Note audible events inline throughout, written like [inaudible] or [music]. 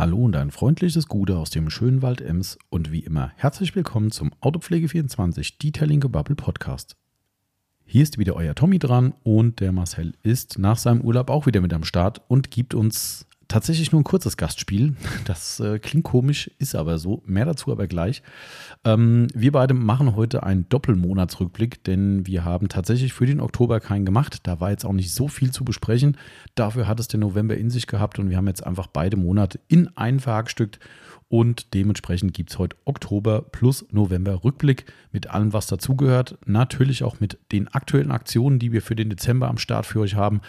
Hallo und ein freundliches Gute aus dem schönen Wald Ems und wie immer herzlich willkommen zum Autopflege24 Detailing Bubble Podcast. Hier ist wieder euer Tommy dran und der Marcel ist nach seinem Urlaub auch wieder mit am Start und gibt uns tatsächlich nur ein kurzes Gastspiel. Das äh, klingt komisch, ist aber so. Mehr dazu aber gleich. Ähm, wir beide machen heute einen Doppelmonatsrückblick, denn wir haben tatsächlich für den Oktober keinen gemacht. Da war jetzt auch nicht so viel zu besprechen. Dafür hat es den November in sich gehabt und wir haben jetzt einfach beide Monate in ein verhackstückt. Und dementsprechend gibt es heute Oktober plus November Rückblick mit allem, was dazugehört. Natürlich auch mit den aktuellen Aktionen, die wir für den Dezember am Start für euch haben.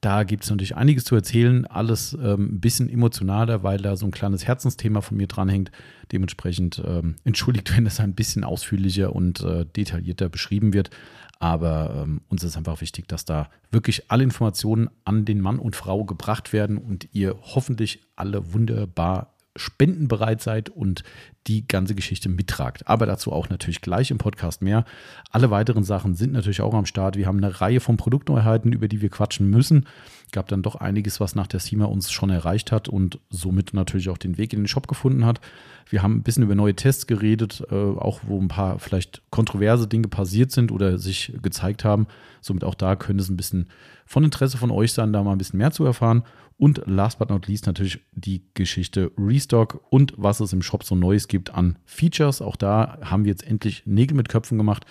Da gibt es natürlich einiges zu erzählen, alles ähm, ein bisschen emotionaler, weil da so ein kleines Herzensthema von mir dranhängt. Dementsprechend ähm, [laughs] entschuldigt, wenn das ein bisschen ausführlicher und äh, detaillierter beschrieben wird. Aber ähm, uns ist einfach wichtig, dass da wirklich alle Informationen an den Mann und Frau gebracht werden und ihr hoffentlich alle wunderbar spendenbereit seid und die ganze Geschichte mittragt. Aber dazu auch natürlich gleich im Podcast mehr. Alle weiteren Sachen sind natürlich auch am Start. Wir haben eine Reihe von Produktneuheiten, über die wir quatschen müssen. Gab dann doch einiges, was nach der SEMA uns schon erreicht hat und somit natürlich auch den Weg in den Shop gefunden hat. Wir haben ein bisschen über neue Tests geredet, äh, auch wo ein paar vielleicht kontroverse Dinge passiert sind oder sich gezeigt haben. Somit auch da könnte es ein bisschen von Interesse von euch sein, da mal ein bisschen mehr zu erfahren. Und last but not least natürlich die Geschichte Restock und was es im Shop so Neues gibt an Features. Auch da haben wir jetzt endlich Nägel mit Köpfen gemacht,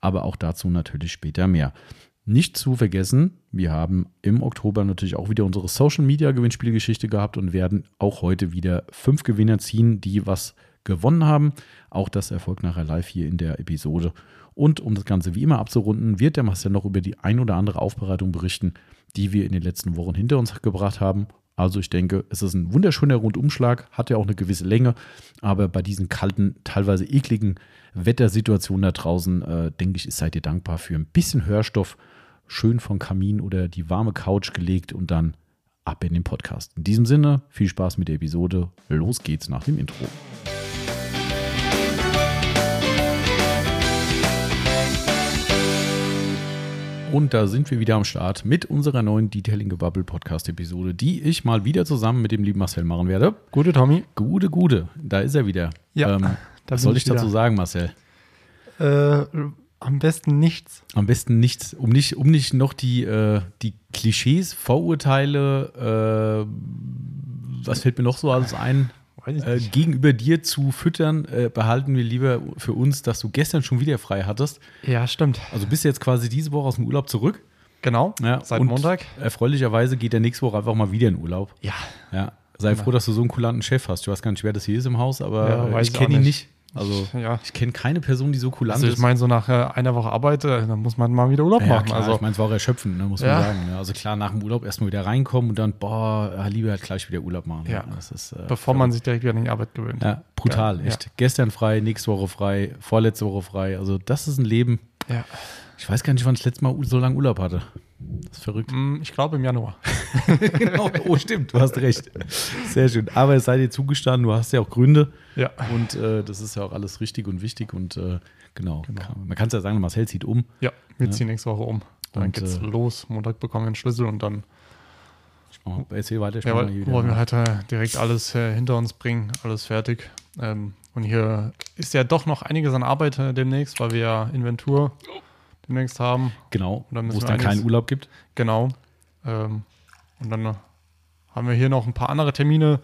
aber auch dazu natürlich später mehr. Nicht zu vergessen, wir haben im Oktober natürlich auch wieder unsere Social Media Gewinnspielgeschichte gehabt und werden auch heute wieder fünf Gewinner ziehen, die was gewonnen haben. Auch das erfolgt nachher live hier in der Episode. Und um das Ganze wie immer abzurunden, wird der Marcel noch über die ein oder andere Aufbereitung berichten, die wir in den letzten Wochen hinter uns gebracht haben. Also ich denke, es ist ein wunderschöner Rundumschlag, hat ja auch eine gewisse Länge, aber bei diesen kalten, teilweise ekligen Wettersituationen da draußen, äh, denke ich, seid ihr dankbar für ein bisschen Hörstoff, schön vom Kamin oder die warme Couch gelegt und dann ab in den Podcast. In diesem Sinne, viel Spaß mit der Episode. Los geht's nach dem Intro. Und da sind wir wieder am Start mit unserer neuen Detailing Gebubble Podcast Episode, die ich mal wieder zusammen mit dem lieben Marcel machen werde. Gute Tommy. Gute, gute. Da ist er wieder. Ja. Ähm, was soll ich dazu sagen, Marcel? Äh, am besten nichts. Am besten nichts, um nicht, um nicht noch die, äh, die Klischees, Vorurteile, äh, was fällt mir noch so alles ein? Äh, gegenüber dir zu füttern, äh, behalten wir lieber für uns, dass du gestern schon wieder frei hattest. Ja, stimmt. Also bist du jetzt quasi diese Woche aus dem Urlaub zurück. Genau, ja, seit Montag. Erfreulicherweise geht der nächste Woche einfach mal wieder in Urlaub. Ja. Ja. Sei froh, dass du so einen kulanten Chef hast. Ich weiß gar nicht, wer das hier ist im Haus, aber ja, ich kenne ihn nicht. Also ja. ich kenne keine Person, die so kulant also ich meine, so nach äh, einer Woche Arbeit, äh, dann muss man mal wieder Urlaub ja, machen. Klar, also ich meine, es war auch erschöpfend, ne, muss man sagen. Ne? Also klar, nach dem Urlaub erstmal wieder reinkommen und dann, boah, lieber halt gleich wieder Urlaub machen. Ja. Das ist, äh, Bevor man sich direkt wieder an die Arbeit gewöhnt. Ja, brutal, echt. Gestern frei, nächste Woche frei, vorletzte Woche frei. Also das ist ein Leben. Ja. Ich weiß gar nicht, wann ich das letzte Mal so lange Urlaub hatte. Das ist verrückt. Mm, ich glaube im Januar. [laughs] genau. Oh, stimmt, du hast recht. Sehr schön. Aber es sei dir zugestanden, du hast ja auch Gründe. Ja. Und äh, das ist ja auch alles richtig und wichtig. Und äh, genau. genau. Man kann es ja sagen, Marcel zieht um. Ja, wir ja. ziehen nächste Woche um. Dann und, geht's äh, los. Montag bekommen wir einen Schlüssel und dann. Oh, erzähl weiter. Ja, wollen wir halt direkt alles äh, hinter uns bringen, alles fertig. Ähm, und hier ist ja doch noch einiges an Arbeit äh, demnächst, weil wir ja Inventur demnächst haben. Genau, wo es dann keinen Urlaub gibt. Genau. Ähm, und dann haben wir hier noch ein paar andere Termine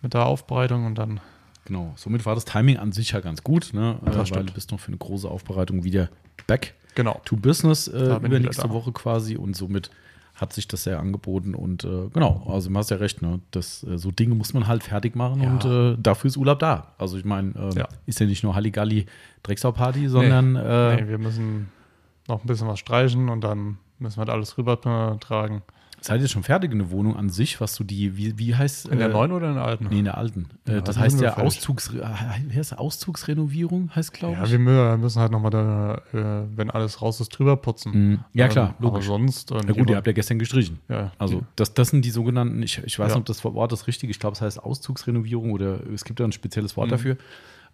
mit der Aufbereitung und dann. Genau, somit war das Timing an sich ja ganz gut, ne? Äh, weil du bist noch für eine große Aufbereitung wieder back genau. to business äh, übernächste Woche quasi und somit hat sich das sehr angeboten und äh, genau, also du hast ja recht, ne? Das, äh, so Dinge muss man halt fertig machen ja. und äh, dafür ist Urlaub da. Also ich meine, ähm, ja. ist ja nicht nur Halligalli Drecksau-Party, sondern nee. Äh, nee, wir müssen noch ein bisschen was streichen und dann müssen wir halt alles rübertragen. Seid ihr schon fertig in der Wohnung an sich, was du die, wie, wie heißt In der äh, neuen oder in der alten? Nee, in der alten. Ja, das heißt ja Auszugs, wie heißt Auszugsrenovierung, heißt glaube ich. Ja, wir müssen halt nochmal da, äh, wenn alles raus ist, drüber putzen. Mhm. Ja, klar, ähm, logisch. Aber sonst. Ja gut, ihr habt ja gestern gestrichen. Ja. Also das, das sind die sogenannten, ich, ich weiß nicht, ob das Wort ist richtig, ich glaube, es heißt Auszugsrenovierung oder es gibt da ein spezielles Wort mhm. dafür.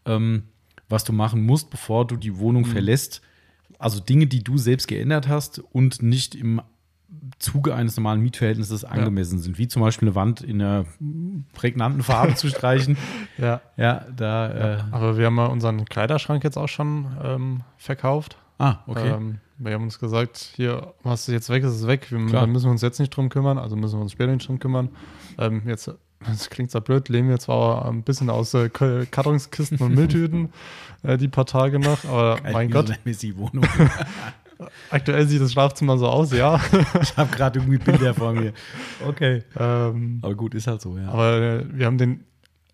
Ähm, was du machen musst, bevor du die Wohnung mhm. verlässt, also Dinge, die du selbst geändert hast und nicht im Zuge eines normalen Mietverhältnisses angemessen sind, wie zum Beispiel eine Wand in einer prägnanten Farbe zu streichen. [laughs] Ja. Ja, da. Äh, Aber wir haben mal unseren Kleiderschrank jetzt auch schon ähm, verkauft. ah, okay. Ähm, wir haben uns gesagt, hier, was jetzt weg ist, ist weg. Wir, Klar. da müssen wir uns jetzt nicht drum kümmern, also müssen wir uns später nicht drum kümmern. Ähm, jetzt, das klingt zwar blöd, leben wir zwar ein bisschen aus äh, Kartonskisten und [laughs] Mülltüten äh, die paar Tage noch, aber Geil, mein Gott, Messi-Wohnung. [laughs] aktuell sieht das Schlafzimmer so aus, ja. [laughs] ich habe gerade irgendwie Bilder [laughs] vor mir. Okay. ähm, Aber gut, ist halt so, ja. aber äh, wir haben den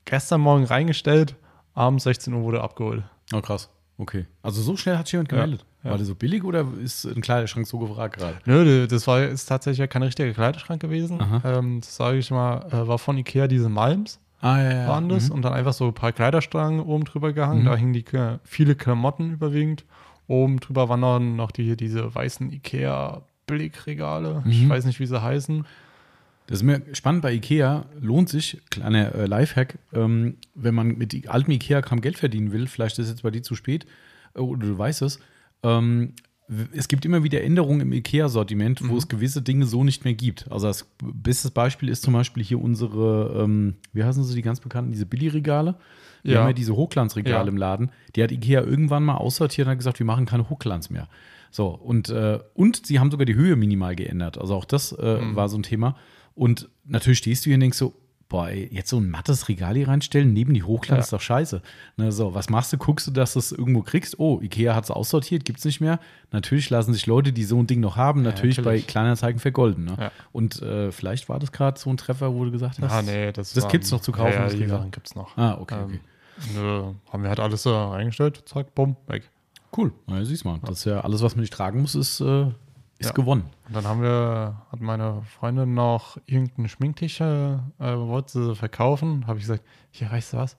gestern Morgen reingestellt, abends 16 Uhr wurde er abgeholt. Oh, krass. Okay. Also so schnell hat sich jemand gemeldet. ja. War der so billig oder ist ein Kleiderschrank so gefragt gerade? Nö, das war ist tatsächlich ja kein richtiger Kleiderschrank gewesen. Ähm, das sage ich mal, äh, war von Ikea diese Malms. Ah, ja, ja. waren das Mhm. und dann einfach so ein paar Kleiderstangen oben drüber gehangen. Mhm. Da hingen die viele Klamotten überwiegend. Oben drüber waren dann noch die, diese weißen Ikea-Billigregale. Ich Mhm. weiß nicht, wie sie heißen. Das ist mir spannend bei Ikea. Lohnt sich, kleiner äh, Lifehack, ähm, wenn man mit altem Ikea-Kram Geld verdienen will, vielleicht ist jetzt bei dir zu spät, äh, oder du weißt es, ähm, es gibt immer wieder Änderungen im IKEA-Sortiment, Mhm. wo es gewisse Dinge so nicht mehr gibt. Also das bestes Beispiel ist zum Beispiel hier unsere, ähm, wie heißen sie, die ganz bekannten, diese Billigregale. Wir Ja. haben ja diese Hochglanzregale Ja. im Laden. Die hat Ikea irgendwann mal aussortiert und hat gesagt, wir machen keine Hochglanz mehr. So, und, äh, und sie haben sogar die Höhe minimal geändert. Also auch das äh, Mhm. war so ein Thema. Und natürlich stehst du hier und denkst so, boah, ey, jetzt so ein mattes Regal hier reinstellen, neben die Hochglanz Ja. ist doch scheiße. Ne, so, was machst du? Guckst du, dass du es irgendwo kriegst? Oh, Ikea hat es aussortiert, gibt es nicht mehr. Natürlich lassen sich Leute, die so ein Ding noch haben, natürlich, natürlich. bei Kleinanzeigen vergolden. Ne? Ja. Und äh, vielleicht war das gerade so ein Treffer, wo du gesagt hast. Ah, nee, das, das waren- gibt's noch zu kaufen, Ja, ja die. Sachen gibt es noch. Ah, okay, Ähm, okay. Nö, haben wir halt alles so reingestellt, zack, bumm, weg. Cool. Ja, siehst mal, das ist ja alles, was man nicht tragen muss, ist, äh, ist Ja. gewonnen. Und dann haben wir, hat meine Freundin noch irgendeinen Schminktisch, äh, wollte sie verkaufen. Habe ich gesagt, hier, weißt du was?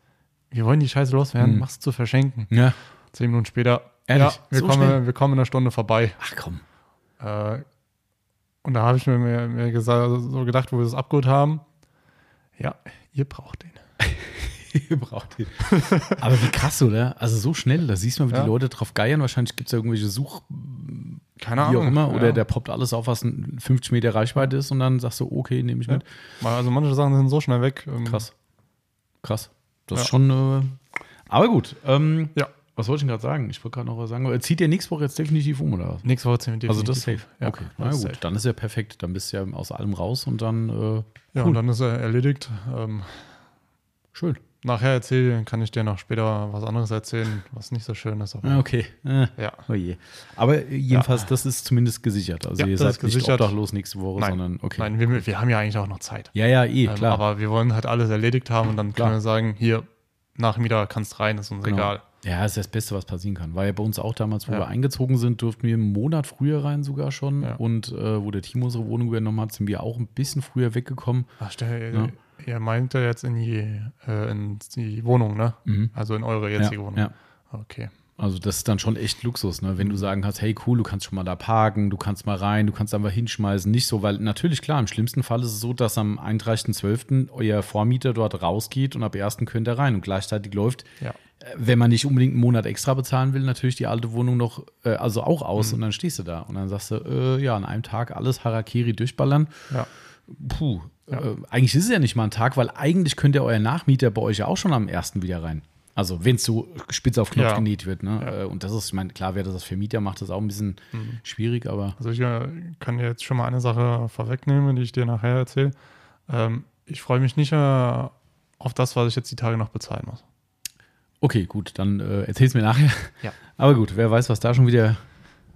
Wir wollen die Scheiße loswerden, Hm. machst du verschenken. Ja. Zehn Minuten später, Ehrlich? ja, wir, So kommen, schnell? wir kommen in einer Stunde vorbei. Ach komm. Äh, und da habe ich mir, mir, mir gesagt, so gedacht, wo wir das abgeholt haben, ja, ihr braucht den. [laughs] [laughs] Braucht ihn. Aber wie krass, oder? Also so schnell, da siehst du mal, wie Ja. die Leute drauf geiern. Wahrscheinlich gibt es ja irgendwelche Such, Keine wie Ahnung. auch immer. Oder ja. der poppt alles auf, was ein 50 Meter Reichweite ist und dann sagst du, okay, nehme ich Ja. mit. Also manche Sachen sind so schnell weg. ähm, Krass. Krass. Das ist Ja. schon. Äh, aber gut. Ähm, Ja. Was wollte ich denn gerade sagen? Ich wollte gerade noch was sagen. Zieht ihr nächste Woche jetzt definitiv um, oder was? Nächste Woche wir Also das ist definitiv. safe. okay, na gut. safe. Dann ist ja perfekt. Dann bist du ja aus allem raus und dann äh, Ja, Cool. und dann ist er erledigt. Ähm, schön. Nachher erzähle, kann ich dir noch später was anderes erzählen, was nicht so schön ist. Aber Ah, okay. Äh, ja. oh je. Aber jedenfalls, das ist zumindest gesichert. Also Ja, ihr seid ist nicht obdachlos nächste Woche, Nein. sondern okay. Nein, wir, wir haben ja eigentlich auch noch Zeit. Ja, ja, eh, Ähm, klar. aber wir wollen halt alles erledigt haben und dann Klar. können wir sagen, hier, nach Mittag kannst rein, ist uns Genau. egal. Ja, ist das Beste, was passieren kann. War ja bei uns auch damals, wo Ja. wir eingezogen sind, durften wir einen Monat früher rein sogar schon. Ja. Und äh, wo der Timo unsere Wohnung übernommen hat, sind wir auch ein bisschen früher weggekommen. Ach, stell, Ja. Ihr meinte jetzt in die, äh, in die Wohnung, ne? Mhm. Also in eure Ja, jetzige Wohnung. ja. Okay. Also das ist dann schon echt Luxus, ne? wenn du sagen kannst, hey cool, du kannst schon mal da parken, du kannst mal rein, du kannst einfach hinschmeißen. Nicht so, weil natürlich klar, im schlimmsten Fall ist es so, dass am 31.12. euer Vormieter dort rausgeht und ab 1. könnt ihr rein und gleichzeitig läuft, Ja. äh, wenn man nicht unbedingt einen Monat extra bezahlen will, natürlich die alte Wohnung noch, äh, also auch aus Mhm. und dann stehst du da und dann sagst du, äh, ja, an einem Tag alles Harakiri durchballern. Ja. Puh, Ja. Äh, eigentlich ist es ja nicht mal ein Tag, weil eigentlich könnte euer Nachmieter bei euch ja auch schon am 1. wieder rein. Also wenn es so spitz auf Knopf Ja. genäht wird. Ne? Ja. Äh, Und das ist, ich meine, klar, wer das als Vermieter macht, das auch ein bisschen Mhm. schwierig, aber Also ich äh, kann dir jetzt schon mal eine Sache vorwegnehmen, die ich dir nachher erzähle. Ähm, ich freue mich nicht äh, auf das, was ich jetzt die Tage noch bezahlen muss. okay, gut, dann äh, erzähl's mir nachher. Ja. [laughs] Aber gut, wer weiß, was da schon wieder.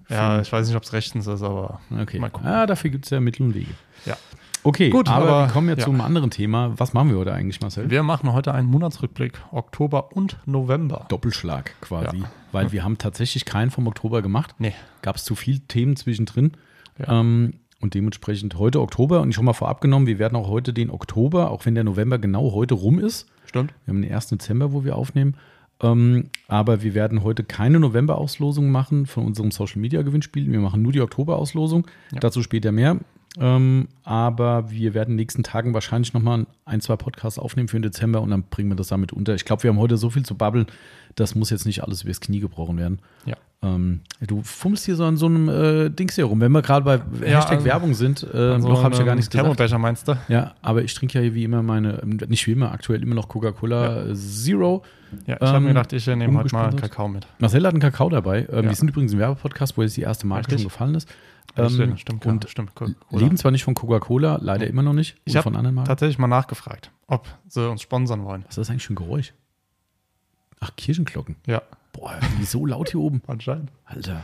Ja, ich weiß nicht, ob es rechtens ist, aber Okay. Mal gucken. Ah, dafür gibt es ja Mittel und Wege. Ja. Okay, Gut, aber, aber- wir kommen jetzt ja. zum anderen Thema. Was machen wir heute eigentlich, Marcel? wir machen heute einen Monatsrückblick, Oktober und November. Doppelschlag quasi. Ja. Weil wir haben tatsächlich keinen vom Oktober gemacht. Nee. Gab es zu viele Themen zwischendrin. Ja. Ähm, und dementsprechend heute Oktober. Und ich schon mal vorab genommen, wir werden auch heute den Oktober, auch wenn der November genau heute rum ist. Stimmt. Wir haben den 1. Dezember, wo wir aufnehmen. Ähm, aber wir werden heute keine November-Auslosung machen von unserem Social-Media-Gewinnspiel. Wir machen nur die Oktober-Auslosung. Ja. Dazu später mehr. Ähm, aber wir werden in den nächsten Tagen wahrscheinlich nochmal ein, zwei Podcasts aufnehmen für den Dezember und dann bringen wir das damit unter. Ich glaube, wir haben heute so viel zu babbeln, das muss jetzt nicht alles übers Knie gebrochen werden. Ja. Ähm, du fummelst hier so an so einem äh, Dings hier rum. Wenn wir gerade bei Ja, Hashtag also- Werbung sind, äh, so noch habe ich ja gar nichts gesagt. Thermobecher meinst du? Ja, aber ich trinke ja hier wie immer meine, ähm, nicht wie immer, aktuell immer noch Coca-Cola Zero. Ja, ich habe Ähm, mir gedacht, ich äh, nehme heute mal. Kakao mit. Marcel hat einen Kakao dabei. Ähm, Ja. Wir sind übrigens ein Werbepodcast, wo jetzt die erste Marke Richtig. schon gefallen ist. Ähm, stimmt, und stimmt. Leben zwar nicht von Coca-Cola, leider immer noch nicht. Ich oder hab von anderen Marken. tatsächlich mal nachgefragt, ob sie uns sponsern wollen. Was ist das eigentlich für ein Geräusch? Ach, Kirchenglocken. Ja, Boah, die so laut hier oben. [laughs] anscheinend. Alter.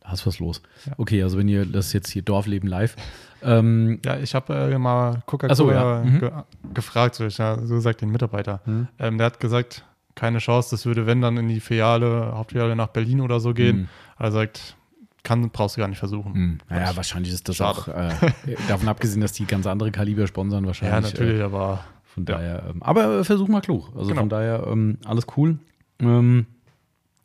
Da ist was los. Okay, also wenn ihr das jetzt hier Dorfleben live. Ähm, [laughs] Ja, ich habe äh, mal Coca-Cola so, ja. Mhm. ge gefragt, so, ich, ja, so gesagt den Mitarbeiter. Mhm. Ähm, der hat gesagt, keine Chance, das würde, wenn dann in die Filiale, Hauptfiliale nach Berlin oder so gehen. Mhm. Er sagt, kann, brauchst du gar nicht versuchen. Hm, Naja, wahrscheinlich ist das Schade. auch, äh, [laughs] davon abgesehen, dass die ganz andere Kaliber sponsern, Ja, wahrscheinlich. natürlich, Äh, aber von Ja. daher, ähm, aber äh, versuch mal klug. Also Genau. von daher, ähm, alles cool. Ähm,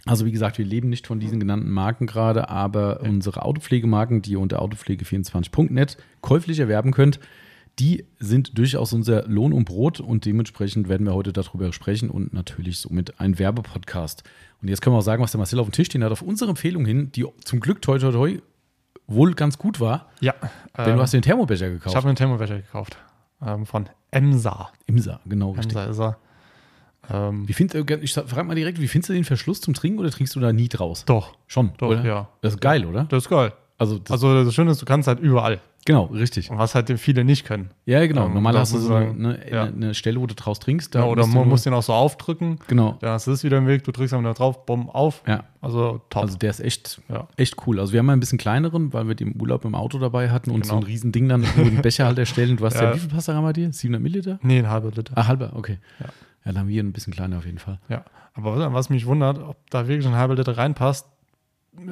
also wie gesagt, wir leben nicht von diesen genannten Marken gerade, aber unsere Autopflegemarken, die ihr unter autopflege24.net käuflich erwerben könnt, die sind durchaus unser Lohn und Brot und dementsprechend werden wir heute darüber sprechen und natürlich somit ein Werbepodcast. Und jetzt können wir auch sagen, was der Marcel auf dem Tisch stehen hat, auf unsere Empfehlung hin, die zum Glück toi toi toi wohl ganz gut war, ja. denn du hast den Thermobecher gekauft. ich habe einen Thermobecher gekauft. Ähm, von Emsa. Imsa, genau richtig. Emsa ist er. Ähm, Wie findest du, ich frage mal direkt, wie findest du den Verschluss zum Trinken oder trinkst du da nie draus? doch, Schon, doch, oder? ja. Das ist geil, oder? Das ist geil. Also, das, Also das Schöne ist, du kannst halt überall. Genau, richtig. Und was halt viele nicht können. Ja, genau. Ähm, Normal hast du so eine, sagen, eine, ja. eine Stelle, wo du draus trinkst. Da Ja, oder man muss den auch so aufdrücken. Genau. Dann hast du es wieder im Weg, du drückst einfach drauf, bumm, auf. Ja, Also top. also der ist echt, ja. echt cool. Also wir haben mal ein bisschen kleineren, weil wir den im Urlaub im Auto dabei hatten und so Genau. ein riesen Ding dann nur einen Becher halt erstellen. Du hast [laughs] ja, Ja. wie viel Pasta haben wir dir? 700 Milliliter? Nee, ein halber Liter. Ah, halber, okay. Ja. Ja, dann haben wir ein bisschen kleiner auf jeden Fall. Ja. Aber was mich wundert, ob da wirklich ein halber Liter reinpasst,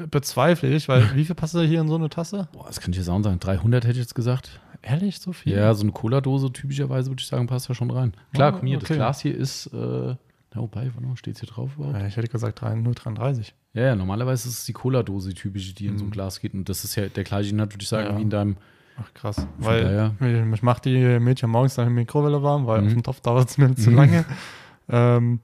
bezweifle ich, weil wie viel passt da hier in so eine Tasse? Boah, das kann ich jetzt auch sagen. 300 hätte ich jetzt gesagt. Ehrlich, so viel? Ja, so eine Cola-Dose typischerweise würde ich sagen, passt da schon rein. Klar, Ah, guck hier, das okay. Glas hier ist, äh, na, wobei, warte steht hier drauf überhaupt? Ja, Ich hätte gesagt 3, 0,33. Ja, ja, normalerweise ist es die Cola-Dose, die typische, die in so ein Glas geht. Und das ist ja der gleiche Inhalt, würde ich sagen, Mhm. Ja. wie in deinem. Ach krass. Weil daher- mich, mich macht die Mädchen morgens dann in die Mikrowelle warm, weil Mhm. auf dem Topf dauert es mir zu Mhm. lange. Ähm,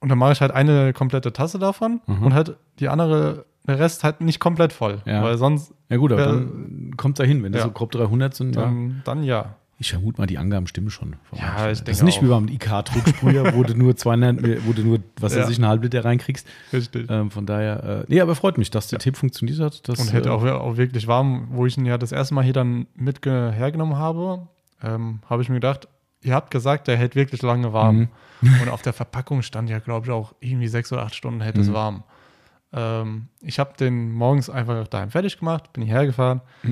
und dann mache ich halt eine komplette Tasse davon Mhm. und halt die andere, der Rest halt nicht komplett voll. Ja. Weil sonst, Ja, gut, aber Ja. dann kommt da hin, wenn das Ja. so grob 300 sind. Ja. dann, dann ja. Ich vermute mal, die Angaben stimmen schon. Ja, ich Das denke ist nicht auch. wie beim IK-Drucksprüher, wo du nur 200, wo du nur, was [laughs] weiß ich, einen halben Liter reinkriegst. Richtig. Ähm, von daher, äh, nee, aber freut mich, dass der Tipp funktioniert hat. Dass, Und hätte äh, auch, auch wirklich warm, wo ich ihn ja das erste Mal hier dann mit hergenommen habe, ähm, habe ich mir gedacht, ihr habt gesagt, der hält wirklich lange warm. Mhm. Und auf der Verpackung stand ja, glaube ich, auch irgendwie sechs oder acht Stunden hält es Mhm. warm. Ähm, ich habe den morgens einfach daheim fertig gemacht, bin hierher gefahren, [laughs]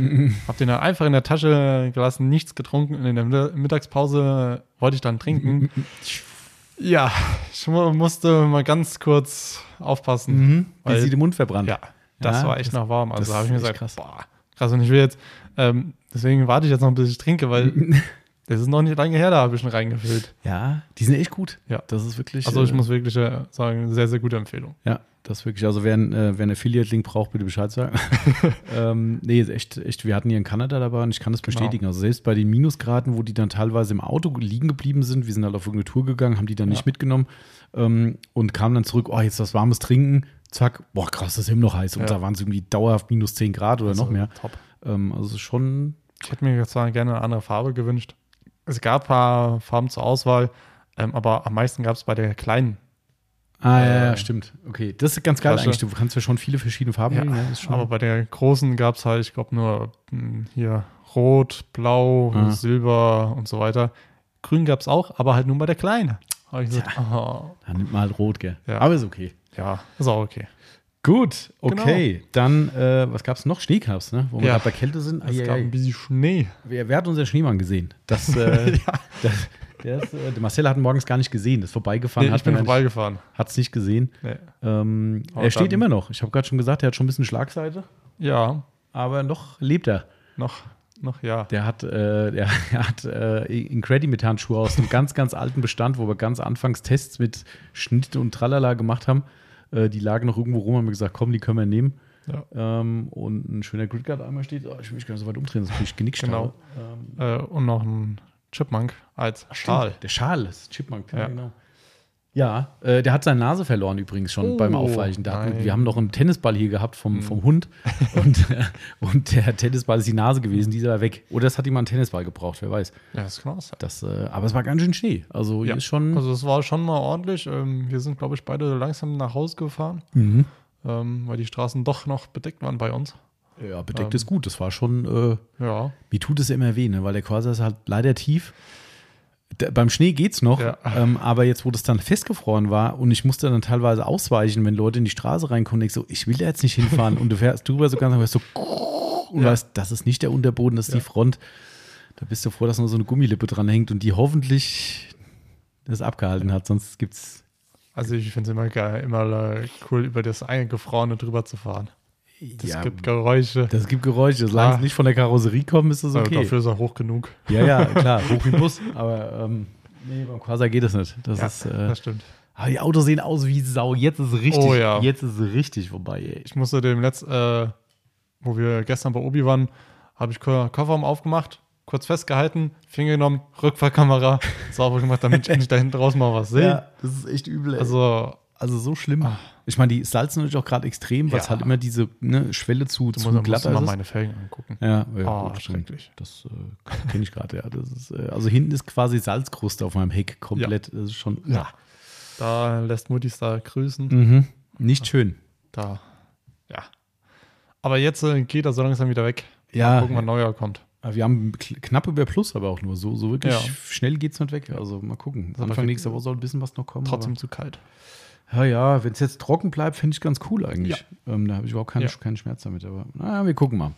habe den dann einfach in der Tasche gelassen, nichts getrunken. In der Mitt- Mittagspause wollte ich dann trinken. [laughs] ja, ich mu- musste mal ganz kurz aufpassen. Mhm. Wie Weil- sie den Mund verbrannt. Ja, das Ja, war echt das- noch warm. Also habe ich mir gesagt, krass. boah, krass. Und ich will jetzt, ähm, deswegen warte ich jetzt noch, bis ich trinke, weil [laughs] das ist noch nicht lange her, da habe ich schon reingefüllt. Ja, die sind echt gut. Ja. Das ist wirklich. Also ich äh, muss wirklich äh, sagen, sehr, sehr gute Empfehlung. Ja, das wirklich. Also wer, äh, wer einen Affiliate-Link braucht, bitte Bescheid sagen. [laughs] ähm, nee, ist echt, echt, wir hatten hier in Kanada dabei und ich kann das Genau. bestätigen. Also selbst bei den Minusgraden, wo die dann teilweise im Auto liegen geblieben sind, wir sind halt auf irgendeine Tour gegangen, haben die dann Ja. nicht mitgenommen ähm, und kamen dann zurück, oh, jetzt das warmes Trinken, zack, boah, krass, das ist immer noch heiß. Und Ja. da waren es irgendwie dauerhaft minus 10 Grad oder Also, noch mehr. Top. Ähm, also ist schon, Ich hätte mir zwar gerne eine andere Farbe gewünscht. Es gab ein paar Farben zur Auswahl, ähm, aber am meisten gab es bei der kleinen. ah ja, ja, Äh, stimmt. Okay, das ist ganz geil Flasche. eigentlich. Du kannst ja schon viele verschiedene Farben Ja, wählen. Ja, aber bei der großen gab es halt, ich glaube, nur mh, hier Rot, Blau, Ah. Silber und so weiter. Grün gab es auch, aber halt nur bei der kleinen. Habe ich gesagt, oh, dann nimmt man halt rot, gell. Ja. Aber ist okay. ja, ist auch okay. Gut, okay. Dann, äh, was gab es noch? Schnee ne? Wo wir Ja. bei Kälte sind. Es gab ein bisschen Schnee. Wer, wer hat unseren Schneemann gesehen? Das, äh, [laughs] das, der, ist, äh, Marcel hat ihn morgens gar nicht gesehen. Ist vorbeigefahren, Nee, hat ich bin vorbeigefahren. es nicht gesehen. Nee. Ähm, er steht immer noch. Ich habe gerade schon gesagt, er hat schon ein bisschen Schlagseite, Ja, aber noch lebt er. noch, noch ja. Der hat, äh, der, [laughs] er hat äh, Incredi mit Handschuhe aus einem ganz, ganz alten Bestand, wo wir ganz anfangs Tests mit Schnitt und Tralala gemacht haben. Äh, die lagen noch irgendwo rum, haben wir gesagt, komm, die können wir nehmen. Ja. Ähm, und ein schöner Gridguard einmal steht. Oh, ich will mich gar nicht so weit umdrehen, sonst kriege ich Genickstau. Genau. Ähm, Äh, und noch ein Chipmunk als Schal. Der Schal ist Chipmunk, ja. Ja. genau. Ja, äh, der hat seine Nase verloren übrigens schon Oh, beim Aufweichen. Hatten, wir haben noch einen Tennisball hier gehabt vom, vom Hund [laughs] und, äh, und der Tennisball ist die Nase gewesen, die war weg. Oder es hat jemand einen Tennisball gebraucht, wer weiß. Ja, das kann auch sein. Das, äh, aber es war ganz schön Schnee. Also hier Ja. ist schon. Also es war schon mal ordentlich. Ähm, wir sind, glaube ich, beide langsam nach Hause gefahren, Mhm. ähm, weil die Straßen doch noch bedeckt waren bei uns. Ja, bedeckt Ähm. ist gut. Das war schon, äh, Ja. mir tut es immer weh, ne? weil der Quasar ist halt leider tief. Beim Schnee geht's noch, Ja. ähm, aber jetzt, wo das dann festgefroren war und ich musste dann teilweise ausweichen, wenn Leute in die Straße reinkommen, ich so, ich will da jetzt nicht hinfahren und du fährst drüber so ganz hörst so [laughs] und Ja. weißt, das ist nicht der Unterboden, das ist die Front. Da bist du froh, dass nur so eine Gummilippe dran hängt und die hoffentlich das abgehalten hat, sonst gibt's Also ich finde es immer geil, immer äh, cool, über das Eingefrorene drüber zu fahren. Das ja, gibt Geräusche. das gibt Geräusche. Solange Ah. es nicht von der Karosserie kommt, ist das Äh, okay. Dafür ist er hoch genug. Ja, ja, [laughs] klar, hoch wie ein Bus. Aber ähm, nee, beim Quasar geht das nicht. Das Ja, ist, äh, das stimmt. aber die Autos sehen aus wie Sau. Jetzt ist es richtig. Oh ja. Jetzt ist es richtig vorbei, ey. Ich musste dem letzten, äh, wo wir gestern bei Obi waren, habe ich Ko- Kofferraum aufgemacht, kurz festgehalten, Finger genommen, Rückfahrkamera, sauber gemacht, damit ich [laughs] nicht da hinten draußen mal was sehe. das ist echt übel. Ey. Also, Also, also so schlimm. Ich meine, die salzen natürlich auch gerade extrem, weil es Ja. halt immer diese ne, Schwelle zu, du zu musst, musst glatter du mal meine Felgen angucken. Ja, ja Ah, gut, schrecklich. Das äh, [laughs] kenne ich gerade, ja. Das ist, äh, also hinten ist quasi Salzkruste auf meinem Heck komplett. Das ist schon. Ja. Da lässt Muttis da grüßen. Mhm. Nicht schön. Da, ja. Aber jetzt äh, geht er so langsam wieder weg. Ja. Mal gucken, wann neuer kommt. Wir haben knapp über Plus, aber auch nur so. So wirklich Ja. schnell geht es nicht weg. Also mal gucken. Anfang nächster Woche soll ein bisschen was noch kommen. Trotzdem zu kalt. Ja, ja, wenn es jetzt trocken bleibt, finde ich ganz cool eigentlich. Ähm, da habe ich überhaupt keinen, Ja. keinen Schmerz damit. Aber naja, wir gucken mal.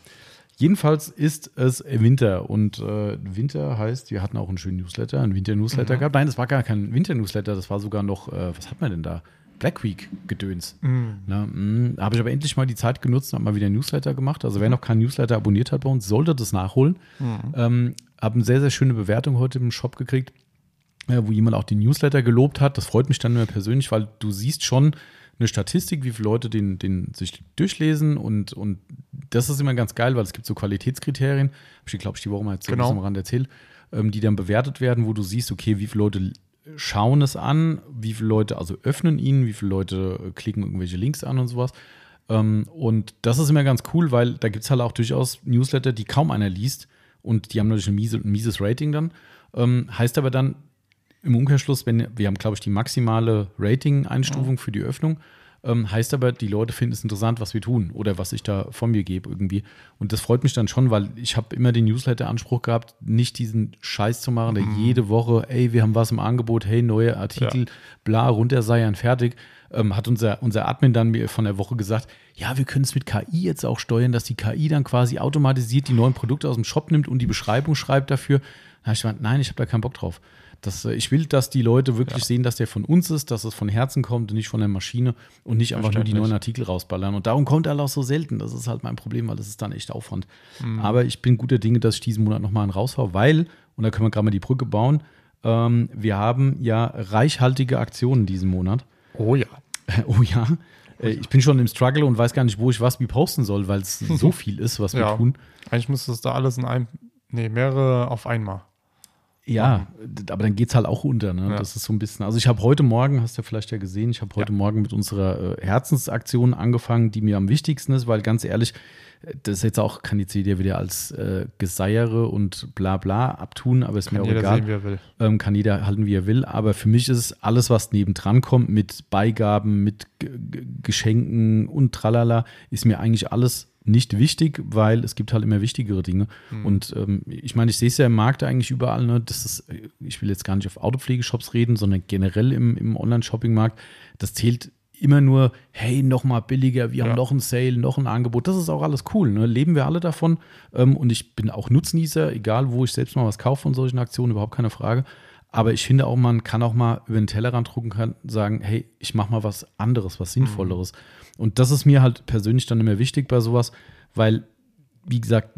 Jedenfalls ist es Winter und äh, Winter heißt, wir hatten auch einen schönen Newsletter, einen Winter-Newsletter Mhm. gehabt. Nein, das war gar kein Winter-Newsletter, das war sogar noch, äh, was hat man denn da? Black Week-Gedöns. Mhm. Ne, mh, Da habe ich aber endlich mal die Zeit genutzt und habe mal wieder einen Newsletter gemacht. Also wer Mhm. noch keinen Newsletter abonniert hat bei uns, sollte das nachholen. Ähm, habe eine sehr, sehr schöne Bewertung heute im Shop gekriegt, wo jemand auch den Newsletter gelobt hat. Das freut mich dann immer persönlich, weil du siehst schon eine Statistik, wie viele Leute den, den sich durchlesen und, und das ist immer ganz geil, weil es gibt so Qualitätskriterien, ich, glaube ich, die Woche mal jetzt Genau. am Rand erzählt, ähm, die dann bewertet werden, wo du siehst, okay, wie viele Leute schauen es an, wie viele Leute also öffnen ihn, wie viele Leute äh, klicken irgendwelche Links an und sowas. Ähm, und das ist immer ganz cool, weil da gibt es halt auch durchaus Newsletter, die kaum einer liest und die haben natürlich ein mieses Rating dann. Ähm, heißt aber dann im Umkehrschluss, wenn wir haben, glaube ich, die maximale Rating-Einstufung für die Öffnung, ähm, heißt aber, die Leute finden es interessant, was wir tun oder was ich da von mir gebe irgendwie. Und das freut mich dann schon, weil ich habe immer den Newsletter-Anspruch gehabt, nicht diesen Scheiß zu machen, der jede Woche, ey, wir haben was im Angebot, hey, neue Artikel, bla, runter sei ein fertig. Ähm, hat unser, unser Admin dann mir von der Woche gesagt, ja, wir können es mit KI jetzt auch steuern, dass die KI dann quasi automatisiert die neuen Produkte aus dem Shop nimmt und die Beschreibung schreibt dafür. Da habe ich gemeint, nein, ich habe da keinen Bock drauf. Das, äh, ich will, dass die Leute wirklich sehen, dass der von uns ist, dass es von Herzen kommt und nicht von der Maschine und nicht einfach nur die neuen Artikel rausballern. Und darum kommt er auch so selten. Das ist halt mein Problem, weil das ist dann echt Aufwand. Aber ich bin guter Dinge, dass ich diesen Monat nochmal einen raushau, weil, und da können wir gerade mal die Brücke bauen, ähm, wir haben ja reichhaltige Aktionen diesen Monat. Oh ja. [laughs] Oh ja. Äh, Ich bin schon im Struggle und weiß gar nicht, wo ich was wie posten soll, weil es [laughs] so viel ist, was wir Ja. tun. Eigentlich müsste es da alles in einem, nee, mehrere auf einmal. Ja, aber dann geht es halt auch unter. Ne? Ja. Das ist so ein bisschen. Also, ich habe heute Morgen, hast du vielleicht ja gesehen, ich habe heute Morgen mit unserer äh, Herzensaktion angefangen, die mir am wichtigsten ist, weil ganz ehrlich, äh, das ist jetzt auch, kann jetzt jeder wieder als äh, Geseiere und bla bla abtun, aber ist Kann mir auch jeder egal. sehen, wie er will. ähm, kann jeder halten, wie er will. Aber für mich ist es alles, was nebendran kommt, mit Beigaben, mit G Geschenken und tralala, ist mir eigentlich alles nicht wichtig, weil es gibt halt immer wichtigere Dinge. Und ähm, ich meine, ich sehe es ja im Markt eigentlich überall, ne? das ist, ich will jetzt gar nicht auf Autopflegeshops reden, sondern generell im, im Online-Shopping-Markt. Das zählt immer nur, hey, noch mal billiger, wir Ja. haben noch ein Sale, noch ein Angebot. Das ist auch alles cool. Ne? Leben wir alle davon. Ähm, und ich bin auch Nutznießer, egal wo ich selbst mal was kaufe von solchen Aktionen, überhaupt keine Frage. Aber ich finde auch, man kann auch mal über den Tellerrand drucken kann, sagen, hey, ich mache mal was anderes, was Sinnvolleres. Und das ist mir halt persönlich dann immer wichtig bei sowas, weil, wie gesagt,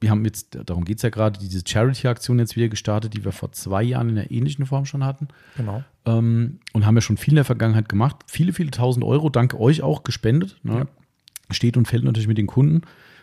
wir haben jetzt, darum geht es ja gerade, diese Charity-Aktion jetzt wieder gestartet, die wir vor zwei Jahren in einer ähnlichen Form schon hatten Genau. ähm, und haben ja schon viel in der Vergangenheit gemacht. Viele, viele tausend Euro, dank euch auch gespendet. Ne? Steht und fällt natürlich mit den Kunden,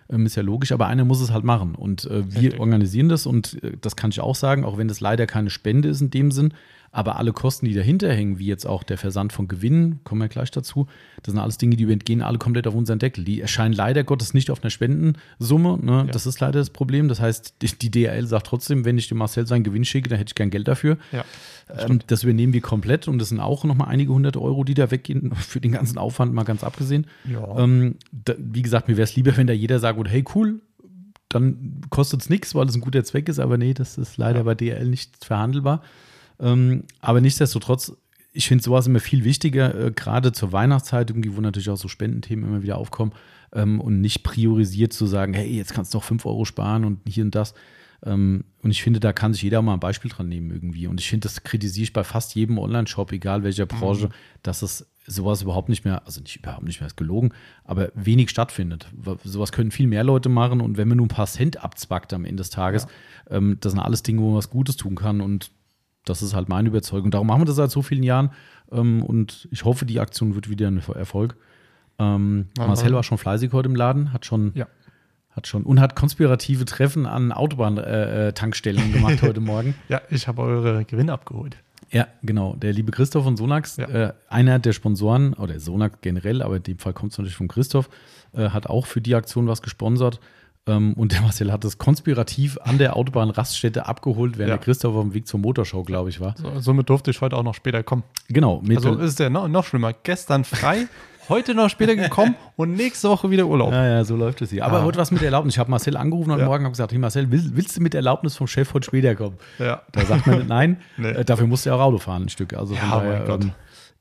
ähm, ist ja logisch, aber einer muss es halt machen. Und äh, wir organisieren das und äh, das kann ich auch sagen, auch wenn das leider keine Spende ist in dem Sinn. Aber alle Kosten, die dahinter hängen, wie jetzt auch der Versand von Gewinnen, kommen wir gleich dazu, das sind alles Dinge, die entgehen alle komplett auf unseren Deckel. Die erscheinen leider Gottes nicht auf einer Spendensumme. Ne? Ja. Das ist leider das Problem. Das heißt, die, die DRL sagt trotzdem, wenn ich dem Marcel seinen Gewinn schicke, dann hätte ich kein Geld dafür. Ja, das, ähm, das übernehmen wir komplett und das sind auch nochmal einige hundert Euro, die da weggehen, [laughs] für den ganzen Aufwand mal ganz abgesehen. Ja. Ähm, da, wie gesagt, mir wäre es lieber, wenn da jeder sagt, hey, cool, dann kostet es nichts, weil es ein guter Zweck ist, aber nee, das ist leider ja. bei DRL nicht verhandelbar. Ähm, aber nichtsdestotrotz, ich finde sowas immer viel wichtiger, äh, gerade zur Weihnachtszeit, irgendwie, wo natürlich auch so Spendenthemen immer wieder aufkommen ähm, und nicht priorisiert zu sagen, hey, jetzt kannst du doch 5 Euro sparen und hier und das. Ähm, und ich finde, da kann sich jeder mal ein Beispiel dran nehmen irgendwie. Und ich finde, das kritisiere ich bei fast jedem Online-Shop, egal welcher Branche, mhm. dass es sowas überhaupt nicht mehr, also nicht überhaupt nicht mehr ist gelogen, aber wenig stattfindet. Sowas können viel mehr Leute machen und wenn man nur ein paar Cent abzwackt am Ende des Tages, ja. ähm, das sind alles Dinge, wo man was Gutes tun kann und das ist halt meine Überzeugung. Darum machen wir das seit so vielen Jahren ähm, und ich hoffe, die Aktion wird wieder ein Erfolg. Ähm, Marcel war schon fleißig heute im Laden, hat schon ja. Hat schon. Und hat konspirative Treffen an Autobahntankstellen äh, äh gemacht heute [laughs] Morgen. Ja, ich habe eure Gewinne abgeholt. Ja, genau. Der liebe Christoph von Sonax, ja. äh, einer der Sponsoren, oder Sonax generell, aber in dem Fall kommt es natürlich von Christoph, äh, hat auch für die Aktion was gesponsert. Ähm, und der Marcel hat das konspirativ an der Autobahnraststätte abgeholt, während ja. der Christoph auf dem Weg zur Motorshow, glaube ich, war. So, somit durfte ich heute auch noch später kommen. Genau. also ist der noch, noch schlimmer. Gestern frei [laughs] heute noch später gekommen und nächste Woche wieder Urlaub. Ja, ja, so läuft es hier. Aber ah. heute was mit Erlaubnis. Ich habe Marcel angerufen heute ja. Morgen und gesagt, hey Marcel, willst, willst, du mit Erlaubnis vom Chef heute später kommen? Ja. Da sagt man nein. [laughs] nee. äh, dafür musst du ja auch Auto fahren ein Stück. Also ja, daher, ähm,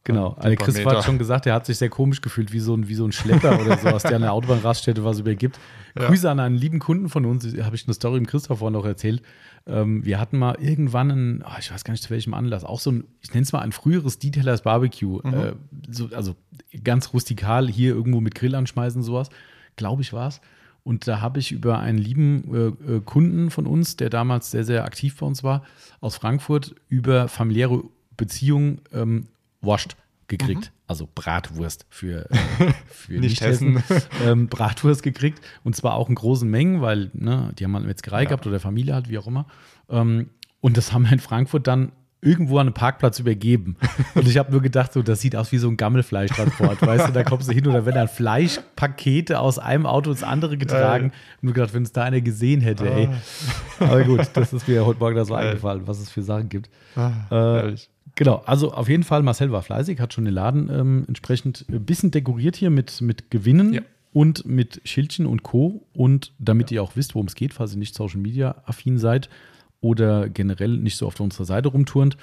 Genau. Also Chris hat schon gesagt, er hat sich sehr komisch gefühlt, wie so ein, wie so ein Schlepper oder sowas, der an [laughs] der Autobahnraststätte was übergibt. Ja. Grüße an einen lieben Kunden von uns, habe ich eine Story im Christoph vorhin noch erzählt. Ähm, wir hatten mal irgendwann einen, oh, ich weiß gar nicht zu welchem Anlass, auch so ein, ich nenne es mal ein früheres Detailers Barbecue. Mhm. Äh, so, also ganz rustikal hier irgendwo mit Grill anschmeißen, sowas. Glaube ich, war es. Und da habe ich über einen lieben äh, äh, Kunden von uns, der damals sehr, sehr aktiv bei uns war, aus Frankfurt, über familiäre Beziehungen ähm, wascht gekriegt. Mhm. Also Bratwurst für, äh, [laughs] für nicht Hessen. [laughs] Ähm, Bratwurst gekriegt. Und zwar auch in großen Mengen, weil ne, die haben halt Metzgerei ja. gehabt oder Familie halt, wie auch immer. Ähm, und das haben wir in Frankfurt dann irgendwo an einem Parkplatz übergeben. [laughs] Und ich habe nur gedacht, so, das sieht aus wie so ein Gammelfleischtransport, weißt du, da kommst du hin oder wenn dann Fleischpakete aus einem Auto ins andere getragen. Ja. nur gedacht, wenn es da einer gesehen hätte, ah. ey. Aber gut, das ist mir heute Morgen da so eingefallen, was es für Sachen gibt. Ah, äh, Genau, also auf jeden Fall, Marcel war fleißig, hat schon den Laden ähm, entsprechend ein bisschen dekoriert hier mit, mit Gewinnen ja. und mit Schildchen und Co. Und damit ja. ihr auch wisst, worum es geht, falls ihr nicht Social Media affin seid oder generell nicht so auf unserer Seite rumturnt,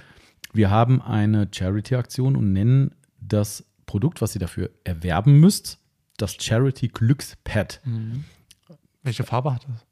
wir haben eine Charity-Aktion und nennen das Produkt, was ihr dafür erwerben müsst, das Charity Glückspad. Mhm. Welche Farbe hat das?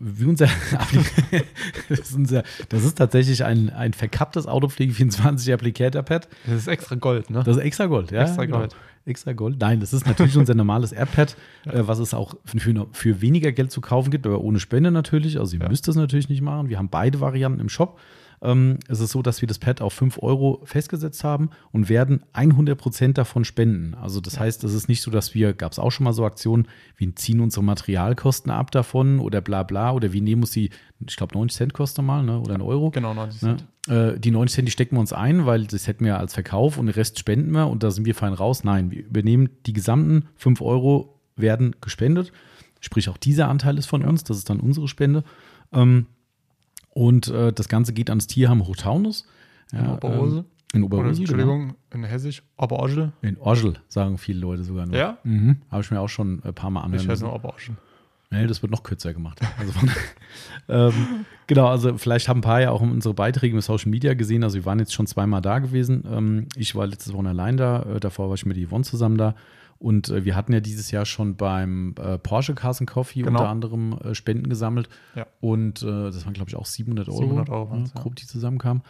Unser, [laughs] das, ist unser das ist tatsächlich ein, ein verkapptes Autopflege 24 Applicator-Pad. Das ist extra Gold, ne? Das ist extra Gold, ja. Extra genau. Gold. Genau. Extra Gold. Nein, das ist natürlich unser normales AirPad, äh, was es auch für, für, weniger Geld zu kaufen gibt, aber ohne Spende natürlich. Also ihr ja. müsst das natürlich nicht machen. Wir haben beide Varianten im Shop. Ähm, es ist so, dass wir das Pad auf 5 Euro festgesetzt haben und werden 100 Prozent davon spenden. Also das ja. heißt, es ist nicht so, dass wir, gab es auch schon mal so Aktionen, wir ziehen unsere Materialkosten ab davon oder bla bla oder wir nehmen uns die, ich glaube 90 Cent kostet mal, ne? oder ein Euro. Genau, 90 ne? Cent. Ne? Äh, die 90 Cent, die stecken wir uns ein, weil das hätten wir als Verkauf und den Rest spenden wir und da sind wir fein raus. Nein, wir übernehmen die gesamten 5 Euro werden gespendet. Sprich, auch dieser Anteil ist von ja. uns, das ist dann unsere Spende. Ähm, und äh, das Ganze geht ans Tierheim Hochtaunus. Ja, in Oberhose. Ähm, in Oberhose. Oder, Entschuldigung, genau. in Hessisch. Oberorgel. In Orgel, sagen viele Leute sogar nur. Ja? Mhm. Habe ich mir auch schon ein paar Mal angehört. Ich heiße nur Oberorgel. Nee, das wird noch kürzer gemacht. Also von, [laughs] ähm, genau, also vielleicht haben ein paar ja auch unsere Beiträge im Social Media gesehen. Also wir waren jetzt schon zweimal da gewesen. Ähm, ich war letztes Woche allein da. Äh, davor war ich mit Yvonne zusammen da. Und äh, wir hatten ja dieses Jahr schon beim äh, Porsche Carson Coffee genau. unter anderem äh, Spenden gesammelt. Ja. Und äh, das waren, glaube ich, auch 700 Euro, 700 Euro ja, grob, die zusammenkamen.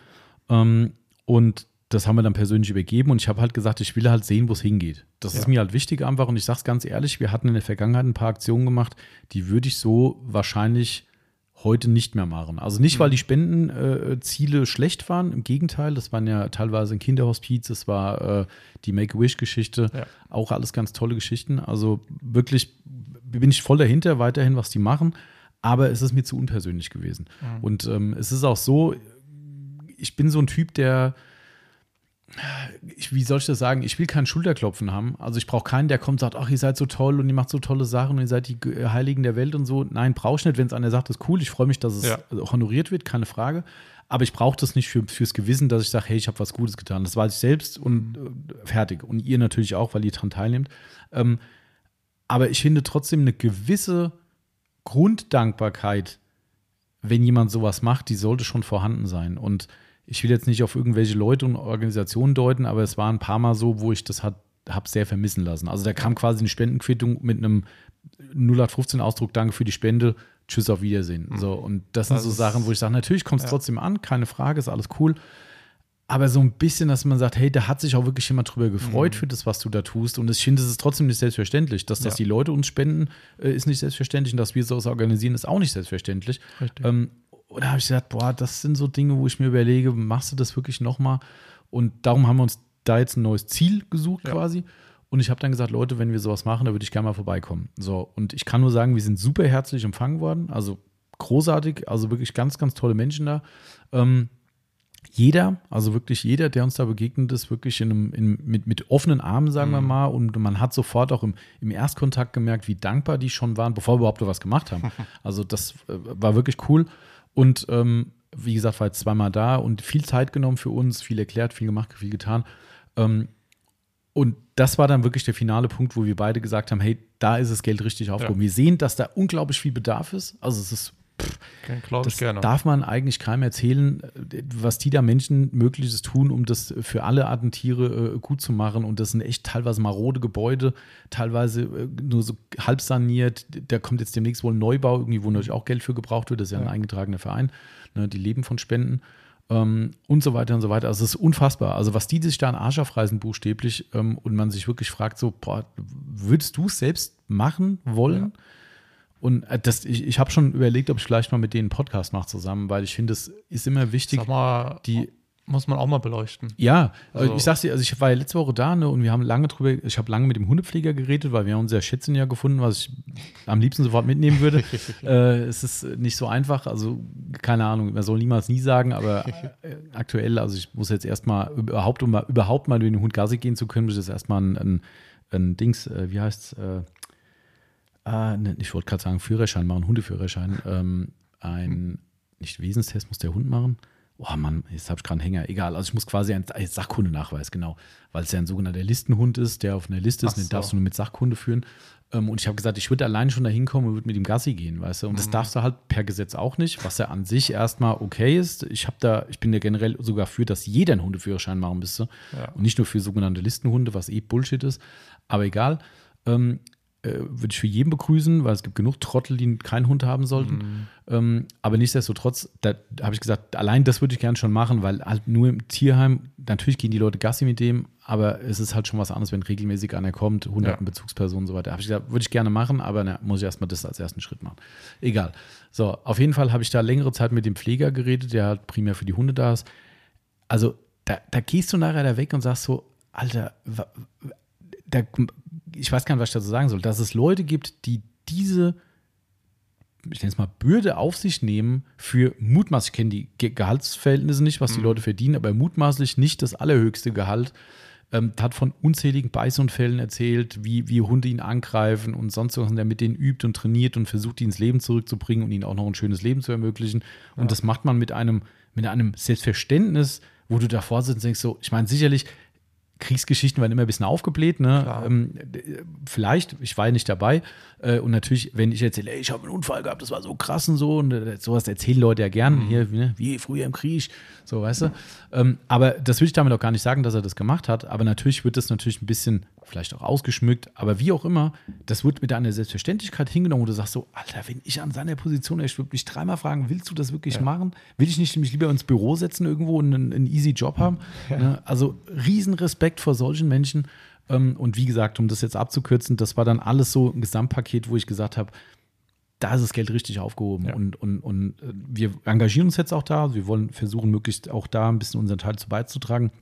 Ähm, und das haben wir dann persönlich übergeben und ich habe halt gesagt, ich will halt sehen, wo es hingeht. Das ja. ist mir halt wichtig einfach und ich sage es ganz ehrlich, wir hatten in der Vergangenheit ein paar Aktionen gemacht, die würde ich so wahrscheinlich heute nicht mehr machen. Also nicht, weil mhm. die Spendenziele äh, schlecht waren, im Gegenteil, das waren ja teilweise ein Kinderhospiz, es war äh, die Make-A-Wish-Geschichte, ja. auch alles ganz tolle Geschichten. Also wirklich bin ich voll dahinter, weiterhin, was die machen, aber es ist mir zu unpersönlich gewesen. Mhm. Und ähm, es ist auch so, ich bin so ein Typ, der wie soll ich das sagen? Ich will keinen Schulterklopfen haben. Also ich brauche keinen, der kommt und sagt, ach, ihr seid so toll und ihr macht so tolle Sachen und ihr seid die Heiligen der Welt und so. Nein, brauche ich nicht. Wenn es einer sagt, ist cool. Ich freue mich, dass es ja. honoriert wird, keine Frage. Aber ich brauche das nicht für, fürs Gewissen, dass ich sage, hey, ich habe was Gutes getan. Das weiß ich selbst und äh, fertig. Und ihr natürlich auch, weil ihr daran teilnehmt. Ähm, aber ich finde trotzdem eine gewisse Grunddankbarkeit, wenn jemand sowas macht, die sollte schon vorhanden sein. Und ich will jetzt nicht auf irgendwelche Leute und Organisationen deuten, aber es war ein paar Mal so, wo ich das habe sehr vermissen lassen. Also da kam quasi eine Spendenquittung mit einem 0815 Ausdruck, danke für die Spende, tschüss, auf Wiedersehen. Mhm. So, und das, das sind so Sachen, wo ich sage, natürlich kommt es ja. trotzdem an, keine Frage, ist alles cool. Aber so ein bisschen, dass man sagt, hey, da hat sich auch wirklich jemand drüber gefreut mhm. für das, was du da tust. Und ich finde, es ist trotzdem nicht selbstverständlich. Dass, dass ja. die Leute uns spenden, äh, ist nicht selbstverständlich. Und dass wir sowas organisieren, ist auch nicht selbstverständlich. Ähm, und da habe ich gesagt, boah, das sind so Dinge, wo ich mir überlege, machst du das wirklich nochmal? Und darum haben wir uns da jetzt ein neues Ziel gesucht ja. quasi. Und ich habe dann gesagt, Leute, wenn wir sowas machen, da würde ich gerne mal vorbeikommen. So, und ich kann nur sagen, wir sind super herzlich empfangen worden. Also großartig, also wirklich ganz, ganz tolle Menschen da. Ähm, jeder, also wirklich jeder, der uns da begegnet ist, wirklich in einem, in, mit, mit offenen Armen, sagen mhm. wir mal. Und man hat sofort auch im, im Erstkontakt gemerkt, wie dankbar die schon waren, bevor wir überhaupt was gemacht haben. [laughs] Also das äh, war wirklich cool. Und ähm, wie gesagt, war jetzt zweimal da und viel Zeit genommen für uns, viel erklärt, viel gemacht, viel getan. Ähm, und das war dann wirklich der finale Punkt, wo wir beide gesagt haben: hey, da ist das Geld richtig aufgehoben. Ja. Wir sehen, dass da unglaublich viel Bedarf ist. Also es ist das gerne. darf man eigentlich keinem erzählen, was die da Menschen Mögliches tun, um das für alle Arten Tiere äh, gut zu machen. Und das sind echt teilweise marode Gebäude, teilweise äh, nur so halb saniert. Da kommt jetzt demnächst wohl ein Neubau, irgendwie, wo natürlich auch Geld für gebraucht wird. Das ist ja, ja. ein eingetragener Verein. Ne, die leben von Spenden. Ähm, und so weiter und so weiter. Also es ist unfassbar. Also was die sich da an Arsch aufreißen, buchstäblich, ähm, und man sich wirklich fragt, so, boah, würdest du es selbst machen wollen? Ja. Und äh, das, ich, ich habe schon überlegt, ob ich vielleicht mal mit denen einen Podcast mache zusammen, weil ich finde, es ist immer wichtig, Sag mal, die muss man auch mal beleuchten. Ja, also, ich sag's dir, also ich war ja letzte Woche da ne, und wir haben lange drüber, ich habe lange mit dem Hundepfleger geredet, weil wir haben unser Schätzchen ja gefunden, was ich am liebsten sofort mitnehmen würde. [laughs] äh, es ist nicht so einfach, also keine Ahnung, man soll niemals nie sagen, aber äh, aktuell, also ich muss jetzt erstmal überhaupt, um überhaupt mal mit dem Hund Gassi gehen zu können, muss ich jetzt erstmal ein, ein, ein Dings, äh, wie heißt's, äh, äh, ich wollte gerade sagen, Führerschein machen, Hundeführerschein. Ähm, ein, nicht Wesenstest muss der Hund machen. Oh Mann, jetzt habe ich gerade einen Hänger. Egal, also ich muss quasi einen Sachkundenachweis, genau. Weil es ja ein sogenannter Listenhund ist, der auf einer Liste ist, so. den darfst du nur mit Sachkunde führen. Ähm, und ich habe gesagt, ich würde alleine schon da hinkommen und würde mit dem Gassi gehen, weißt du. Und mhm. das darfst du halt per Gesetz auch nicht, was ja an sich erstmal okay ist. Ich habe da, ich bin ja generell sogar für, dass jeder einen Hundeführerschein machen müsste. Ja. Und nicht nur für sogenannte Listenhunde, was eh Bullshit ist. Aber egal. Ähm, äh, würde ich für jeden begrüßen, weil es gibt genug Trottel, die keinen Hund haben sollten. Mhm. Ähm, aber nichtsdestotrotz, da habe ich gesagt, allein das würde ich gerne schon machen, weil halt nur im Tierheim, natürlich gehen die Leute Gassi mit dem, aber es ist halt schon was anderes, wenn regelmäßig einer kommt, hunderten ja. Bezugspersonen und so weiter. Habe ich gesagt, würde ich gerne machen, aber na, muss ich erstmal das als ersten Schritt machen. Egal. So, auf jeden Fall habe ich da längere Zeit mit dem Pfleger geredet, der halt primär für die Hunde da ist. Also, da, da gehst du nachher da weg und sagst so, Alter, da ich weiß gar nicht, was ich dazu sagen soll, dass es Leute gibt, die diese, ich nenne es mal, Bürde auf sich nehmen für mutmaßlich, ich kenne die Gehaltsverhältnisse nicht, was die mhm. Leute verdienen, aber mutmaßlich nicht das allerhöchste Gehalt. Ähm, hat von unzähligen Beißunfällen erzählt, wie, wie Hunde ihn angreifen und sonst was, und der mit denen übt und trainiert und versucht, ihn ins Leben zurückzubringen und ihnen auch noch ein schönes Leben zu ermöglichen. Und ja. das macht man mit einem, mit einem Selbstverständnis, wo du davor sitzt und denkst so, ich meine, sicherlich, Kriegsgeschichten werden immer ein bisschen aufgebläht. Ne? Ähm, vielleicht, ich war ja nicht dabei. Äh, und natürlich, wenn ich erzähle, ey, ich habe einen Unfall gehabt, das war so krass und so, und äh, sowas erzählen Leute ja gern, mhm. hier, ne? wie früher im Krieg, so, weißt du. Ähm, aber das will ich damit auch gar nicht sagen, dass er das gemacht hat. Aber natürlich wird das natürlich ein bisschen, vielleicht auch ausgeschmückt, aber wie auch immer, das wird mit einer Selbstverständlichkeit hingenommen, wo du sagst so, Alter, wenn ich an seiner Position, ich würde mich dreimal fragen, willst du das wirklich ja. machen? Will ich nicht mich lieber ins Büro setzen irgendwo und einen, einen easy Job haben? Ja. Ne? Also Riesenrespekt vor solchen Menschen. Ähm, und wie gesagt, um das jetzt abzukürzen, das war dann alles so ein Gesamtpaket, wo ich gesagt habe, da ist das Geld richtig aufgehoben. Ja. Und, und, und äh, wir engagieren uns jetzt auch da. Wir wollen versuchen, möglichst auch da ein bisschen unseren Teil zu beizutragen.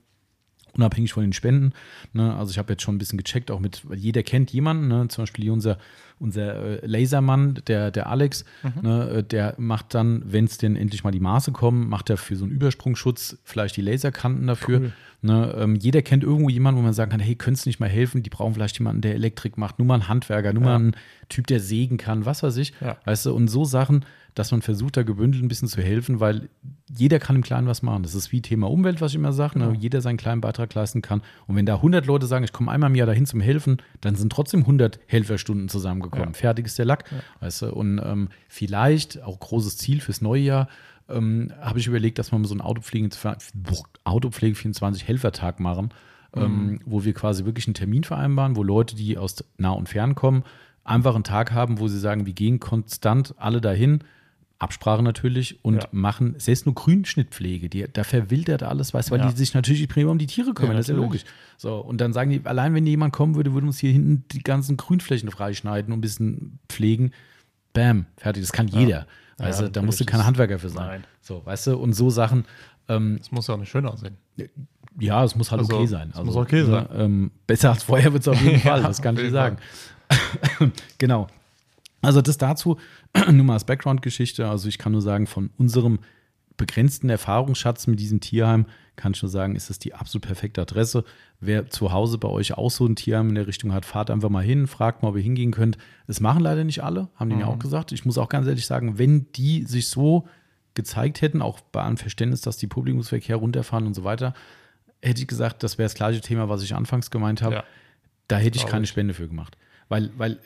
Unabhängig von den Spenden. Ne? Also ich habe jetzt schon ein bisschen gecheckt, auch mit, weil jeder kennt jemanden, ne? zum Beispiel hier unser, unser äh, Lasermann, der, der Alex, ne, äh, der macht dann, wenn es denn endlich mal die Maße kommen, macht er für so einen Übersprungsschutz vielleicht die Laserkanten dafür. Cool. Ne, ähm, jeder kennt irgendwo jemanden, wo man sagen kann, hey, könntest du nicht mal helfen? Die brauchen vielleicht jemanden, der Elektrik macht, nur mal einen Handwerker, nur Ja. mal einen Typ, der sägen kann, was weiß ich. Ja. Weißt du, und so Sachen, dass man versucht, da gebündelt ein bisschen zu helfen, weil jeder kann im Kleinen was machen. Das ist wie Thema Umwelt, was ich immer sage? Genau. jeder seinen kleinen Beitrag leisten kann. Und wenn da 100 Leute sagen, ich komme einmal im Jahr dahin zum Helfen, dann sind trotzdem 100 Helferstunden zusammengekommen. Ja. Fertig ist der Lack. Weißt du? Und ähm, vielleicht, auch großes Ziel fürs neue Jahr, ähm, habe ich überlegt, dass wir mal so einen Autopflege, Autopflege 24 Helfertag machen, ähm, wo wir quasi wirklich einen Termin vereinbaren, wo Leute, die aus nah und fern kommen, einfach einen Tag haben, wo sie sagen, wir gehen konstant alle dahin, Absprache natürlich und Ja. machen selbst nur Grünschnittpflege. Die, da verwildert alles, weißt weil Ja. die sich natürlich primär um die Tiere kümmern, Ja, das ist ja logisch. So, und dann sagen die, allein wenn jemand kommen würde, würde uns hier hinten die ganzen Grünflächen freischneiden und ein bisschen pflegen. Bam, fertig. Das kann jeder. Also Ja, da musst du natürlich, kein Handwerker für sein. Nein. So, weißt du, und so Sachen, ähm, Das muss ja auch nicht schön aussehen. ja, es muss halt Also, okay sein. es muss okay sein. Ähm, besser als vorher wird es auf jeden [laughs] Fall, das kann ich dir sagen. [laughs] genau. Also das dazu, [clears throat] nur mal als Background-Geschichte. Also ich kann nur sagen, von unserem begrenzten Erfahrungsschatz mit diesem Tierheim kann ich nur sagen, ist es die absolut perfekte Adresse. Wer zu Hause bei euch auch so ein Tierheim in der Richtung hat, fahrt einfach mal hin, fragt mal, ob ihr hingehen könnt. Das machen leider nicht alle, haben die mir auch gesagt. Ich muss auch ganz ehrlich sagen, wenn die sich so gezeigt hätten, auch bei einem Verständnis, dass die Publikumsverkehr runterfahren und so weiter, hätte ich gesagt, das wäre das gleiche Thema, was ich anfangs gemeint habe. Ja. Da hätte ich keine. Spende für gemacht. Weil, weil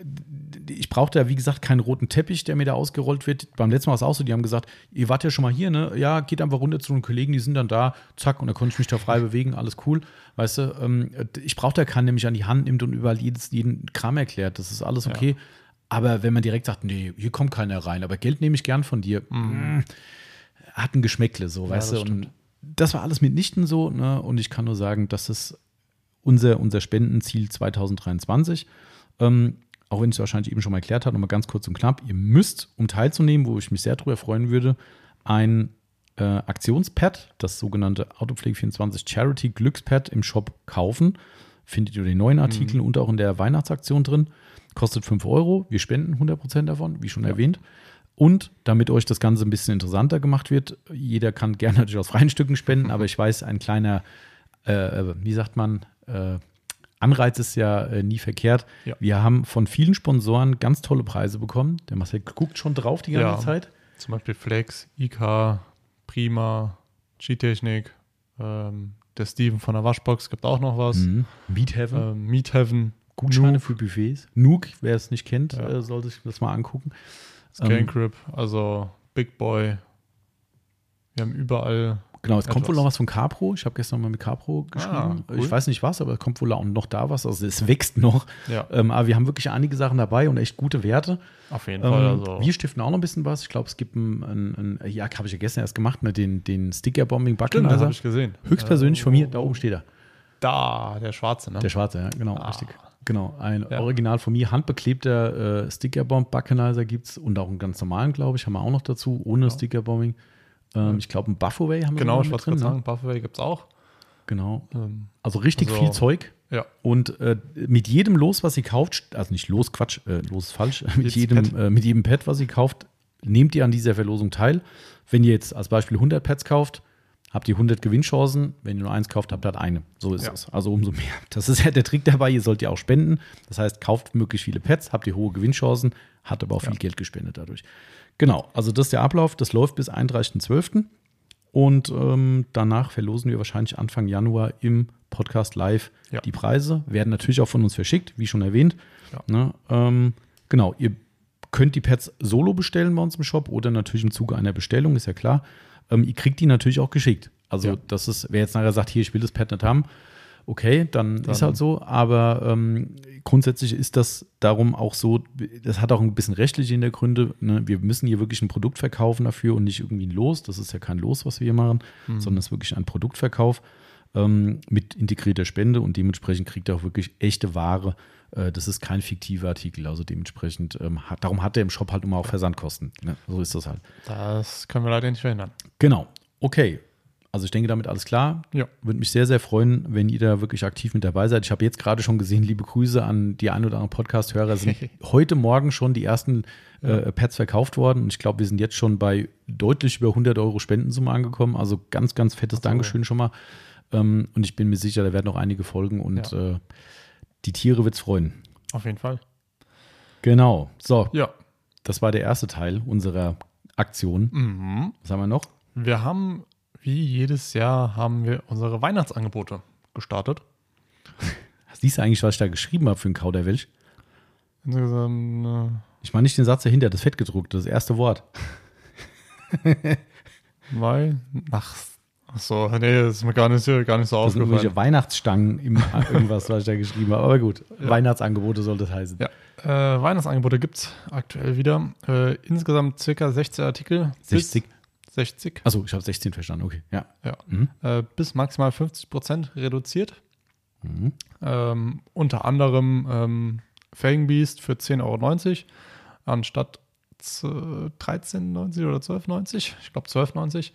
ich brauchte ja, wie gesagt, keinen roten Teppich, der mir da ausgerollt wird. Beim letzten Mal war es auch so, die haben gesagt, ihr wart ja schon mal hier, ne? Ja, geht einfach runter zu den Kollegen, die sind dann da, zack, und da konnte ich mich da frei bewegen, alles cool. Weißt du, ähm, ich brauchte ja keinen, der mich an die Hand nimmt und überall jedes, jeden Kram erklärt. Das ist alles okay. Aber wenn man direkt sagt, nee, hier kommt keiner rein, aber Geld nehme ich gern von dir, mm, hat ein Geschmäckle, so, weißt das du. Und das war alles mitnichten so, ne? Und ich kann nur sagen, das ist unser, unser Spendenziel 2023. Ähm, auch wenn ich es wahrscheinlich eben schon mal erklärt habe, nochmal ganz kurz und knapp. Ihr müsst, um teilzunehmen, wo ich mich sehr darüber freuen würde, ein äh, Aktionspad, das sogenannte Autopflege24 Charity Glückspad im Shop kaufen. Findet ihr den neuen Artikel und auch in der Weihnachtsaktion drin. Kostet 5 Euro. Wir spenden 100% davon, wie schon erwähnt. Und damit euch das Ganze ein bisschen interessanter gemacht wird, jeder kann gerne [laughs] natürlich aus freien Stücken spenden, [laughs] aber ich weiß, ein kleiner, äh, wie sagt man, äh, Anreiz ist ja äh, nie verkehrt. Ja. Wir haben von vielen Sponsoren ganz tolle Preise bekommen. Der Marcel guckt schon drauf die ganze Ja. Zeit. Zum Beispiel Flex, IK, Prima, G-Technik, ähm, der Steven von der Waschbox gibt auch noch was. Mhm. Meat Heaven. Ähm, Meat Heaven, Gutscheine Nuke, für Buffets. Nuke, wer es nicht kennt, Ja. äh, sollte sich das mal angucken. Scan ähm, Grip, also Big Boy. Wir haben überall. Genau, es kommt Etwas. wohl noch was von Capro. Ich habe gestern mal mit Capro geschrieben. Ah, cool. Ich weiß nicht was, aber es kommt wohl auch noch da was. Also es wächst noch. Ja, Ähm, aber wir haben wirklich einige Sachen dabei und echt gute Werte. auf jeden Ähm, Fall. Also, Wir stiften auch noch ein bisschen was. Ich glaube, es gibt ein, ein, ein ja, habe ich ja gestern erst gemacht, ne, den, den Sticker-Bombing Stimmt, das Buckenizer. habe ich gesehen. Höchstpersönlich von mir, da oben steht er. Da, der Schwarze, ne? Der schwarze, ja, genau, Ah. richtig. Genau, ein Ja. Original von mir, handbeklebter äh, Stickerbomb Buckenizer gibt es und auch einen ganz normalen, glaube ich, haben wir auch noch dazu, ohne Stickerbombing. Ähm, ich glaube, ein Buffaway haben wir genau, ich wollte gerade ne? sagen, Buffaway gibt es auch. Genau. Ähm, Also richtig Also- viel Zeug. ja, Und äh, mit jedem Los, was ihr kauft, also nicht Los, Quatsch, äh, Los ist falsch, [laughs] mit jedem, äh, mit jedem Pad, was ihr kauft, nehmt ihr an dieser Verlosung teil. Wenn ihr jetzt als Beispiel 100 Pads kauft, habt ihr 100 Gewinnchancen. Wenn ihr nur eins kauft, habt ihr halt eine. So ist Ja. es. Also umso mehr. [laughs] Das ist ja der Trick dabei. Ihr sollt ja auch spenden. Das heißt, kauft möglichst viele Pads, habt ihr hohe Gewinnchancen, hat aber auch viel Geld gespendet dadurch. Genau, also das ist der Ablauf. Das läuft bis 31.12. Und ähm, danach verlosen wir wahrscheinlich Anfang Januar im Podcast live Ja. die Preise. Werden natürlich auch von uns verschickt, wie schon erwähnt. Ja. Ne? Ähm, genau, ihr könnt die Pads solo bestellen bei uns im Shop oder natürlich im Zuge einer Bestellung, ist ja klar. Ähm, ihr kriegt die natürlich auch geschickt. Also, Ja. das ist, wer jetzt nachher sagt, hier, ich will das Pad nicht haben, okay, dann, ist halt so. Aber ähm, grundsätzlich ist das darum auch so, das hat auch ein bisschen rechtliche Hintergründe. Ne? Wir müssen hier wirklich ein Produkt verkaufen dafür und nicht irgendwie ein Los. Das ist ja kein Los, was wir hier machen, sondern es ist wirklich ein Produktverkauf ähm, mit integrierter Spende und dementsprechend kriegt er auch wirklich echte Ware. Äh, das ist kein fiktiver Artikel, also dementsprechend, ähm, hat, darum hat er im Shop halt immer auch Versandkosten. Ne? So ist das halt. das können wir leider nicht verhindern. Genau. Okay. Also ich denke damit alles klar. Ja. Würde mich sehr, sehr freuen, wenn ihr da wirklich aktiv mit dabei seid. Ich habe jetzt gerade schon gesehen, liebe Grüße an die ein oder anderen Podcast-Hörer, sind [laughs] heute Morgen schon die ersten äh, Pads verkauft worden. Und ich glaube, wir sind jetzt schon bei deutlich über 100 Euro Spendensumme angekommen. Also ganz, ganz fettes so. Dankeschön schon mal. Ähm, und ich bin mir sicher, da werden noch einige folgen und äh, die Tiere wird es freuen. Auf jeden Fall. Genau. So, Ja. das war der erste Teil unserer Aktion. Mhm. Was haben wir noch? Wir haben, wie jedes Jahr, haben wir unsere Weihnachtsangebote gestartet. [laughs] Siehst du eigentlich, was ich da geschrieben habe für einen Kauderwelsch? Insgesamt, Ich meine nicht den Satz dahinter, das fettgedruckte, das erste Wort. [laughs] äh, Mai, ach, ach so, nee, das ist mir gar nicht, so- gar nicht so Das sind irgendwelche aufgefallen. Weihnachtsstangen im [laughs] irgendwas, was ich da geschrieben habe. Aber gut, Ja. Weihnachtsangebote soll das heißen. Ja, äh, Weihnachtsangebote gibt es aktuell wieder. Äh, insgesamt circa 60 Artikel. 60. Bis 60. Achso, ich habe 16 verstanden, okay. Ja. Ja. Mhm. Äh, bis maximal 50% reduziert. Mhm. Ähm, unter anderem ähm, Felgenbeast für 10,90 Euro anstatt z- 13,90 oder 12,90. Ich glaube 12,90.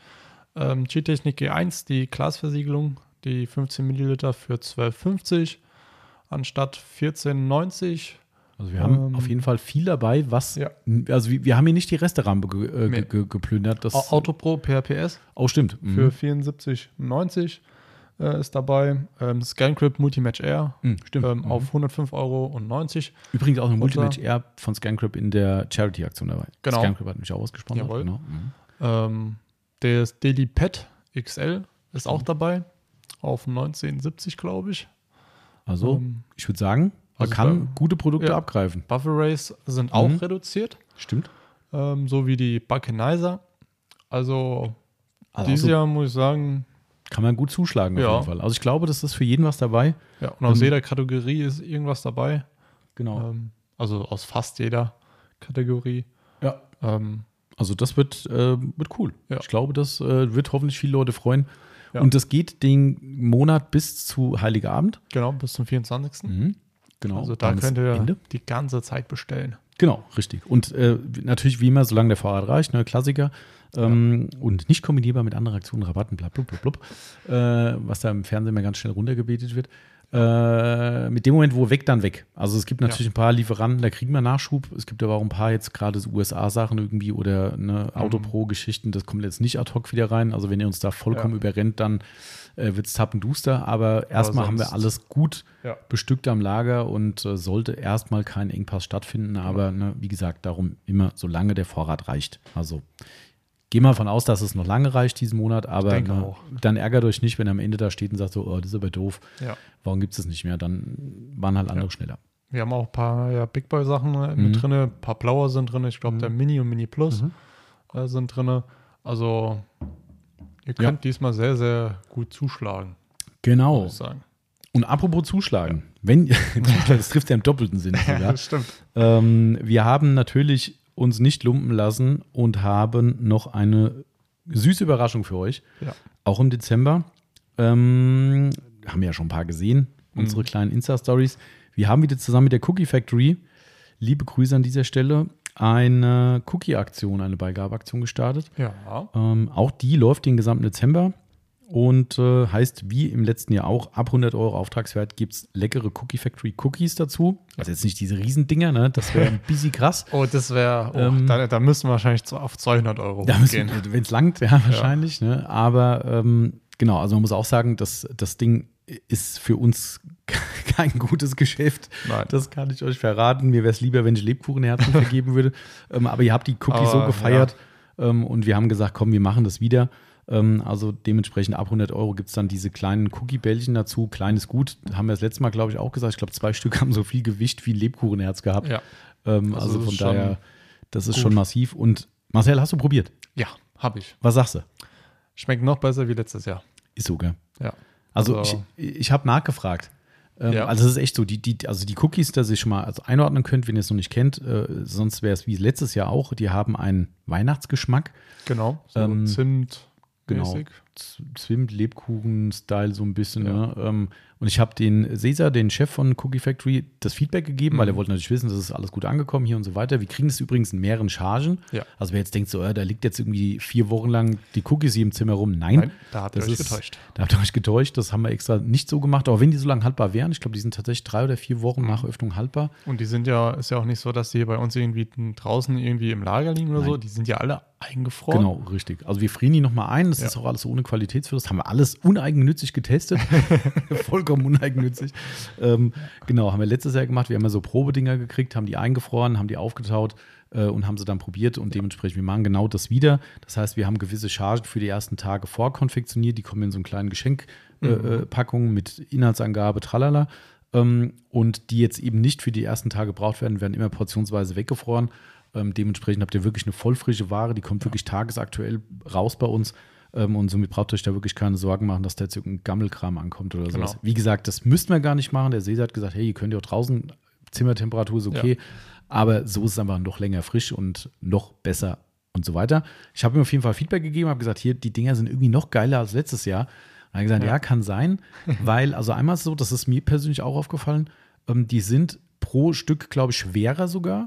Ähm, G-Technik G1, die Glasversiegelung, die 15 Milliliter für 12,50 anstatt 14,90. Also wir haben Ähm, auf jeden Fall viel dabei, was, Ja. also wir, wir haben hier nicht die Resterampe ge, äh, Nee. ge, ge, geplündert. Das, Au- Autopro PRPS oh, stimmt. Mhm. für 74,90 äh, ist dabei. Ähm, ScanCrypt Multimatch Air Mhm, stimmt. ähm, Mhm. auf 105,90 Euro. Übrigens auch Unter- Multimatch Air von Scancrip in der Charity-Aktion dabei. Genau. Scancrip hat mich auch ausgesponsert. Jawohl. Genau. Mhm. Ähm, das Daily Pet XL ist auch dabei. Auf 19,70 glaube ich. Also, Ähm, ich würde sagen, man also kann gute Produkte ja. abgreifen. Buffer Rays sind auch Mhm. reduziert. Stimmt. Ähm, so wie die Buckenizer. Also, Also dieses auch so Jahr muss ich sagen, kann man gut zuschlagen auf Ja. jeden Fall. Also ich glaube, das ist für jeden was dabei. ja, und aus Ähm, jeder Kategorie ist irgendwas dabei. Genau. Ähm, also aus fast jeder Kategorie. ja. Ähm, Also das wird, äh, wird cool. Ja. Ich glaube, das äh, wird hoffentlich viele Leute freuen. Ja. Und das geht den Monat bis zu Heiligabend. genau, bis zum 24. Mhm. Genau. Also da könnt ihr Ende. die ganze Zeit bestellen. Genau, richtig. Und äh, natürlich wie immer, solange der Vorrat reicht, ne, Klassiker. Ähm, Und nicht kombinierbar mit anderen Aktionen, Rabatten, bla, blub, blub, blub, äh, was da im Fernsehen mal ganz schnell runtergebetet wird. Äh, mit dem Moment, wo weg, dann weg. Also es gibt natürlich ein paar Lieferanten, da kriegen wir Nachschub. Es gibt aber auch ein paar jetzt gerade USA-Sachen irgendwie oder ne, Mhm. Autopro-Geschichten. Das kommt jetzt nicht ad hoc wieder rein. Also wenn ihr uns da vollkommen Ja. überrennt, dann äh, wird es tappenduster. Aber erstmal haben wir alles gut Ja. bestückt am Lager und äh, sollte erstmal kein Engpass stattfinden. Aber ne, wie gesagt, darum immer, solange der Vorrat reicht. Also gehen wir davon aus, dass es noch lange reicht diesen Monat, aber denke ne, dann ärgert euch nicht, wenn er am Ende da steht und sagt so, oh, das ist aber doof. Ja. Warum gibt es das nicht mehr? Dann waren halt andere schneller. Wir haben auch ein paar ja, Big Boy Sachen äh, Mhm. mit drin, ein paar Blaue sind drin. Ich glaube, der Mini und Mini Plus Mhm. äh, sind drin. Also, ihr Ja. könnt diesmal sehr, sehr gut zuschlagen, Genau. Und apropos zuschlagen, wenn [laughs] das trifft ja im doppelten Sinne [laughs] sogar. stimmt. Ähm, wir haben natürlich uns nicht lumpen lassen und haben noch eine süße Überraschung für euch. Ja. Auch im Dezember. Ähm, haben wir ja schon ein paar gesehen, unsere kleinen Insta-Stories. Wir haben wieder zusammen mit der Cookie Factory, liebe Grüße an dieser Stelle, eine Cookie-Aktion, eine Beigabeaktion gestartet. Ja. Ähm, auch die läuft den gesamten Dezember und äh, heißt wie im letzten Jahr auch, ab 100 Euro Auftragswert gibt es leckere Cookie Factory Cookies dazu. Also jetzt nicht diese Riesendinger, ne? das wäre ein bisschen krass. Oh, das wäre, oh, Ähm, da, da müssen wir wahrscheinlich auf 200 Euro Da gehen. wenn es langt, ja, wahrscheinlich. Ne? Aber ähm, genau, also man muss auch sagen, dass das Ding ist für uns [laughs] kein gutes Geschäft. Nein. Das kann ich euch verraten. Mir wäre es lieber, wenn ich Lebkuchenherzen [laughs] vergeben würde. Ähm, aber ihr habt die Cookies so Aber, gefeiert ähm, und wir haben gesagt, komm, wir machen das wieder. Ähm, also dementsprechend ab 100 Euro gibt es dann diese kleinen Cookie-Bällchen dazu. Kleines Gut, haben wir das letzte Mal, glaube ich, auch gesagt. Ich glaube, zwei [laughs] Stück haben so viel Gewicht wie ein Lebkuchenherz gehabt. Ja. Ähm, Also also von daher, das ist gut. schon massiv. Und Marcel, hast du probiert? Ja, habe ich. Was sagst du? Schmeckt noch besser wie letztes Jahr. Ist so, gell? Ja. Also, Also- ich, ich habe nachgefragt. Ähm, Ja. Also es ist echt so, die, die, also die Cookies, dass ihr schon mal also einordnen könnt, wenn ihr es noch nicht kennt, äh, sonst wäre es wie letztes Jahr auch, die haben einen Weihnachtsgeschmack. Genau. So Ähm, Zimt genau. Zwimt Lebkuchen-Style so ein bisschen. Ja. Ne? Ähm, und ich habe den Cesar, den Chef von Cookie Factory, das Feedback gegeben, weil er Mhm. wollte natürlich wissen, das ist alles gut angekommen hier und so weiter. Wir kriegen es übrigens in mehreren Chargen. Ja. Also wer jetzt denkt, so, äh, da liegt jetzt irgendwie vier Wochen lang die Cookies hier im Zimmer rum. Nein, Nein, da habt ihr euch ist- getäuscht. Da habt ihr euch getäuscht. Das haben wir extra nicht so gemacht. Aber wenn die so lange haltbar wären, ich glaube, die sind tatsächlich drei oder vier Wochen Mhm. nach Öffnung haltbar. Und die sind ja, ist ja auch nicht so, dass die hier bei uns irgendwie draußen irgendwie im Lager liegen oder so. Nein. Die sind ja alle eingefroren. Genau, richtig. Also wir frieren die nochmal ein. Das Ja. ist auch alles ohne Qualitätsverlust. Haben wir alles uneigennützig getestet. [laughs] Vollkommen uneigennützig. Ähm, genau, haben wir letztes Jahr gemacht. Wir haben ja so Probedinger gekriegt, haben die eingefroren, haben die aufgetaut äh, und haben sie dann probiert. Und dementsprechend, wir machen genau das wieder. Das heißt, wir haben gewisse Chargen für die ersten Tage vorkonfektioniert. Die kommen in so einen kleinen Geschenkpackungen äh, Packungen mit Inhaltsangabe, tralala. Ähm, und die jetzt eben nicht für die ersten Tage gebraucht werden, werden immer portionsweise weggefroren. Ähm, dementsprechend habt ihr wirklich eine vollfrische Ware, die kommt wirklich tagesaktuell raus bei uns. Ähm, und somit braucht ihr euch da wirklich keine Sorgen machen, dass da jetzt irgendein Gammelkram ankommt oder Genau. sowas. Wie gesagt, das müssten wir gar nicht machen. Der Seeser hat gesagt, hey, ihr könnt ja auch draußen, Zimmertemperatur ist okay. Aber so ist es einfach noch länger frisch und noch besser und so weiter. Ich habe ihm auf jeden Fall Feedback gegeben, habe gesagt, hier, die Dinger sind irgendwie noch geiler als letztes Jahr. Und er hat gesagt, ja, Ja. kann sein, [laughs] weil, also einmal ist es so, das ist mir persönlich auch aufgefallen, ähm, die sind pro Stück, glaube ich, schwerer sogar,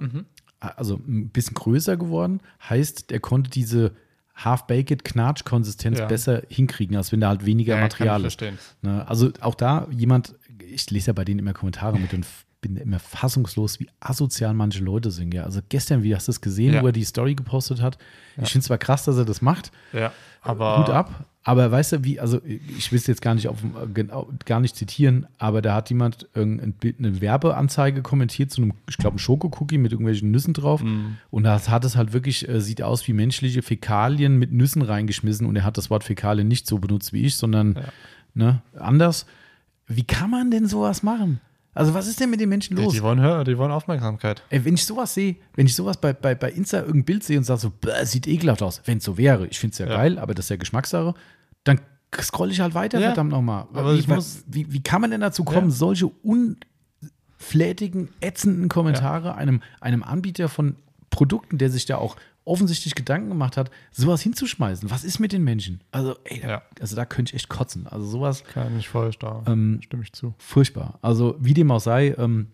also ein bisschen größer geworden. Heißt, der konnte diese Half-Baked Knatsch-Konsistenz Ja. besser hinkriegen, als wenn da halt weniger Ja, Material ist. Ne? Also auch da jemand, ich lese ja bei denen immer Kommentare mit und bin immer fassungslos, wie asozial manche Leute sind. Ja. Also gestern, wie hast du das gesehen, Ja. wo er die Story gepostet hat? Ich finde es zwar krass, dass er das macht, Ja, aber Hut ab. Aber weißt du, wie, also ich will es jetzt gar nicht auf genau, gar nicht zitieren, aber da hat jemand eine Werbeanzeige kommentiert zu einem, ich glaube, einem Schokocookie mit irgendwelchen Nüssen drauf. Mhm. Und das hat es halt wirklich, äh, sieht aus wie menschliche Fäkalien mit Nüssen reingeschmissen und er hat das Wort Fäkalien nicht so benutzt wie ich, sondern Ja. ne, anders. Wie kann man denn sowas machen? Also, was ist denn mit den Menschen die, los? die wollen hören, die wollen Aufmerksamkeit. Ey, wenn ich sowas sehe, wenn ich sowas bei, bei, bei Insta irgendein Bild sehe und sage so, "Bäh, sieht ekelhaft aus, wenn es so wäre, ich finde es ja, Ja. geil, aber das ist ja Geschmackssache, dann scroll ich halt weiter, Ja. verdammt nochmal. Aber Wie, wie, wie kann man denn dazu kommen, Ja. solche unflätigen, ätzenden Kommentare einem, einem Anbieter von Produkten, der sich da auch offensichtlich Gedanken gemacht hat, sowas hinzuschmeißen? Was ist mit den Menschen? Also, ey, da, Ja. also da könnte ich echt kotzen. Also sowas Kann ich voll da. Ähm, stimme ich zu. furchtbar. Also wie dem auch sei, ähm,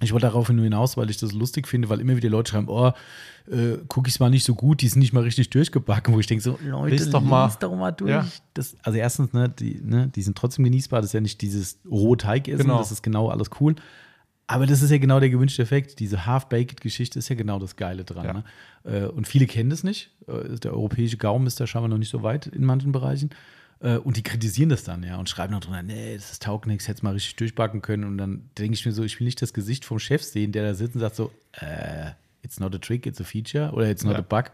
ich wollte darauf nur hinaus, weil ich das lustig finde, weil immer wieder Leute schreiben, oh, äh, Cookies waren nicht so gut, die sind nicht mal richtig durchgebacken, wo ich denke so, Leute, Lies doch mal. doch mal durch. Ja. Das, also erstens, ne die, ne, die sind trotzdem genießbar, das ist ja nicht dieses rohe Teigessen, Genau. das ist genau alles cool. Aber das ist ja genau der gewünschte Effekt. Diese Half-Baked-Geschichte ist ja genau das Geile dran. Ja. Ne? Äh, Und viele kennen das nicht. Äh, Der europäische Gaumen ist da scheinbar noch nicht so weit in manchen Bereichen. Äh, Und die kritisieren das dann, ja, und schreiben noch drunter, nee, das ist taugt nichts, hätte mal richtig durchbacken können. Und dann denke ich mir so, ich will nicht das Gesicht vom Chef sehen, der da sitzt und sagt so, äh, it's not a trick, it's a feature. Oder it's not Ja. a bug,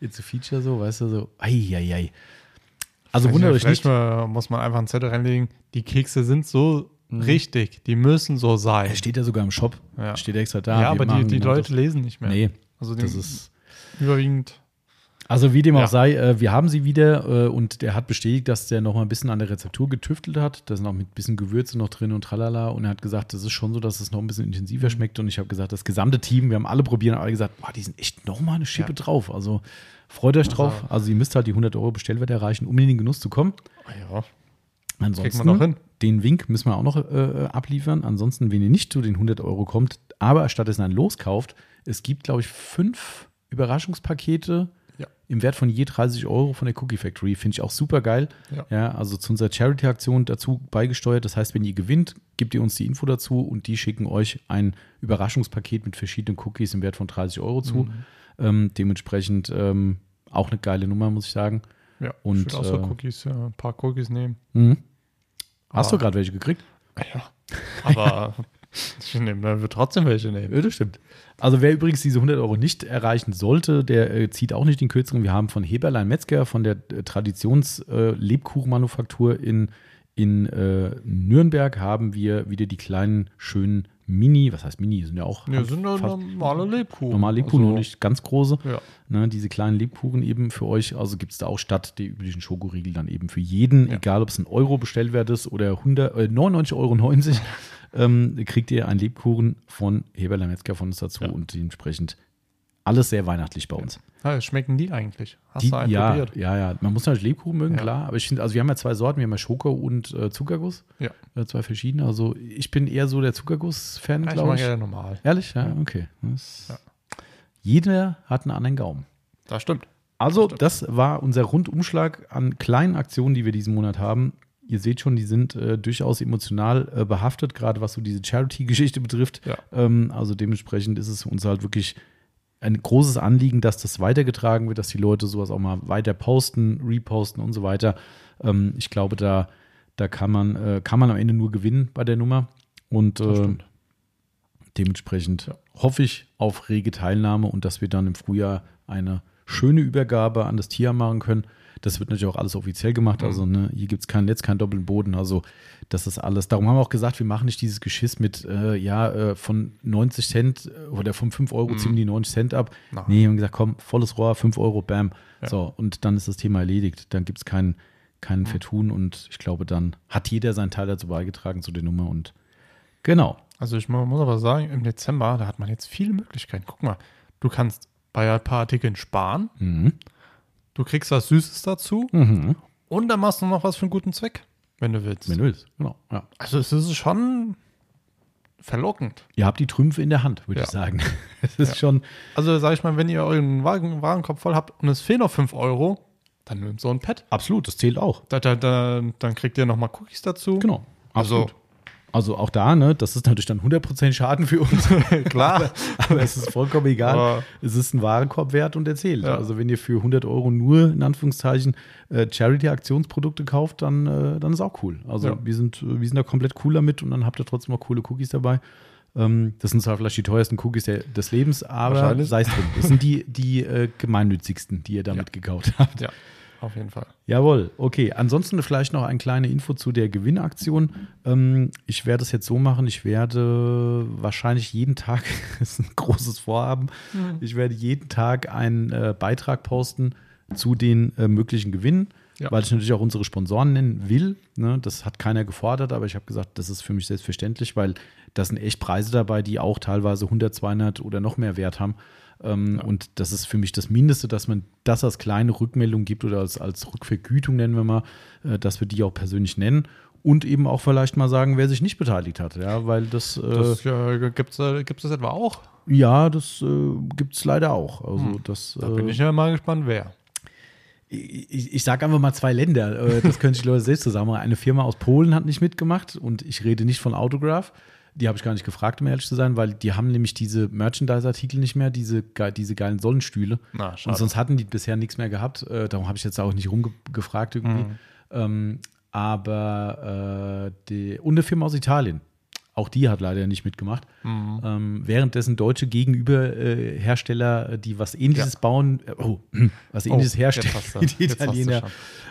it's a feature, so, weißt du, so, ei, ei, ei. Also wundert euch vielleicht nicht. mal, muss man einfach einen Zettel reinlegen. Die Kekse sind so richtig. Die müssen so sein. Er steht ja sogar im Shop, Ja. steht extra da. ja, aber die, die genau Leute das. lesen nicht mehr. Nee, Also das ist. überwiegend. Also wie dem Ja. auch sei, äh, wir haben sie wieder äh, und der hat bestätigt, dass der noch mal ein bisschen an der Rezeptur getüftelt hat. Da sind auch mit ein bisschen Gewürze noch drin und tralala. Und er hat gesagt, das ist schon so, dass es noch ein bisschen Mhm. intensiver schmeckt. Und ich habe gesagt, das gesamte Team, wir haben alle probiert und alle gesagt, boah, die sind echt noch mal eine Schippe Ja. drauf. Also freut euch drauf. Also ihr müsst halt die 100 Euro Bestellwert erreichen, um in den Genuss zu kommen. Ah ja. Ansonsten, Kriegt man noch hin. Den Wink müssen wir auch noch äh, abliefern. Ansonsten, wenn ihr nicht zu den 100 Euro kommt, aber stattdessen ein Los kauft, es gibt, glaube ich, fünf Überraschungspakete Ja. im Wert von je 30 Euro von der Cookie Factory. Finde ich auch super geil. Ja. also zu unserer Charity-Aktion dazu beigesteuert. Das heißt, wenn ihr gewinnt, gebt ihr uns die Info dazu und die schicken euch ein Überraschungspaket mit verschiedenen Cookies im Wert von 30 Euro zu. Mhm. Ähm, dementsprechend ähm, auch eine geile Nummer, muss ich sagen. Ja, Und, ich würde auch so äh, Cookies, ja, ein paar Cookies nehmen. Mhm. Hast du gerade welche gekriegt? Ja. Aber [laughs] ich nehme, dann wird trotzdem welche nehmen. Ja, das stimmt. Also wer übrigens diese 100 Euro nicht erreichen sollte, der äh, zieht auch nicht den kürzeren. Wir haben von Heberlein Metzger, von der äh, Traditions-Lebkuchenmanufaktur in, in äh, Nürnberg, haben wir wieder die kleinen, schönen Mini, was heißt Mini, sind ja auch Ja, sind ja normale Lebkuchen. normale Lebkuchen, Also, nur nicht ganz große. Ja. Ne, diese kleinen Lebkuchen eben für euch. Also gibt es da auch statt der üblichen Schokoriegel dann eben für jeden, Ja. egal ob es ein Euro Bestellwert ist oder 100, äh, 99,90 Euro, [laughs] ähm, kriegt ihr einen Lebkuchen von Heberlein Metzger von uns dazu Ja. und dementsprechend alles sehr weihnachtlich bei uns. Ja, schmecken die eigentlich? Hast Die, du einen ja, probiert? ja, ja. Man muss natürlich Lebkuchen mögen, Ja. klar. Aber ich finde, also wir haben ja zwei Sorten. Wir haben ja Schoko und äh, Zuckerguss. Ja. Äh, zwei verschiedene. Also ich bin eher so der Zuckerguss-Fan, Ja, ich glaube mag ich. ja normal. Ehrlich? Ja, okay. Das, Ja. Jeder hat einen anderen Gaumen. Das stimmt. Also, Stimmt. das war unser Rundumschlag an kleinen Aktionen, die wir diesen Monat haben. Ihr seht schon, die sind äh, durchaus emotional äh, behaftet, gerade was so diese Charity-Geschichte betrifft. Ja. Ähm, also dementsprechend ist es uns halt wirklich ein großes Anliegen, dass das weitergetragen wird, dass die Leute sowas auch mal weiter posten, reposten und so weiter. Ähm, ich glaube, da, da kann, man, äh, kann man am Ende nur gewinnen bei der Nummer. Und äh, dementsprechend hoffe ich auf rege Teilnahme und dass wir dann im Frühjahr eine schöne Übergabe an das Tier machen können. Das wird natürlich auch alles offiziell gemacht. Mhm. Also ne, hier gibt es kein Netz, keinen doppelten Boden. Also das ist alles. Darum haben wir auch gesagt, wir machen nicht dieses Geschiss mit, äh, ja, äh, von 90 Cent äh, oder von 5 Euro Mhm. ziehen die 90 Cent ab. Nein. Nee, wir haben gesagt, komm, volles Rohr, 5 Euro, bam. Ja. So, und dann ist das Thema erledigt. Dann gibt es kein, kein Mhm. Vertun und ich glaube, dann hat jeder seinen Teil dazu beigetragen zu der Nummer und genau. Also ich mu- muss aber sagen, im Dezember, da hat man jetzt viele Möglichkeiten. Guck mal, du kannst bei ein paar Artikeln sparen, Mhm. Du kriegst was Süßes dazu Mhm. und dann machst du noch was für einen guten Zweck, wenn du willst. Wenn du willst, genau. Ja. Also es ist schon verlockend. Ihr habt die Trümpfe in der Hand, würde Ja. ich sagen. [laughs] Es ist Ja. schon, Also sag ich mal, wenn ihr euren Wagen, Warenkorb voll habt und es fehlen noch 5 Euro, dann nehmt so ein Pad. absolut, das zählt auch. Da, da, da, dann kriegt ihr nochmal Cookies dazu. Genau. Also- Absolut. Also auch da, ne, das ist natürlich dann 100% Schaden für uns. [laughs] Klar. [laughs] Aber es ist vollkommen egal. Aber- es ist ein Warenkorb wert und erzählt. Ja. Also wenn ihr für 100 Euro nur, in Anführungszeichen, äh, Charity-Aktionsprodukte kauft, dann, äh, dann ist auch cool. Also Ja. wir, sind, wir sind da komplett cool damit und dann habt ihr trotzdem noch coole Cookies dabei. Ähm, das sind zwar vielleicht die teuersten Cookies der, des Lebens, aber sei es drum. Das sind die, die äh, gemeinnützigsten, die ihr damit gekauft habt. Ja, auf jeden Fall. Jawohl, okay. Ansonsten vielleicht noch eine kleine Info zu der Gewinnaktion. Ähm, ich werde es jetzt so machen, ich werde wahrscheinlich jeden Tag, [laughs] das ist ein großes Vorhaben, ich werde jeden Tag einen äh, Beitrag posten zu den äh, möglichen Gewinnen, Ja. weil ich natürlich auch unsere Sponsoren nennen will. Ne? Das hat keiner gefordert, aber ich habe gesagt, das ist für mich selbstverständlich, weil da sind echt Preise dabei, die auch teilweise 100, 200 oder noch mehr Wert haben. Ähm, Und das ist für mich das Mindeste, dass man das als kleine Rückmeldung gibt oder als, als Rückvergütung nennen wir mal, äh, dass wir die auch persönlich nennen und eben auch vielleicht mal sagen, wer sich nicht beteiligt hat. Ja, weil das, äh, Das äh, gibt es äh, gibt's das etwa auch? ja, das äh, gibt es leider auch. Also das, Da äh, bin ich ja mal gespannt, wer. ich, ich sage einfach mal zwei Länder. Äh, Das können sich Leute selbst zusammen. Eine Firma aus Polen hat nicht mitgemacht und ich rede nicht von Autograph. Die habe ich gar nicht gefragt, um ehrlich zu sein, weil die haben nämlich diese Merchandise-Artikel nicht mehr, diese, diese geilen Sonnenstühle. Na, Und sonst hatten die bisher nichts mehr gehabt. Äh, darum habe ich jetzt auch nicht rumgefragt irgendwie. Mhm. Ähm, aber äh, die, und eine Firma aus Italien. Auch die hat leider nicht mitgemacht. Mhm. Ähm, währenddessen deutsche Gegenüberhersteller, äh, die was ähnliches Ja. bauen, äh, oh, was ähnliches jetzt herstellen, [laughs] die Italiener.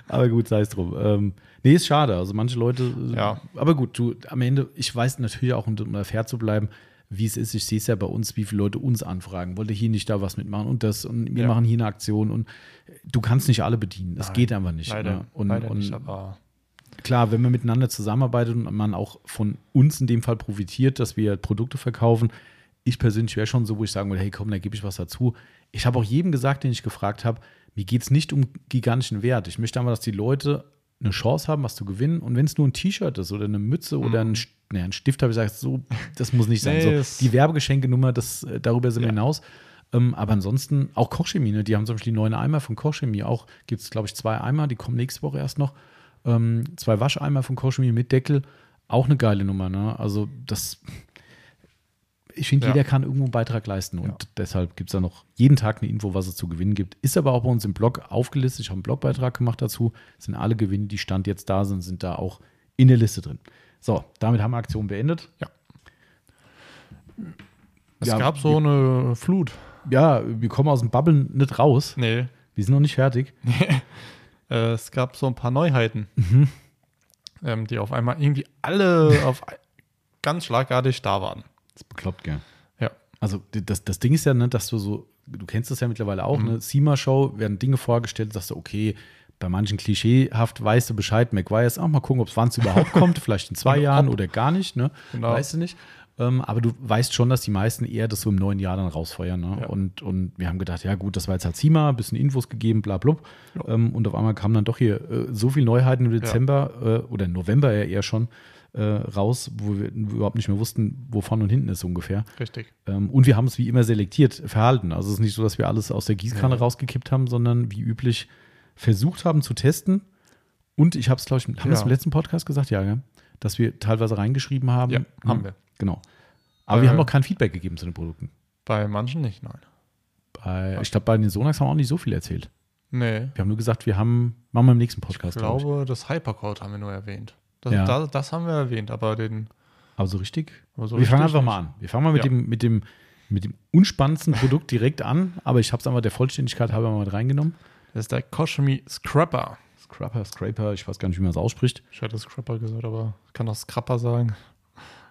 Aber gut, sei es drum. Ähm, nee, ist schade. Also manche Leute, äh, Ja. aber gut, du, am Ende, ich weiß natürlich auch, um da fair zu bleiben, wie es ist. Ich sehe es ja bei uns, wie viele Leute uns anfragen. Wollt ihr hier nicht da was mitmachen und das und wir Ja. machen hier eine Aktion und du kannst nicht alle bedienen. Das Nein, geht einfach nicht. Leider, ne? Und, leider und nicht, aber klar, wenn man miteinander zusammenarbeitet und man auch von uns in dem Fall profitiert, dass wir Produkte verkaufen, ich persönlich wäre schon so, wo ich sagen würde, hey komm, da gebe ich was dazu. Ich habe auch jedem gesagt, den ich gefragt habe, mir geht es nicht um gigantischen Wert. Ich möchte einfach, dass die Leute eine Chance haben, was zu gewinnen. Und wenn es nur ein T-Shirt ist oder eine Mütze oder ein, St- nee, ein Stift, habe ich gesagt, so, das muss nicht sein. Nee, [laughs] so, die Werbegeschenkenummer, das, äh, darüber sind wir Ja. hinaus. Ähm, aber ansonsten auch Kochchemie, ne? die haben zum Beispiel die neuen Eimer von Kochchemie. Auch gibt es, glaube ich, zwei Eimer, die kommen nächste Woche erst noch. Ähm, zwei Wascheimer von Kochchemie mit Deckel. Auch eine geile Nummer. Ne? Also das, ich finde, Ja. jeder kann irgendwo einen Beitrag leisten. Und Ja. deshalb gibt es da noch jeden Tag eine Info, was es zu gewinnen gibt. Ist aber auch bei uns im Blog aufgelistet. Ich habe einen Blogbeitrag gemacht dazu. Sind alle Gewinne, die Stand jetzt da sind, sind da auch in der Liste drin. So, damit haben wir Aktion beendet. es Ja, gab so eine Flut. Ja, wir kommen aus dem Bubble nicht raus. Nee, Wir sind noch nicht fertig. Äh, es gab so ein paar Neuheiten, Mhm. ähm, die auf einmal irgendwie alle auf ganz schlagartig da waren. Das ist bekloppt, gell? Ja. Also das, das Ding ist ja, ne, dass du so, du kennst das ja mittlerweile auch, Mhm. ne? SEMA-Show werden Dinge vorgestellt, sagst du, okay, bei manchen klischeehaft weißt du Bescheid, Maguire ist auch mal gucken, ob es wann es überhaupt [laughs] kommt, vielleicht in zwei Und Jahren oder gar nicht, ne? Genau. Weißt du nicht. Ähm, aber du weißt schon, dass die meisten eher das so im neuen Jahr dann rausfeuern. Ne? Ja. Und, und wir haben gedacht, ja gut, das war jetzt halt Zima, ein bisschen Infos gegeben, bla blub. Ja. Ähm, und auf einmal kamen dann doch hier äh, so viele Neuheiten im Dezember äh, oder November ja eher schon äh, raus, wo wir überhaupt nicht mehr wussten, wo vorne und hinten ist ungefähr. Richtig. Ähm, und wir haben es wie immer selektiert verhalten. Also es ist nicht so, dass wir alles aus der Gießkanne Ja. rausgekippt haben, sondern wie üblich versucht haben zu testen. Und ich habe es, glaube ich, haben wir es Ja. im letzten Podcast gesagt, ja, gell? dass wir teilweise reingeschrieben haben. Ja, haben wir. Genau. Aber Äh, wir haben noch kein Feedback gegeben zu den Produkten. Bei manchen nicht, nein. Bei, ich glaube, bei den Sonax haben wir auch nicht so viel erzählt. Nee. Wir haben nur gesagt, wir haben, machen wir im nächsten Ich Podcast, ich. glaube, das Hypercode haben wir nur erwähnt. Das, Ja. da, das haben wir erwähnt, aber den. Aber so richtig? Aber so wir fangen richtig einfach mal nicht. an. Wir fangen mal mit, Ja. dem, mit, dem, mit dem unspannendsten Produkt direkt an, aber ich habe es einfach der Vollständigkeit halber mal mit reingenommen. Das ist der Koshimi Scrapper. Scrapper, Scraper, ich weiß gar nicht, wie man es ausspricht. Ich hätte Scrapper gesagt, aber ich kann auch Scrapper sagen.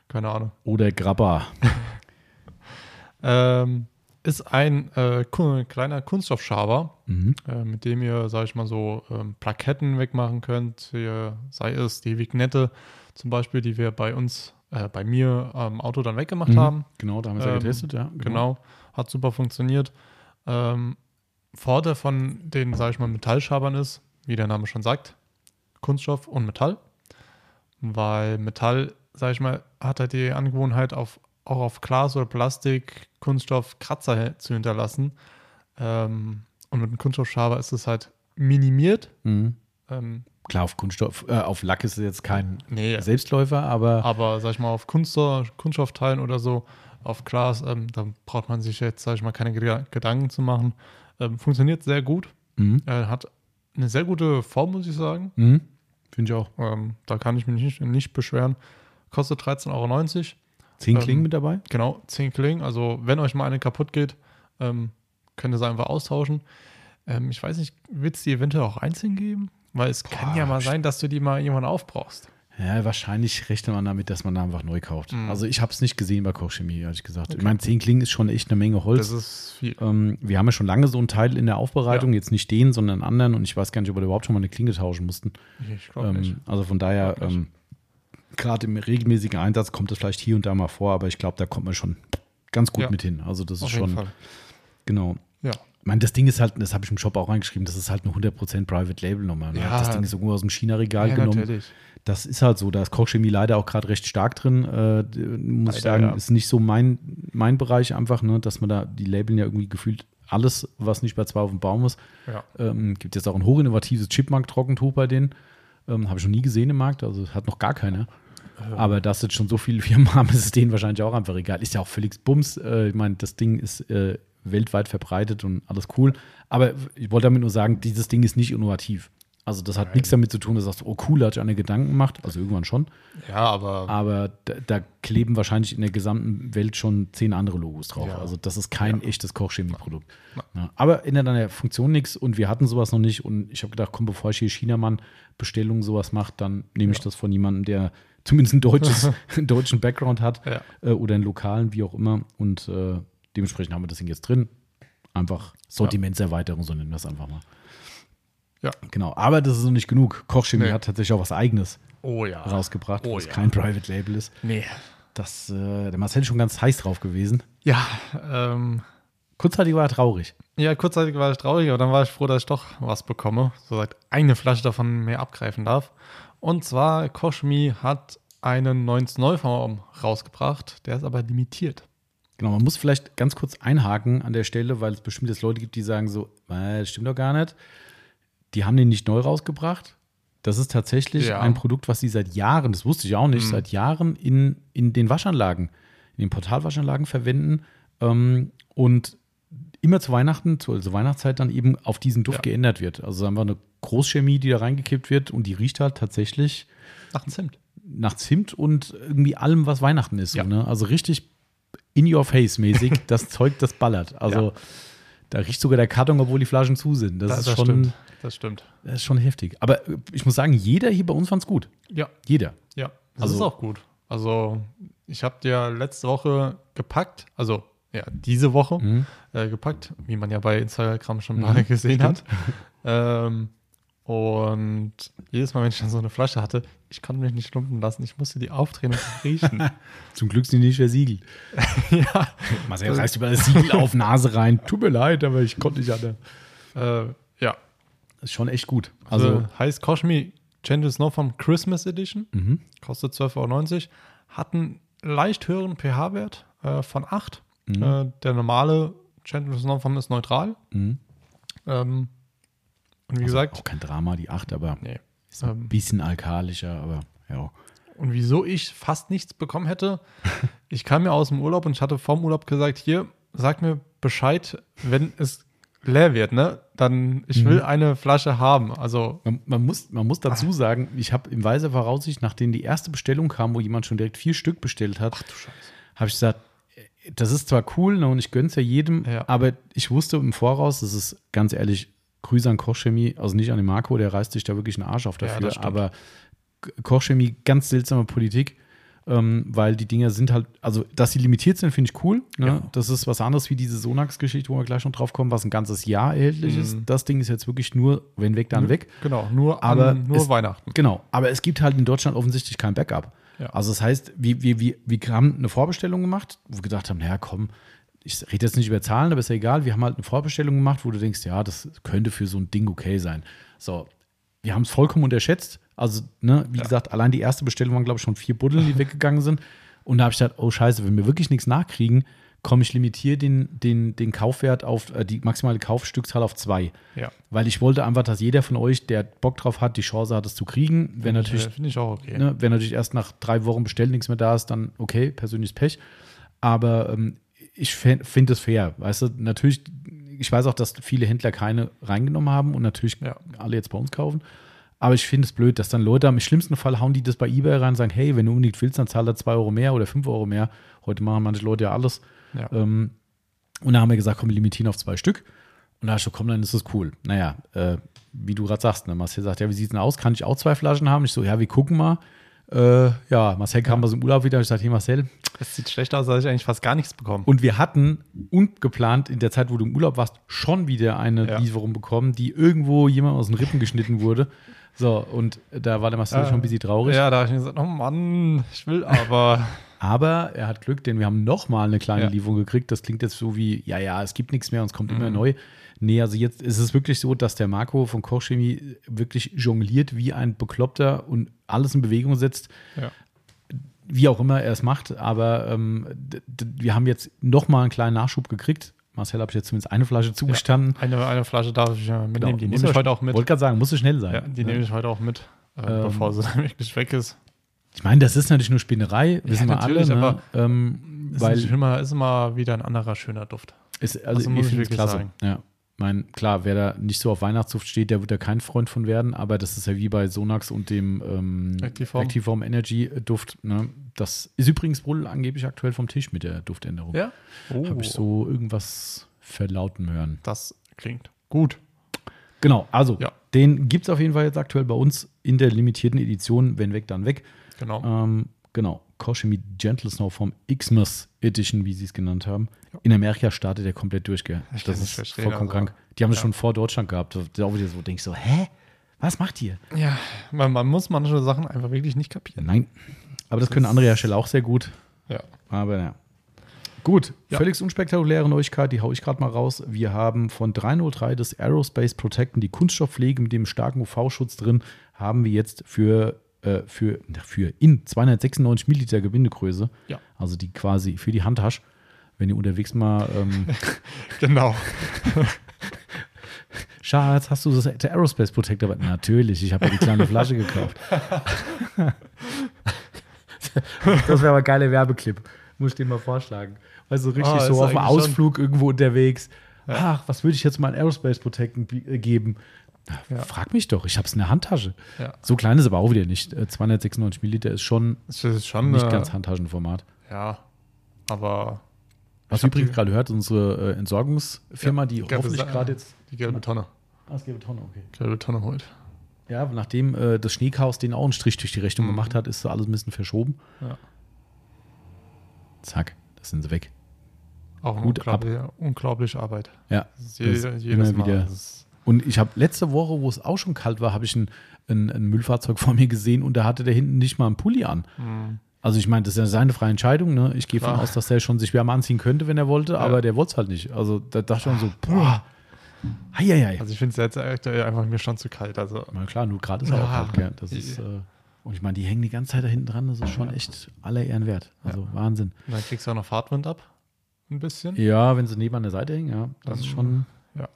Keine Ahnung. Oder Grabber. [laughs] Ähm, ist ein äh, kleiner Kunststoffschaber, Mhm. äh, mit dem ihr, sag ich mal so, ähm, Plaketten wegmachen könnt. Hier, sei es die Vignette zum Beispiel, die wir bei uns, äh, bei mir am Auto dann weggemacht Mhm. haben. Genau, da haben wir es ja Ähm, getestet, ja. Genau, hat super funktioniert. Ähm, Vorteil von den, sage ich mal, Metallschabern ist, wie der Name schon sagt, Kunststoff und Metall. Weil Metall, sage ich mal, hat halt die Angewohnheit, auf, auch auf Glas oder Plastik, Kunststoff Kratzer zu hinterlassen. Ähm, und mit einem Kunststoffschaber ist es halt minimiert. Mhm. Ähm, Klar, auf Kunststoff, äh, auf Lack ist es jetzt kein nee, Selbstläufer, aber Aber sag ich mal, auf Kunststoff, Kunststoffteilen oder so, auf Glas, ähm, da braucht man sich jetzt, sag ich mal, keine Geda- Gedanken zu machen. Ähm, funktioniert sehr gut. mhm. Äh, hat eine sehr gute Form, muss ich sagen. Mhm. finde ich auch. Ähm, da kann ich mich nicht, nicht beschweren. Kostet 13,90 Euro. Zehn Ähm, Klingen mit dabei? Genau, 10 Klingen. Also, wenn euch mal eine kaputt geht, ähm, könnt ihr sie einfach austauschen. Ähm, ich weiß nicht, wird es die eventuell auch einzeln geben? Weil es kann Boah, ja mal sein, dass du die mal irgendwann aufbrauchst. Ja, wahrscheinlich rechnet man damit, dass man da einfach neu kauft. Mhm. Also ich habe es nicht gesehen bei Kochchemie, ehrlich gesagt. Ich Okay. meine, zehn Klingen ist schon echt eine Menge Holz. Das ist viel. Ähm, wir haben ja schon lange so einen Teil in der Aufbereitung, jetzt nicht den, sondern einen anderen. Und ich weiß gar nicht, ob wir überhaupt schon mal eine Klinge tauschen mussten. Ich glaube nicht. Ähm, also von daher, nicht. ähm, gerade im regelmäßigen Einsatz kommt es vielleicht hier und da mal vor, aber ich glaube, da kommt man schon ganz gut Ja. mit hin. Also das Auf ist schon, Fall. genau. Ja. Ich meine, das Ding ist halt, das habe ich im Shop auch reingeschrieben, das ist halt eine 100% Private Label Nummer. Ne? Ja. Das Ding ist irgendwo aus dem China-Regal Ja, genommen. natürlich. Das ist halt so, da ist Kochchemie leider auch gerade recht stark drin. Äh, muss ich Leider, sagen, ja. ist nicht so mein, mein Bereich einfach, ne? dass man da, die labeln ja irgendwie gefühlt alles, was nicht bei zwei auf dem Baum ist. Ja. Ähm, gibt jetzt auch ein hochinnovatives Chipmunk-Trockentuch bei denen. Ähm, Habe ich noch nie gesehen im Markt, also hat noch gar keiner. Aber dass jetzt schon so viele Firmen haben, ist es denen wahrscheinlich auch einfach egal. Ist ja auch völlig Bums. Äh, ich meine, das Ding ist äh, weltweit verbreitet und alles cool. Aber ich wollte damit nur sagen, dieses Ding ist nicht innovativ. Also das hat Nein. nichts damit zu tun, dass du sagst, oh cool, hat sich einer Gedanken gemacht. Also irgendwann schon. Ja, aber Aber da, da kleben wahrscheinlich in der gesamten Welt schon zehn andere Logos drauf. Ja. Also das ist kein Ja. echtes Kochchemieprodukt. Ja, aber ändert an der Funktion nichts und wir hatten sowas noch nicht. Und ich habe gedacht, komm, bevor ich hier Chinamann Bestellungen sowas mache, dann nehme ich das von jemandem, der zumindest ein deutsches, [laughs] einen deutschen Background hat ja, äh, oder einen lokalen, wie auch immer. Und äh, dementsprechend haben wir das Ding jetzt drin. Einfach Sortimentserweiterung, so nennen wir es einfach mal. Ja. Genau. Aber das ist noch nicht genug. Kochchemie Nee. hat tatsächlich auch was Eigenes Oh ja. rausgebracht, Oh was ja. kein Private Label ist. Nee. Das, äh, der Marcel ist schon ganz heiß drauf gewesen. Ja, ähm, Kurzzeitig war er traurig. ja, kurzzeitig war ich traurig, aber dann war ich froh, dass ich doch was bekomme. So sagt eine Flasche davon mehr abgreifen darf. Und zwar, Koshmi hat einen 19 Neuform rausgebracht, der ist aber limitiert. Genau, man muss vielleicht ganz kurz einhaken an der Stelle, weil es bestimmt jetzt Leute gibt, die sagen so, äh, das stimmt doch gar nicht. Die haben den nicht neu rausgebracht. Das ist tatsächlich Ja. ein Produkt, was sie seit Jahren, das wusste ich auch nicht, Mhm. seit Jahren in, in den Waschanlagen, in den Portalwaschanlagen verwenden ähm, und immer zu Weihnachten, zu also Weihnachtszeit dann eben auf diesen Duft Ja. geändert wird. Also einfach eine Großchemie, die da reingekippt wird und die riecht halt tatsächlich Nach Zimt. nach Zimt und irgendwie allem, was Weihnachten ist. Ja. So, ne? Also richtig in your face mäßig. [laughs] das Zeug, das ballert. Also Ja. da riecht sogar der Karton, obwohl die Flaschen zu sind. Das, ist, schon, stimmt. Das stimmt. das ist schon heftig. Aber äh, ich muss sagen, jeder hier bei uns fand es gut. Ja, Jeder. ja. Das Also- ist auch gut. Also, ich habe dir letzte Woche gepackt, also ja, diese Woche Mhm. äh, gepackt, wie man ja bei Instagram schon Mhm, mal [laughs] gesehen hat. Ähm, und jedes Mal, wenn ich dann so eine Flasche hatte, ich konnte mich nicht lumpen lassen. Ich musste die aufdrehen und riechen. [laughs] Zum Glück sind die nicht versiegelt. [laughs] ja. Marcel reißt über das Siegel auf Nase rein. Tut mir leid, aber ich konnte nicht an Äh, ja. Ist schon echt gut. Also Also, heißt Koshmi Gentle Snow vom Christmas Edition. mhm. Kostet 12,90 Euro. Hat einen leicht höheren pH-Wert äh, von 8. Mhm. Äh, der normale Gentle Snow vom ist neutral. Mhm. Ähm, und wie Also gesagt, auch kein Drama, die 8, aber nee. ist ein Ähm, bisschen alkalischer, aber ja. Und wieso ich fast nichts bekommen hätte, [laughs] ich kam ja aus dem Urlaub und ich hatte vorm Urlaub gesagt, hier, sag mir Bescheid, wenn es leer wird, ne? Dann, ich will eine Flasche haben. Also, Man, man, muss, man muss dazu sagen, ich habe in weiser Voraussicht, nachdem die erste Bestellung kam, wo jemand schon direkt vier Stück bestellt hat, habe ich gesagt, äh, das ist zwar cool ne, und ich gönne es ja jedem, Ja. aber ich wusste im Voraus, das ist ganz ehrlich, Grüße an Kochchemie, also nicht an den Marco, der reißt sich da wirklich einen Arsch auf Ja, dafür, stimmt. aber Kochchemie, ganz seltsame Politik, ähm, weil die Dinger sind halt, also dass sie limitiert sind, finde ich cool. Ne? Ja. Das ist was anderes wie diese Sonax-Geschichte, wo wir gleich noch drauf kommen, was ein ganzes Jahr erhältlich ist. Mhm. Das Ding ist jetzt wirklich nur, wenn weg, dann weg. genau, nur, Aber an, nur es- Weihnachten. Genau, aber es gibt halt in Deutschland offensichtlich kein Backup. Ja. Also das heißt, wir, wir, wir, wir haben eine Vorbestellung gemacht, wo wir gedacht haben, naja, komm, ich rede jetzt nicht über Zahlen, aber ist ja egal. Wir haben halt eine Vorbestellung gemacht, wo du denkst, ja, das könnte für so ein Ding okay sein. So, wir haben es vollkommen unterschätzt. Also, ne, wie Ja. gesagt, allein die erste Bestellung waren, glaube ich, schon vier Buddeln, die [laughs] weggegangen sind. Und da habe ich gedacht, oh scheiße, wenn wir wirklich nichts nachkriegen, komm, ich limitiere den, den, den Kaufwert auf, äh, die maximale Kaufstückzahl auf zwei. Ja. Weil ich wollte einfach, dass jeder von euch, der Bock drauf hat, die Chance hat, es zu kriegen. Wenn natürlich, Finde ich auch okay. ne, wenn natürlich erst nach drei Wochen bestellt nichts mehr da ist, dann okay, persönliches Pech. Aber ähm, ich finde es fair. Weißt du, natürlich, ich weiß auch, dass viele Händler keine reingenommen haben und natürlich Ja. alle jetzt bei uns kaufen. Aber ich finde es blöd, dass dann Leute im schlimmsten Fall hauen die das bei Ebay rein und sagen, hey, wenn du unbedingt willst, dann zahl da zwei Euro mehr oder fünf Euro mehr. Heute machen manche Leute ja alles. Ja. Ähm, und da haben wir gesagt, komm, wir limitieren auf zwei Stück. Und da ich so, komm, dann ist das cool. Naja, äh, wie du gerade sagst, ne? Marcel sagt, ja, wie sieht es denn aus? Kann ich auch zwei Flaschen haben? Ich so, ja, wir gucken mal. Äh, ja, Marcel kam aus dem Urlaub wieder. Ich sagte, hey Marcel. Es sieht schlecht aus, als ich eigentlich fast gar nichts bekommen. Und wir hatten ungeplant in der Zeit, wo du im Urlaub warst, schon wieder eine Ja. Lieferung bekommen, die irgendwo jemand aus den Rippen geschnitten wurde. So, und da war der Marcel Äh, schon ein bisschen traurig. Ja, da habe ich mir gesagt, oh Mann, ich will [laughs] aber. Aber er hat Glück, denn wir haben noch mal eine kleine Ja. Lieferung gekriegt. Das klingt jetzt so wie, ja, ja, es gibt nichts mehr und es kommt immer Mhm. neu. Nee, also jetzt ist es wirklich so, dass der Marco von Kochchemie wirklich jongliert wie ein Bekloppter und alles in Bewegung setzt, ja. wie auch immer er es macht. Aber ähm, wir haben jetzt noch mal einen kleinen Nachschub gekriegt. Marcel habe ich jetzt zumindest eine Flasche zugestanden. Eine, eine Flasche darf ich ja mitnehmen. Die Muss nehme ich heute auch mit. Wollte gerade sagen, musste schnell sein. Ja, die Ne? nehme ich heute auch mit, äh, Ähm, bevor sie dann [laughs] wirklich weg ist. Ich meine, das ist natürlich nur Spinnerei, wissen wir alle. natürlich, Ne? aber Ähm, Ist, weil immer, ist immer wieder ein anderer schöner Duft. Ist, also, Also muss ich wirklich klasse. sagen. Ja. Mein, klar, wer da nicht so auf Weihnachtsduft steht, der wird da kein Freund von werden, aber das ist ja wie bei Sonax und dem ähm, Actiform. Actiform Energy Duft. Ne? Das ist übrigens wohl angeblich aktuell vom Tisch mit der Duftänderung. Ja? Oh, Habe ich so irgendwas verlauten hören. Das klingt gut. Genau, also Ja. den gibt es auf jeden Fall jetzt aktuell bei uns in der limitierten Edition, wenn weg, dann weg. Genau. Ähm, genau, Koshimi Gentle Snow vom Xmas Edition, wie sie es genannt haben. In Amerika startet er komplett durch, gell? Ich Das ist verstehen, vollkommen also, krank. Die haben es ja. schon vor Deutschland gehabt. Da auch wieder so, denkst so, hä? Was macht ihr? Ja, man, man muss manche Sachen einfach wirklich nicht kapieren. Nein. Aber das können andere Hersteller auch sehr gut. Ja. Aber ja. Gut, Ja. völlig unspektakuläre Neuigkeit, die haue ich gerade mal raus. Wir haben von 303 das Aerospace Protecten, die Kunststoffpflege mit dem starken UV-Schutz drin, haben wir jetzt für, äh, für, für in 296 Milliliter Gewindegröße. Ja. Also die quasi für die Handtasche. Wenn ihr unterwegs mal, ähm, [laughs] Genau. [laughs] Schatz, hast du das der Aerospace Protector? Aber natürlich, ich habe ja die kleine Flasche gekauft. [laughs] das wäre aber ein geiler Werbeclip. Muss ich dir mal vorschlagen. Also richtig Ah, ist so auf einem schon- Ausflug irgendwo unterwegs. Ach, was würde ich jetzt mal Aerospace Protectant bi- äh, geben? Ja. Frag mich doch, ich habe es in der Handtasche. Ja. So klein ist aber auch wieder nicht. Äh, 296 Milliliter ist schon Das ist schon nicht äh, ganz Handtaschenformat. Ja, aber Was übrigens gerade hört, unsere äh, Entsorgungsfirma, Ja, die gelbe hoffentlich gerade jetzt. die gelbe Tonne. Ah, es gibt Tonne, okay. Gelbe Tonne heute. Ja, nachdem äh, das Schneechaos den auch einen Strich durch die Rechnung Mhm. gemacht hat, ist alles ein bisschen verschoben. Ja. Zack, das sind sie weg. Auch eine Gut unglaubliche, unglaubliche Arbeit. Ja, Das das jede, jedes immer Mal. wieder- Das Und ich habe letzte Woche, wo es auch schon kalt war, habe ich ein, ein, ein Müllfahrzeug [laughs] vor mir gesehen und da hatte der hinten nicht mal einen Pulli an. Also ich meine, das ist ja seine freie Entscheidung. Ne? Ich gehe davon aus, dass der schon sich wärmer anziehen könnte, wenn er wollte, aber der wollte es halt nicht. Also da dachte ich schon so, boah, heieiei. Also ich finde es jetzt einfach mir schon zu kalt. Also Na klar, nur gerade ist er auch Ja. kalt, gell? Das ist, äh, und ich meine, die hängen die ganze Zeit da hinten dran, das ist schon echt aller Ehren wert. Also Wahnsinn. und dann kriegst du auch noch Fahrtwind ab. Ein bisschen. Ja, wenn sie neben an der Seite hängen, ja, das ist schon. Ja.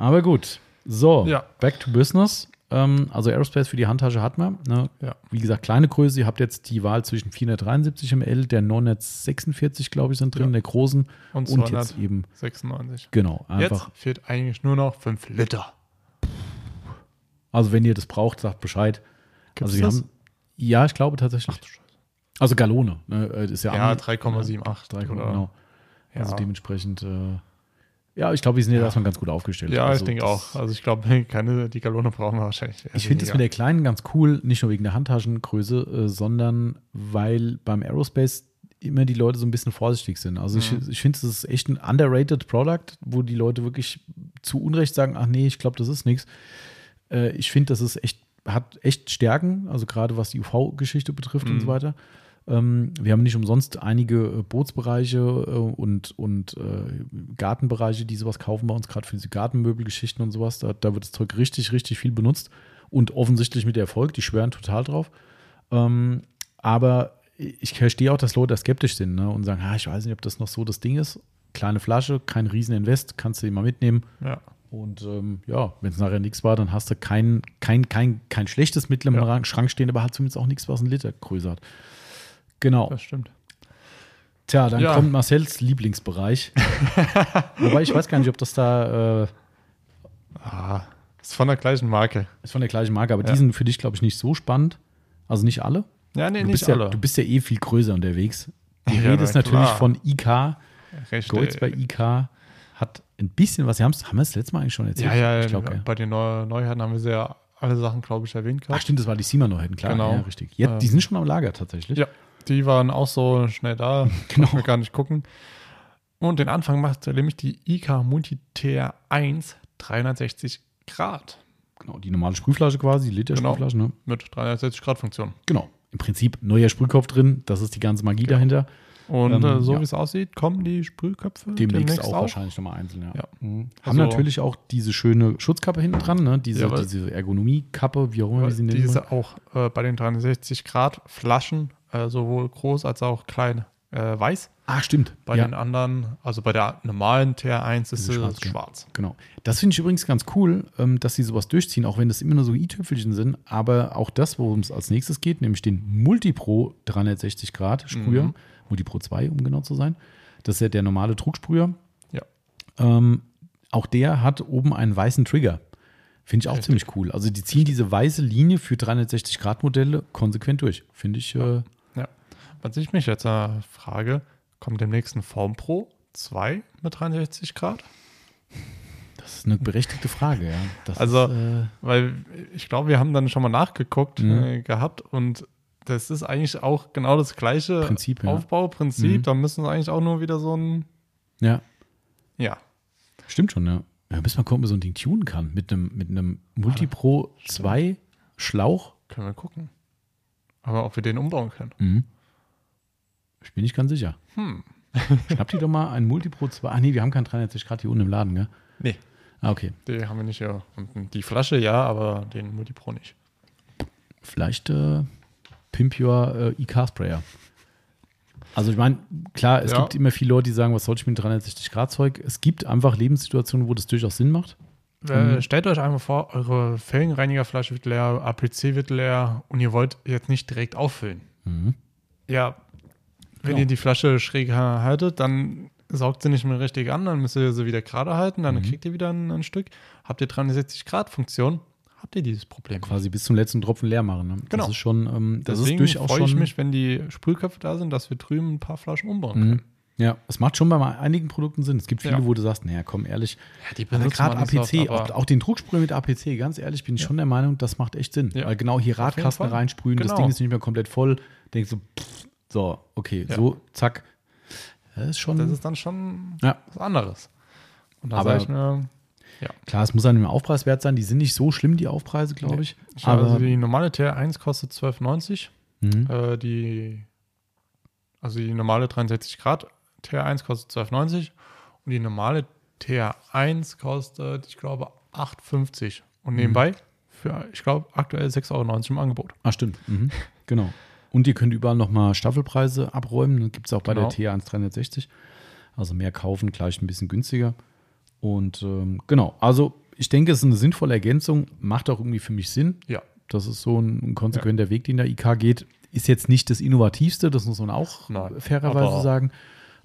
Aber gut. So, Ja. back to business. Ähm, also Aerospace für die Handtasche hat man. Ne? Ja. Wie gesagt, kleine Größe. Ihr habt jetzt die Wahl zwischen 473 ml, der 946, glaube ich, sind drin, Ja. der großen. Und Und jetzt eben, 296. genau, einfach. Jetzt fehlt eigentlich nur noch 5 Liter. Also, wenn ihr das braucht, sagt Bescheid. Gibt's also, wir das? haben. Ja, ich glaube tatsächlich. Scheiße. also, Gallone. Ne? äh, Ist ja, Ja, am- 3,78. 3, oder- genau. Ja. Also dementsprechend, äh, ja, ich glaube, wir sind jetzt erstmal ganz gut aufgestellt. Ja, also ich denke auch. Also ich glaube, [laughs] keine, die Gallone brauchen wir wahrscheinlich. Ich finde es mit der kleinen ganz cool, nicht nur wegen der Handtaschengröße, äh, sondern weil beim Aerospace immer die Leute so ein bisschen vorsichtig sind. Also ich, Mhm. ich finde, es ist echt ein underrated Product, wo die Leute wirklich zu Unrecht sagen, ach nee, ich glaube, das ist nichts. Äh, ich finde, das ist echt, hat echt Stärken, also gerade was die UV-Geschichte betrifft und Mhm. so weiter. Ähm, wir haben nicht umsonst einige äh, Bootsbereiche äh, und, und äh, Gartenbereiche, die sowas kaufen bei uns, gerade für diese Gartenmöbelgeschichten und sowas. Da, da wird das Zeug richtig, richtig viel benutzt und offensichtlich mit Erfolg. Die schwören total drauf. Ähm, aber ich verstehe auch, dass Leute da skeptisch sind ne, und sagen, ah, ich weiß nicht, ob das noch so das Ding ist. Kleine Flasche, kein Rieseninvest, kannst du immer mitnehmen. Ja. Und ähm, ja, wenn es nachher nichts war, dann hast du kein, kein, kein, kein schlechtes Mittel im Ja. Ra- Schrank stehen, aber hat zumindest auch nichts, was einen Liter Größe hat. Genau. Das stimmt. Tja, dann Ja. kommt Marcells Lieblingsbereich. [laughs] Wobei ich weiß gar nicht, ob das da äh, Ah, ist von der gleichen Marke. ist von der gleichen Marke, aber Ja. die sind für dich, glaube ich, nicht so spannend. Also nicht alle. Ja, nee, Du nicht bist, ja, alle. du bist ja eh viel größer unterwegs. Die Ja, Rede ist na natürlich klar. von IK. Recht, Golds bei IK hat ein bisschen was. Haben wir es letztes Mal eigentlich schon erzählt? Ja, ja, ich glaube, ja. bei den Neu Neuheiten haben wir sehr ja alle Sachen, glaube ich, erwähnt Ach, gehabt. stimmt, das war die Sima Neuheiten, klar. Genau. Ja, richtig. Ja, die Ähm, sind schon am Lager tatsächlich. Ja, die waren auch so schnell da. [laughs] Genau. Wir gar nicht gucken. Und den Anfang macht nämlich die IK Multiter 1 360 Grad Genau, die normale Sprühflasche quasi, die Genau. Liter-Sprühflasche. Ne? mit 360 Grad Funktion. Genau. Im Prinzip neuer Sprühkopf drin. Das ist die ganze Magie Genau. dahinter. Und Ähm, äh, so ja. wie es aussieht, kommen die Sprühköpfe Demnächst, auch, wahrscheinlich nochmal einzeln, ja. Ja. Mhm. Haben Also- natürlich auch diese schöne Schutzkappe hinten dran, ne? diese, Jawohl. diese Ergonomiekappe, wie auch immer wir sie nennen. Diese auch äh, bei den 360 Grad Flaschen, äh, sowohl groß als auch klein, äh, weiß. Ah, stimmt. Bei ja. den anderen, also bei der normalen TR1 ist es schwarz, schwarz. ja. Genau. Das finde ich übrigens ganz cool, ähm, dass sie sowas durchziehen, auch wenn das immer nur so i-Tüpfelchen sind. Aber auch das, worum es als nächstes geht, nämlich den Multipro 360 Grad Sprüher, Mhm. Multipro 2, um genau zu sein. Das ist ja der normale Drucksprüher. Ja. Ähm, auch der hat oben einen weißen Trigger. Finde ich auch Richtig. ziemlich cool. Also die ziehen diese weiße Linie für 360 Grad Modelle konsequent durch. Finde ich. Äh, Ja. Was ich mich jetzt äh, frage, kommt demnächst ein Form Pro 2 mit 360 Grad? das ist eine berechtigte Frage. Ja. Das Also- ist, äh, Weil ich glaube, wir haben dann schon mal nachgeguckt Mhm. äh, gehabt und das ist eigentlich auch genau das gleiche Prinzip, ja. Aufbauprinzip. Mhm. Da müssen wir eigentlich auch nur wieder so ein, ja. ja, Stimmt schon, ja. Ja, bis man gucken, ob man so ein Ding tunen kann. Mit einem, mit einem Multipro 2 Schlauch. können wir gucken. Aber ob wir den umbauen können. Mhm. Ich bin nicht ganz sicher. Hm. Schnapp dir doch mal ein Multipro 2. Ach nee, wir haben kein 360 Grad hier unten im Laden, gell? Nee. Ah, okay. Die haben wir nicht hier. Und die Flasche ja, aber den Multipro nicht. Vielleicht äh, Pimp Your äh, IK-Sprayer. Also ich meine, klar, es Ja. gibt immer viele Leute, die sagen, was soll ich mit 360 Grad Zeug? Es gibt einfach Lebenssituationen, wo das durchaus Sinn macht. Äh, Mhm. stellt euch einfach vor, eure Felgenreinigerflasche wird leer, APC wird leer und ihr wollt jetzt nicht direkt auffüllen. Mhm. Ja, wenn Genau. ihr die Flasche schräg ha- haltet, dann saugt sie nicht mehr richtig an, dann müsst ihr sie wieder gerade halten, dann Mhm. kriegt ihr wieder ein, ein Stück. Habt ihr 360 Grad Funktion, habt ihr dieses Problem. Quasi bis zum letzten Tropfen leer machen. Ne? Genau. Das ist schon, ähm, das Deswegen ist durchaus freue ich mich, wenn die Sprühköpfe da sind, dass wir drüben ein paar Flaschen umbauen Mhm. können. Ja, es macht schon bei einigen Produkten Sinn. Es gibt viele, Ja. wo du sagst, naja, komm, ehrlich, Ja, die also gerade so APC, oft, auch, den Drucksprüher mit APC, ganz ehrlich, bin ich Ja. schon der Meinung, das macht echt Sinn. Ja. Weil genau hier Radkasten reinsprühen, das Genau. Ding ist nicht mehr komplett voll. Denkst du, pff, so, okay, Ja. so, zack. Das ist schon. Das ist dann schon Ja. was anderes. Und da Aber- sage ich mir, Ja. Klar, es muss dann im Aufpreis wert sein. Die sind nicht so schlimm, die Aufpreise, glaube Nee. ich. Ich Aber also die normale TR1 kostet 12,90. Mhm. Äh, die, also die normale 63 Grad TR1 kostet 12,90 und die normale TR1 kostet, ich glaube, 8,50. Und nebenbei für, ich glaube, aktuell 6,90 Euro im Angebot. Ah, stimmt. Mhm. Genau. Und ihr könnt überall nochmal Staffelpreise abräumen. Gibt es auch bei Genau. der T1 360. Also mehr kaufen, gleich ein bisschen günstiger. Und ähm, genau, also ich denke, es ist eine sinnvolle Ergänzung. Macht auch irgendwie für mich Sinn. Ja. Das ist so ein, ein konsequenter Weg, den der IK geht. Ist jetzt nicht das Innovativste, das muss man auch Nein, fairerweise sagen.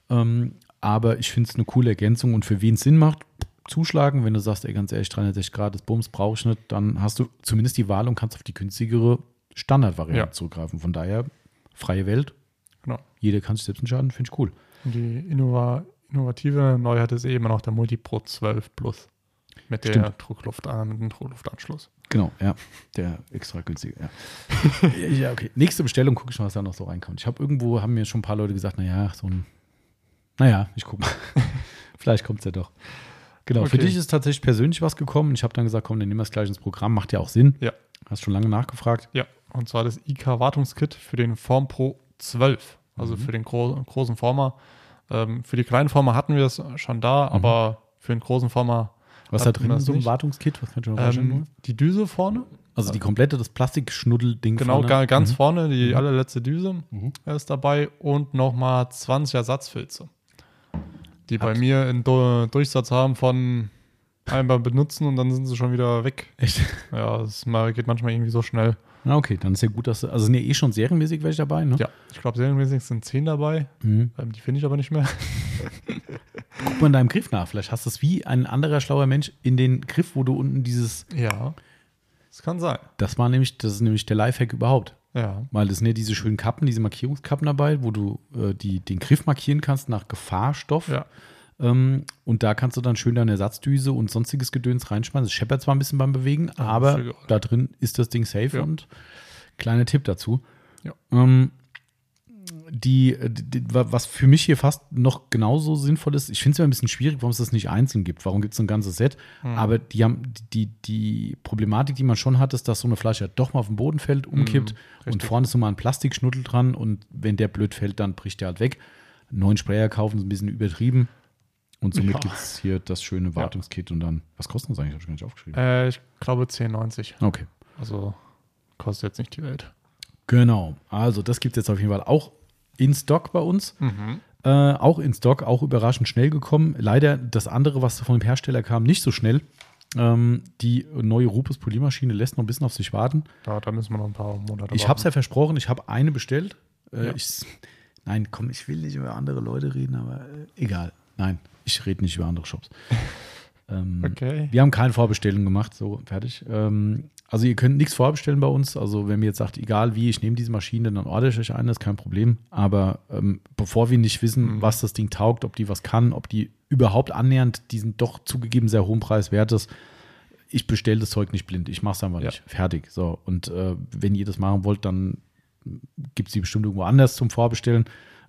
Ähm, aber ich finde es eine coole Ergänzung und für wen es Sinn macht, zuschlagen. Wenn du sagst, ey, ganz ehrlich, 360 Grad des Bums brauche ich nicht, dann hast du zumindest die Wahl und kannst auf die günstigere Standardvariante Ja. zurückgreifen. Von daher, freie Welt, Genau. jeder kann sich selbst entscheiden, finde ich cool. Und die innova innovative Neuheit ist eh immer noch der Multipro 12 Plus. Mit, der. Druckluft, mit dem Druckluftanschluss. Genau, ja. Der extra günstige, ja. [laughs] ja, okay. Nächste Bestellung, gucke ich mal, was da noch so reinkommt. Ich habe irgendwo, haben mir schon ein paar Leute gesagt, naja, so ein, naja, ich gucke mal. [laughs] Vielleicht kommt es ja doch. Genau, für Okay. dich ist tatsächlich persönlich was gekommen. Ich habe dann gesagt, komm, dann nehmen wir es gleich ins Programm. Macht ja auch Sinn. Ja. Hast schon lange nachgefragt. Ja, und zwar das IK-Wartungskit für den Form Pro 12, also für den gro großen Former. Ähm, für die kleinen Former hatten wir es schon da, aber für den großen Former Was da drin ist, so ein. Wartungskit? Was kannst du mir vorstellen? ähm, die Düse vorne, also die komplette, das Plastikschnuddel-Ding genau vorne. ga- ganz Mhm. vorne, die allerletzte Düse Mhm. ist dabei und nochmal 20 Ersatzfilze, die bei Hat- mir einen Du- Durchsatz haben von einmal benutzen und dann sind sie schon wieder weg. Echt? Ja, das geht manchmal irgendwie so schnell. Na, okay, dann ist ja gut, dass du, also sind ja eh schon serienmäßig welche dabei, ne? Ja, ich glaube, serienmäßig sind 10 dabei, Mhm. ähm, die finde ich aber nicht mehr. [laughs] Guck mal in deinem Griff nach. Vielleicht hast du es wie ein anderer schlauer Mensch in den Griff, wo du unten dieses, Ja, das kann sein. das war nämlich, das ist nämlich der Lifehack überhaupt. Ja, Weil das sind ja diese schönen Kappen, diese Markierungskappen dabei, wo du äh, die, den Griff markieren kannst nach Gefahrstoff. ja. Ähm, und da kannst du dann schön deine Ersatzdüse und sonstiges Gedöns reinschmeißen. Es scheppert zwar ein bisschen beim Bewegen, Ja, aber da drin ist das Ding safe Ja. und kleiner Tipp dazu. Ja. Ähm, die, die, was für mich hier fast noch genauso sinnvoll ist, ich finde es immer ein bisschen schwierig, warum es das nicht einzeln gibt. Warum gibt es ein ganzes Set? Hm. Aber die haben die, die Problematik, die man schon hat, ist, dass so eine Flasche doch mal auf den Boden fällt, umkippt und Hm, richtig. vorne ist so mal ein Plastikschnuttel dran und wenn der blöd fällt, dann bricht der halt weg. Einen neuen Sprayer kaufen ist ein bisschen übertrieben. Und somit Ja. gibt es hier das schöne Wartungskit und dann, was kostet das eigentlich? Habe ich gar nicht aufgeschrieben. Äh, ich glaube 10,90. Okay. Also kostet jetzt nicht die Welt. Genau. Also, das gibt es jetzt auf jeden Fall auch in Stock bei uns. Mhm. Äh, auch in Stock, auch überraschend schnell gekommen. Leider das andere, was von dem Hersteller kam, nicht so schnell. Ähm, die neue Rupes Poliermaschine lässt noch ein bisschen auf sich warten. Da, da müssen wir noch ein paar Monate Ich habe es ja versprochen, ich habe eine bestellt. Äh, Ja. ich, nein, komm, ich will nicht über andere Leute reden, aber äh, egal. Nein, ich rede nicht über andere Shops. [laughs] ähm, Okay. Wir haben keine Vorbestellung gemacht, so fertig. Ähm, also ihr könnt nichts vorbestellen bei uns. Also wenn mir jetzt sagt, egal wie, ich nehme diese Maschine, dann ordere ich euch eine, das ist kein Problem. Aber ähm, bevor wir nicht wissen, Mhm. was das Ding taugt, ob die was kann, ob die überhaupt annähernd diesen doch zugegeben sehr hohen Preis wert ist, ich bestelle das Zeug nicht blind. Ich mache es einfach Ja. nicht. Fertig. So. Und äh, wenn ihr das machen wollt, dann gibt es die bestimmt irgendwo anders zum Vorbestellen.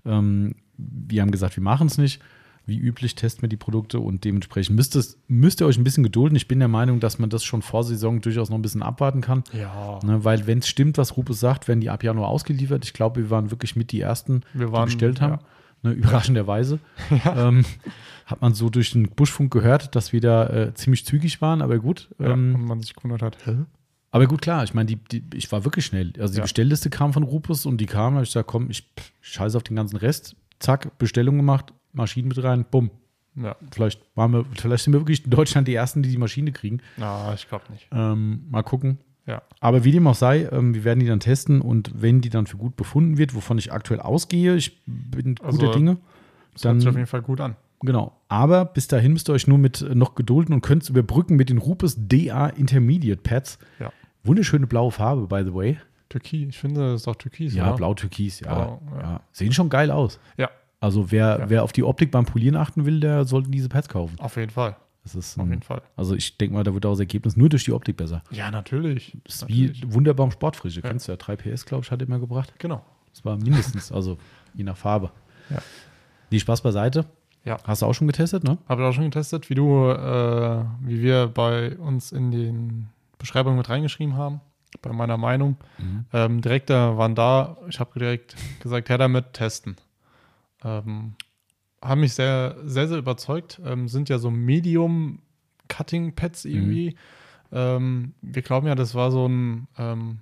Ähm, wir haben gesagt, wir machen es nicht. Wie üblich testen wir die Produkte und dementsprechend müsst, es, müsst ihr euch ein bisschen gedulden. Ich bin der Meinung, dass man das schon vor Saison durchaus noch ein bisschen abwarten kann. Ja, Ne, weil wenn es stimmt, was Rupes sagt, werden die ab Januar ausgeliefert. Ich glaube, wir waren wirklich mit die Ersten, wir die waren bestellt haben. Ja. Ne, überraschenderweise. [laughs] Ähm, hat man so durch den Buschfunk gehört, dass wir da äh, ziemlich zügig waren, aber gut. Ja, Ähm, und man sich gewundert hat, hä? aber gut, klar, ich meine, die, die, ich war wirklich schnell. Also die Ja. Bestellliste kam von Rupus und die kam, da hab ich gesagt, komm, ich pff, scheiße auf den ganzen Rest. Zack, Bestellung gemacht, Maschinen mit rein, bumm. Ja, Vielleicht, waren wir, vielleicht sind wir wirklich in Deutschland die Ersten, die die Maschine kriegen. na, ich glaube nicht. Ähm, mal gucken. Ja, Aber wie dem auch sei, ähm, wir werden die dann testen und wenn die dann für gut befunden wird, wovon ich aktuell ausgehe, ich bin guter Also, Dinge. das hört sich auf Dann, jeden Fall gut an. genau. Aber bis dahin müsst ihr euch nur mit äh, noch gedulden und könnt es überbrücken mit den Rupes DA Intermediate Pads. Ja. Wunderschöne blaue Farbe, by the way. Türkis, ich finde, das ist auch Türkis, Ja, blau-türkis, ja, Blau, ja. ja. Sehen schon geil aus. Ja, Also wer, Ja. wer auf die Optik beim Polieren achten will, der sollte diese Pads kaufen. auf jeden Fall. Das ist Auf ein, jeden Fall. also ich denke mal, da wird auch das Ergebnis nur durch die Optik besser. Ja, natürlich. Das ist wie Natürlich. wunderbar Sportfrische. Ja. Kennst du ja, 3 PS, glaube ich, hat immer gebracht. Genau. Das war mindestens, also je nach Farbe. Ja. Die Spaß beiseite. Ja. Hast du auch schon getestet, ne? Habe ich auch schon getestet, wie du, äh, wie wir bei uns in den Beschreibungen mit reingeschrieben haben, bei meiner Meinung. Mhm. Ähm, Direkte waren da. Ich habe direkt gesagt, her damit, testen. Ähm, haben mich sehr, sehr, sehr überzeugt. Ähm, sind ja so Medium-Cutting-Pads irgendwie. Ähm, wir glauben ja, das war so ein, ähm,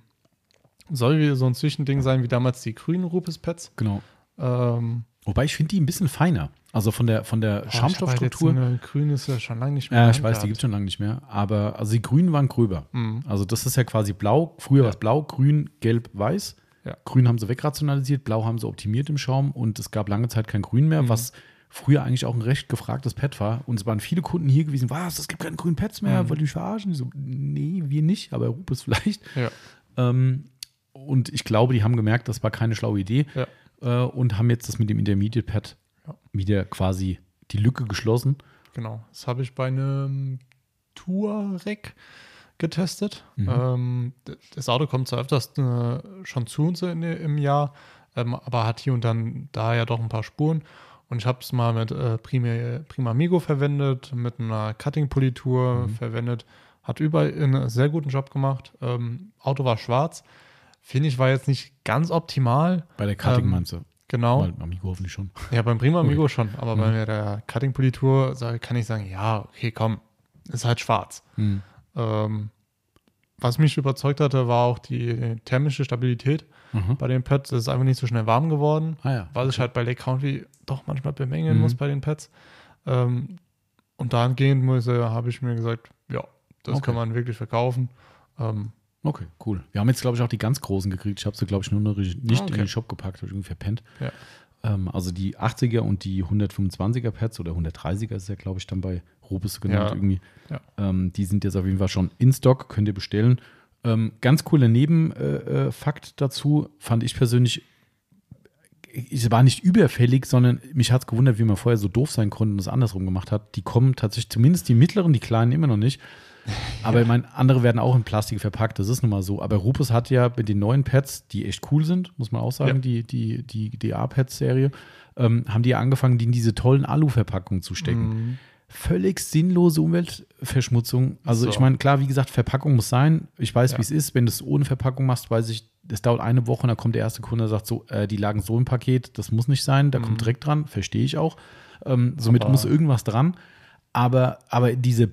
soll wie so ein Zwischending sein wie damals die grünen Rupes-Pads. Genau. Ähm, Wobei ich finde die ein bisschen feiner. Also von der, von der boah, Schaumstoffstruktur. halt Grün ist ja schon lange nicht mehr. Ja, ich weiß, die gibt es schon lange nicht mehr. Aber also die grünen waren gröber. Mhm. Also das ist ja quasi blau. Früher war es blau, grün, gelb, weiß. Ja. Grün haben sie wegrationalisiert, blau haben sie optimiert im Schaum und es gab lange Zeit kein Grün mehr, Mhm. was früher eigentlich auch ein recht gefragtes Pad war. Und es waren viele Kunden hier gewesen, was, es gibt keine grünen Pads mehr, Mhm. wollt ihr mich verarschen? Ich so, nee, wir nicht, aber Rupes vielleicht. Ja. Ähm, und ich glaube, die haben gemerkt, das war keine schlaue Idee Ja. äh, und haben jetzt das mit dem Intermediate Pad Ja. wieder quasi die Lücke geschlossen. Genau, das habe ich bei einem Touareg getestet. Mhm. Ähm, das Auto kommt zwar öfters äh, schon zu uns in, im Jahr, ähm, aber hat hier und dann da ja doch ein paar Spuren. Und ich habe es mal mit äh, Prima, Prima Amigo verwendet, mit einer Cutting-Politur Mhm. verwendet. Hat überall einen sehr guten Job gemacht. Ähm, Auto war schwarz. Finde ich, war jetzt nicht ganz optimal. Bei der Cutting Ähm, meinst du? Genau. Weil Amigo hoffentlich schon. Ja, beim Prima Amigo schon, aber Mhm. bei der Cutting-Politur kann ich sagen, ja, okay, komm, ist halt schwarz. Hm. Ähm, was mich überzeugt hatte, war auch die thermische Stabilität Mhm. bei den Pads. Es ist einfach nicht so schnell warm geworden, Ah ja. was ich halt bei Lake County doch manchmal bemängeln Mhm. muss bei den Pads. Ähm, und dahingehend habe ich mir gesagt, ja, das Okay. kann man wirklich verkaufen. Ähm, Okay, cool. Wir haben jetzt, glaube ich, auch die ganz großen gekriegt. Ich habe sie, glaube ich, nur noch nicht Ah, okay. in den Shop gepackt, habe ich irgendwie verpennt. Ja. Ähm, also die 80er und die 125er Pads oder 130er ist ja, glaube ich, dann bei Robus genannt Ja. irgendwie. Ja. Ähm, die sind jetzt auf jeden Fall schon in Stock, könnt ihr bestellen. Ähm, ganz cooler Nebenfakt äh, Fakt dazu, fand ich persönlich, es war nicht überfällig, sondern mich hat es gewundert, wie man vorher so doof sein konnte und es andersrum gemacht hat. Die kommen tatsächlich, zumindest die mittleren, die kleinen immer noch nicht. [laughs] Aber ich meine, andere werden auch in Plastik verpackt, das ist nun mal so. Aber Rupus hat ja mit den neuen Pads, die echt cool sind, muss man auch sagen, Ja. die, die, die DA-Pads-Serie, ähm, haben die ja angefangen, die in diese tollen Alu-Verpackungen zu stecken. mh, Völlig sinnlose Umweltverschmutzung. Also So. ich meine, klar, wie gesagt, Verpackung muss sein. Ich weiß, Ja. wie es ist. Wenn du es ohne Verpackung machst, weiß ich, das dauert eine Woche und dann kommt der erste Kunde und sagt so, äh, die lagen so im Paket, das muss nicht sein, da Mhm. kommt direkt dran, verstehe ich auch. Ähm, somit Aber- muss irgendwas dran. Aber, aber diese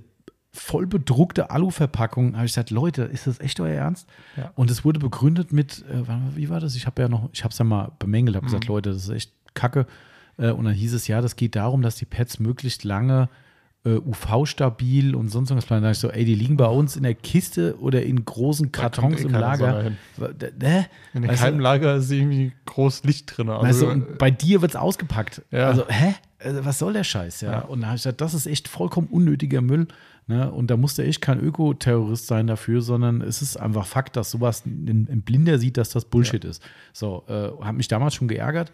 voll bedruckte Alu-Verpackung, habe ich gesagt, Leute, ist das echt euer Ernst? Ja. Und es wurde begründet mit, äh, wie war das? Ich habe ja noch, ich habe es ja mal bemängelt, habe Mhm. gesagt, Leute, das ist echt Kacke. Äh, und dann hieß es, ja, das geht darum, dass die Pads möglichst lange äh, UV-stabil und sonst bleiben. Da dachte ich so, ey, die liegen bei uns in der Kiste oder in großen Kartons eh im Lager. Hä? In Weißt du- Keimlager ist irgendwie groß Licht drin. Also, Weißt du, und bei dir wird es ausgepackt. Ja. Also, hä? Also, was soll der Scheiß? Ja. Ja. Und da habe ich gesagt, das ist echt vollkommen unnötiger Müll. Ne? Und da muss der echt kein Ökoterrorist sein dafür, sondern es ist einfach Fakt, dass sowas ein, ein Blinder sieht, dass das Bullshit ist. So, äh, hat mich damals schon geärgert.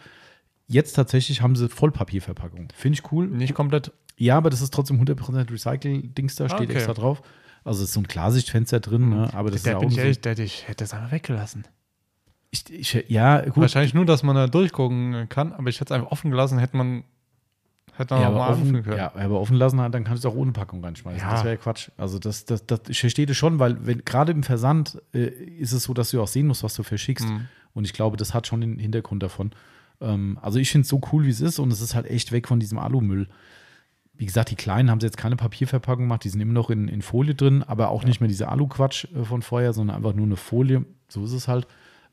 Jetzt tatsächlich haben sie Vollpapierverpackung. Finde ich cool. nicht komplett. Ja, aber das ist trotzdem 100% Recycle-Dings da, steht Okay. extra drauf. Also es ist so ein Klarsichtfenster drin, ne? aber das der ist auch bin ich ehrlich, der, ich hätte das einfach weggelassen. ich, ich, Ja, gut. Wahrscheinlich nur, dass man da durchgucken kann, aber ich hätte es einfach offen gelassen, hätte man, hätte man Ja, auch aber offen, anrufen können. ja, aber offen lassen, dann kannst du es auch ohne Packung reinschmeißen. Ja. Das wäre ja Quatsch. Also das, das, das, ich verstehe das schon, weil gerade im Versand äh, ist es so, dass du auch sehen musst, was du verschickst. Mhm. Und ich glaube, das hat schon den Hintergrund davon. Ähm, also ich finde es so cool, wie es ist und es ist halt echt weg von diesem Alumüll. Wie gesagt, die kleinen haben sie jetzt keine Papierverpackung gemacht, die sind immer noch in, in Folie drin, aber auch nicht mehr diese Alu-Quatsch äh, von vorher, sondern einfach nur eine Folie. So ist es halt.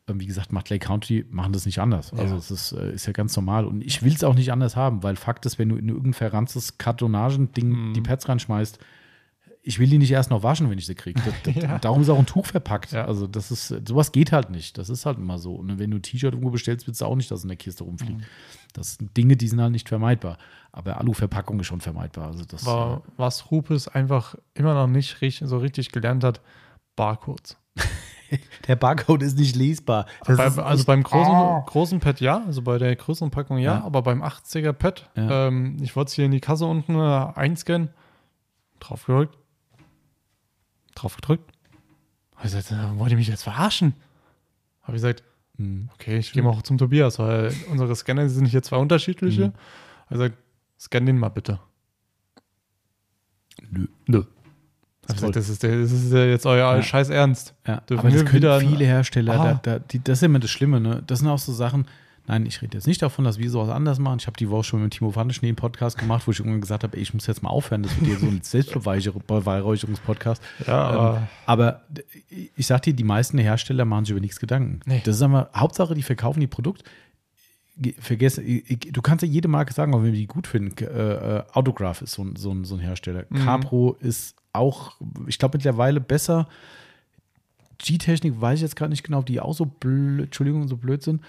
Ähm, wie gesagt, macht Lake County, machen das nicht anders. Ja. Also es ist, äh, ist ja ganz normal. Und ich will es auch nicht anders haben, weil Fakt ist, wenn du in irgendein verranztes Kartonagending Mhm. die Pads reinschmeißt, ich will die nicht erst noch waschen, wenn ich sie kriege. [laughs] Ja. Darum ist auch ein Tuch verpackt. Ja. Also das ist, sowas geht halt nicht. Das ist halt immer so. Und wenn du ein T-Shirt irgendwo bestellst, willst du auch nicht, dass es in der Kiste rumfliegt. Mhm. Das sind Dinge, die sind halt nicht vermeidbar. Aber Alu-Verpackung ist schon vermeidbar. Also das, Aber was Rupes einfach immer noch nicht richtig, so richtig gelernt hat, Barcodes. äh, [laughs] der Barcode ist nicht lesbar. Bei, ist also echt- beim großen, Oh. großen Pad ja, also bei der größeren Packung ja, Ja. aber beim 80er Pad, Ja. ähm, ich wollte es hier in die Kasse unten äh, einscannen, drauf gedrückt, drauf gedrückt. Hab ich gesagt, äh, wollt ihr mich jetzt verarschen? Habe ich gesagt, Hm. okay, ich gehe mal auch zum Tobias, weil unsere Scanner sind hier zwei unterschiedliche. Mhm. Er sagt, Scan den mal bitte. Nö. Nö. Das Also, das, ist, der- das ist jetzt euer Ja. Scheiß Ernst. Ja, Dürfen aber das können wieder- viele Hersteller, Ah. da, da, die, das ist immer das Schlimme, ne? Das sind auch so Sachen, nein, ich rede jetzt nicht davon, dass wir sowas anders machen. Ich habe die Woche schon mit Timo Wandeschnee einen Podcast gemacht, wo ich irgendwann gesagt habe, ey, ich muss jetzt mal aufhören, das wird hier so ein [laughs] Selbstbeweihräucherungspodcast. Ja, Ähm, aber aber d- ich sag dir, die meisten Hersteller machen sich über nichts Gedanken. Nee. Das ist aber Hauptsache, die verkaufen die Produkt. Ge- Vergesse, ich- ich- du kannst ja jede Marke sagen, auch wenn wir die gut finden. Äh, äh, Autograph ist so ein, so, so ein Hersteller. Mhm. Capro ist auch, ich glaube, mittlerweile besser. G-Technik weiß ich jetzt gerade nicht genau, ob die auch so blöd, Entschuldigung, so blöd sind.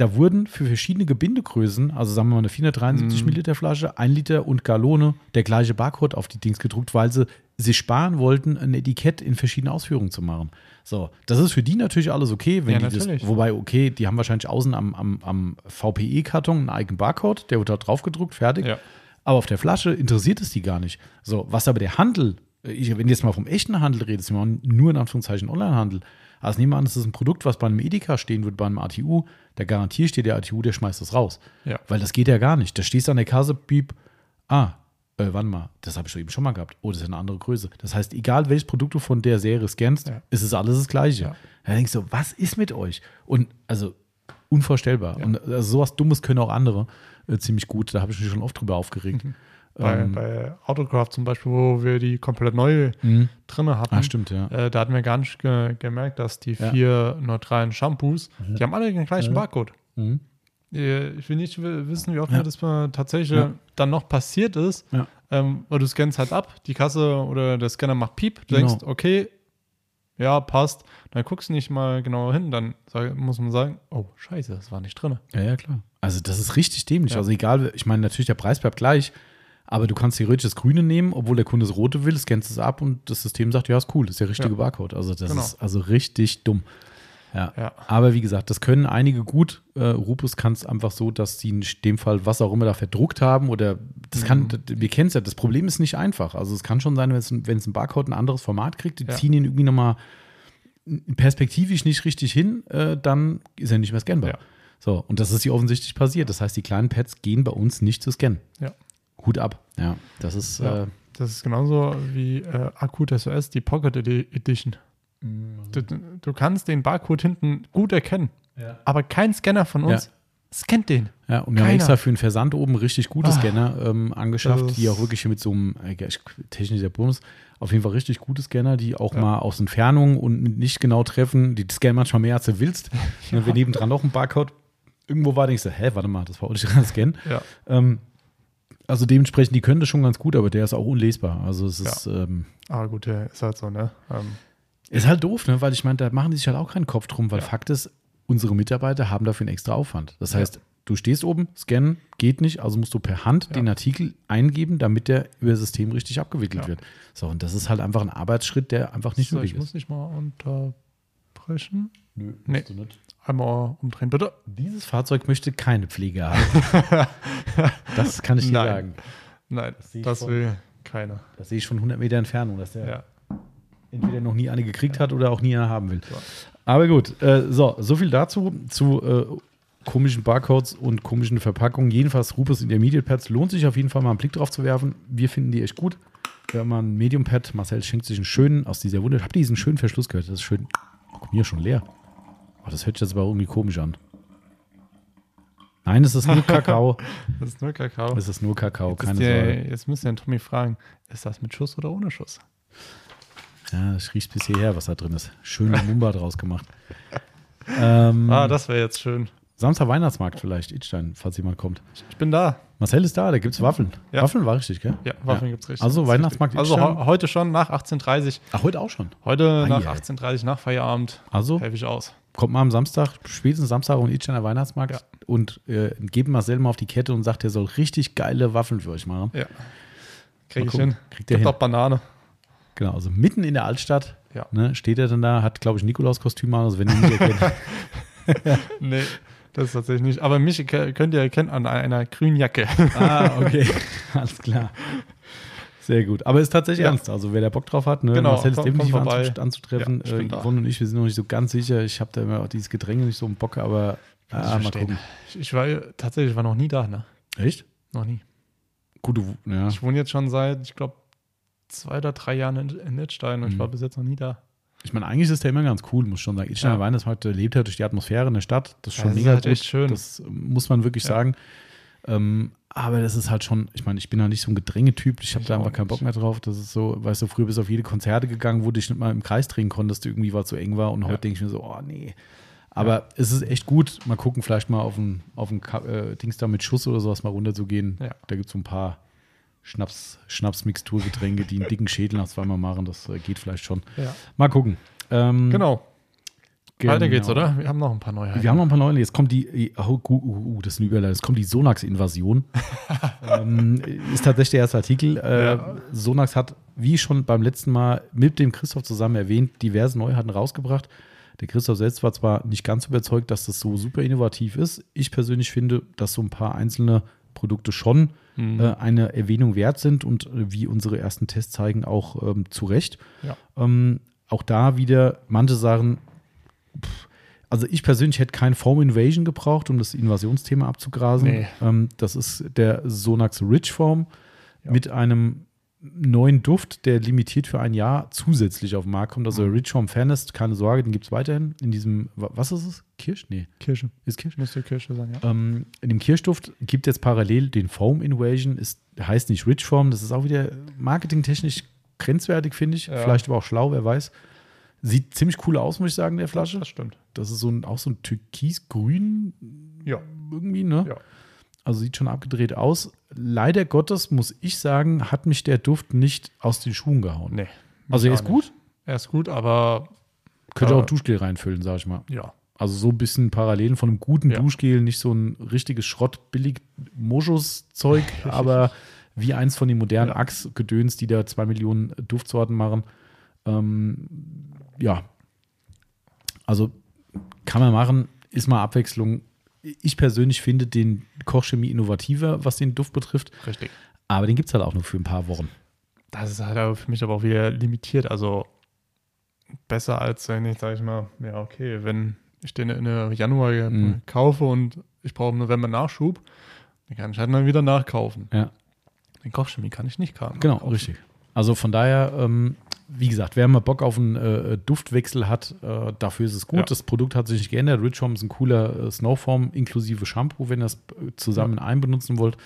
Da wurden für verschiedene Gebindegrößen, also sagen wir mal eine 473 Mhm. Milliliter Flasche, 1 Liter und Gallone, der gleiche Barcode auf die Dings gedruckt, weil sie sich sparen wollten, ein Etikett in verschiedenen Ausführungen zu machen. So, das ist für die natürlich alles okay, wenn Ja, die natürlich. das, wobei, okay, die haben wahrscheinlich außen am, am, am VPE-Karton einen eigenen Barcode, der wird da drauf gedruckt, fertig. Ja. Aber auf der Flasche interessiert es die gar nicht. So, was aber der Handel, ich, wenn du jetzt mal vom echten Handel redest, nur in Anführungszeichen Onlinehandel. Also nehmen wir an, das ist ein Produkt, was bei einem Edeka stehen wird, bei einem ATU, der garantiert steht der ATU, der schmeißt das raus. Ja. Weil das geht ja gar nicht. Da stehst du an der Kasse, piep, ah, äh, warte mal, das habe ich doch eben schon mal gehabt. Oh, das ist eine andere Größe. Das heißt, egal welches Produkt du von der Serie scannst, Ja. ist es alles das Gleiche. Ja. Da denkst du, was ist mit euch? Und also unvorstellbar. Ja. Und also sowas Dummes können auch andere äh, ziemlich gut. Da habe ich mich schon oft drüber aufgeregt. Bei, Ähm, bei Autograph zum Beispiel, wo wir die komplett neu mhm. drinne hatten, Ah, stimmt, ja. äh, da hatten wir gar nicht ge gemerkt, dass die Ja. vier neutralen Shampoos, die haben alle den gleichen Mhm. Barcode. Mhm. Äh, Ich will nicht wissen, wie oft Ja. mir das tatsächlich Ja. dann noch passiert ist, Ja. ähm, weil du scannst halt ab, die Kasse oder der Scanner macht Piep, du Genau. denkst, okay, ja, passt. Dann guckst du nicht mal genau hin, dann sag, muss man sagen, oh, scheiße, das war nicht drin. Ja, ja, klar. Also das ist richtig dämlich. Ja. Also egal, ich meine, natürlich, der Preis bleibt gleich, aber du kannst theoretisch das Grüne nehmen, obwohl der Kunde das Rote will, scannst es ab und das System sagt, ja, ist cool, das ist der richtige Ja. Barcode. Also das Genau. ist also richtig dumm. Ja. Ja. Aber wie gesagt, das können einige gut. Äh, Rupus kann es einfach so, dass sie in dem Fall was auch immer da verdruckt haben oder das kann, Mhm. wir kennen es ja, das Problem ist nicht einfach. Also es kann schon sein, wenn es ein, wenn es ein Barcode ein anderes Format kriegt, die Ja. ziehen ihn irgendwie nochmal perspektivisch nicht richtig hin, äh, dann ist er nicht mehr scannbar. Ja. So, und das ist hier offensichtlich passiert. Das heißt, die kleinen Pads gehen bei uns nicht zu scannen. Ja. Hut ab. Ja, das ist. Ja. Äh, Das ist genauso wie äh, Akut SOS, die Pocket Edi- Edition. Du, du kannst den Barcode hinten gut erkennen, aber kein Scanner von uns scannt den. ja, und wir haben Keiner. extra für den Versand oben richtig gute Ah. Scanner ähm, angeschafft, die auch wirklich mit so einem äh, ich- technisch der Bums auf jeden Fall richtig gute Scanner, die auch Ja. mal aus Entfernung und nicht genau treffen. Die scannen manchmal mehr, als du willst. Und [laughs] wir nebendran noch ein Barcode. Irgendwo war, denkst du, hä, warte mal, das war auch nicht dran scannen. Ja. Ähm, also dementsprechend, die können das schon ganz gut, aber der ist auch unlesbar. Also es ist, ähm, Aber gut, der ist halt so, ne? Ähm, ist halt doof, ne? weil ich meine, da machen die sich halt auch keinen Kopf drum, weil Ja. Fakt ist, unsere Mitarbeiter haben dafür einen extra Aufwand. Das Ja. heißt, du stehst oben, scannen, geht nicht, also musst du per Hand Ja. den Artikel eingeben, damit der über das System richtig abgewickelt Ja. wird. So, und das ist halt einfach ein Arbeitsschritt, der einfach nicht so, nötig ich muss ist. nicht mal unterbrechen. Nö, Nee. musst du nicht. Einmal umdrehen, bitte. Dieses Fahrzeug möchte keine Pflege haben. [laughs] das kann ich dir Nein. sagen. Nein, Das das schon. will keiner. Das sehe ich von 100 Meter Entfernung, dass der Ja. entweder noch nie eine gekriegt hat oder auch nie eine haben will. So. Aber gut, äh, so, so viel dazu, zu äh, komischen Barcodes und komischen Verpackungen. Jedenfalls Rupes Intermediate Pads lohnt sich auf jeden Fall mal einen Blick drauf zu werfen. Wir finden die echt gut. Wir haben mal ein Medium Pad. Marcel schenkt sich einen schönen aus dieser Wunder. Habt ihr diesen schönen Verschluss gehört? Das ist schön. Guck, mir schon leer. Oh, das hört sich jetzt aber irgendwie komisch an. Nein, es ist nur Kakao. [laughs] Das ist nur Kakao. es ist nur Kakao, Jetzt, keine ist Sorge. der, jetzt müsst ihr den Tommy fragen, ist das mit Schuss oder ohne Schuss? Ja, das riecht bis hierher, was da drin ist. Schöne [laughs] Mumba draus gemacht. Ähm, Ah, das wäre jetzt schön. Samstag Weihnachtsmarkt vielleicht, Idstein, falls jemand kommt. Ich bin da. Marcel ist da, da gibt es Waffeln. Ja. Waffeln war richtig, gell? Ja, Waffeln gibt's richtig. Also Weihnachtsmarkt richtig. Also he heute schon nach 18.30 Ach, heute auch schon. Heute Ei, nach ei. 18.30 nach Feierabend Also helfe ich aus. Kommt mal am Samstag, spätestens Samstag auf den Weihnachtsmarkt Ja. und äh, gebt Marcel mal auf die Kette und sagt, er soll richtig geile Waffeln für euch machen. Ja. Krieg ich hin. Kriegt er hin. auch Banane. Genau, also mitten in der Altstadt Ja. ne, steht er dann da, hat, glaube ich, Nikolaus-Kostüm an, also wenn ihr nicht erkennt. [laughs] [laughs] Nee, das ist tatsächlich nicht. Aber mich könnt ihr erkennen an einer grünen Jacke. ah, okay. [laughs] Alles klar. Sehr gut. Aber ist tatsächlich Ja. ernst. Also wer da Bock drauf hat, ne, Genau, Marcel ist komm- definitiv komm vorbei. anzu anzutreffen. Ja, ich äh. Yvonne und ich, wir sind noch nicht so ganz sicher. Ich habe da immer auch dieses Gedränge nicht so im Bock, aber ich ah, mal gucken. Ich, ich war tatsächlich war noch nie da, ne? Echt? Noch nie. Gut, du, ja. Ich wohne jetzt schon seit, ich glaube, zwei oder drei Jahren in, in Littstein und ich Mhm. war bis jetzt noch nie da. Ich meine, eigentlich ist der immer ganz cool, muss ich schon sagen. Itsteiner Ja. Weihnachtsmarkt der lebt ja durch die Atmosphäre in der Stadt. Das ist Ja, schon das ist mega halt gut. echt schön. Das muss man wirklich Ja. sagen. Ähm, aber das ist halt schon, ich meine, ich bin ja nicht so ein Gedrängetyp. Ich habe da einfach keinen Bock mehr drauf. Das ist so, weißt du, früher bist du auf jede Konzerte gegangen, wo du dich nicht mal im Kreis drehen konntest, irgendwie es zu eng war. Und Ja. heute denke ich mir so, oh nee. Aber es ist echt gut. Mal gucken, vielleicht mal auf ein, auf ein äh, Dings da mit Schuss oder sowas mal runterzugehen. Ja. Da gibt es so ein paar Schnaps, Schnapsmixturgetränke, die einen dicken Schädel nach zweimal machen. Das äh, geht vielleicht schon. Ja. Mal gucken. Ähm, Genau. Weiter geht's, genau. oder? Wir haben noch ein paar Neuheiten. Wir haben noch ein paar neue. Jetzt kommt die, oh, uh, uh, uh, das ist eine Überleitung. Jetzt kommt die Sonax-Invasion. [laughs] ähm, ist tatsächlich der erste Artikel. Äh, Ja. Sonax hat, wie schon beim letzten Mal mit dem Christoph zusammen erwähnt, diverse Neuheiten rausgebracht. Der Christoph selbst war zwar nicht ganz überzeugt, dass das so super innovativ ist. Ich persönlich finde, dass so ein paar einzelne Produkte schon Mhm. äh, eine Erwähnung wert sind und äh, wie unsere ersten Tests zeigen, auch ähm, zu Recht. Ja. Ähm, auch da wieder manche Sachen, also ich persönlich hätte kein Foam Invasion gebraucht, um das Invasionsthema abzugrasen. Nee. Ähm, das ist der Sonax Rich Foam Ja. mit einem neuen Duft, der limitiert für ein Jahr zusätzlich auf den Markt kommt. Also Mhm. Rich Foam Fairness, keine Sorge, den gibt es weiterhin in diesem, wa- was ist es? Kirsch? Nee, Kirsche. ist Kirsch. Müsste Kirsche sein, ja. Ähm, in dem Kirschduft gibt es jetzt parallel den Foam Invasion, ist, heißt nicht Rich Foam, das ist auch wieder marketingtechnisch grenzwertig, finde ich. Ja. Vielleicht aber auch schlau, wer weiß. Sieht ziemlich cool aus, muss ich sagen, der Flasche. Das stimmt. Das ist so ein, auch so ein türkisgrün Ja. irgendwie, ne? Ja. Also sieht schon abgedreht aus. Leider Gottes, muss ich sagen, hat mich der Duft nicht aus den Schuhen gehauen. Nee. also er ist auch gut, nicht. Er ist gut, aber könnte Ja. auch Duschgel reinfüllen, sag ich mal. ja. Also so ein bisschen Parallelen von einem guten Ja. Duschgel, nicht so ein richtiges Schrott, billig Moschus-Zeug, [laughs] aber wie eins von den modernen Ja. Axe-Gedöns, die da zwei Millionen Duftsorten machen. Ähm, ja. Also kann man machen, ist mal Abwechslung. Ich persönlich finde den Kochchemie innovativer, was den Duft betrifft, Richtig. aber den gibt es halt auch nur für ein paar Wochen. Das ist halt für mich aber auch wieder limitiert. Also besser als wenn ich, sag ich mal, ja, okay, wenn ich den in Januar Mhm. kaufe und ich brauche im November Nachschub, dann kann ich halt dann wieder nachkaufen. Ja. Den Kochchemie kann ich nicht kaufen. Genau, richtig. Also von daher, ähm, wie gesagt, wer mal Bock auf einen äh, Duftwechsel hat, äh, dafür ist es gut. Ja. Das Produkt hat sich nicht geändert. Rich Home ist ein cooler äh, Snowform inklusive Shampoo, wenn ihr das äh, zusammen in einem benutzen wollt.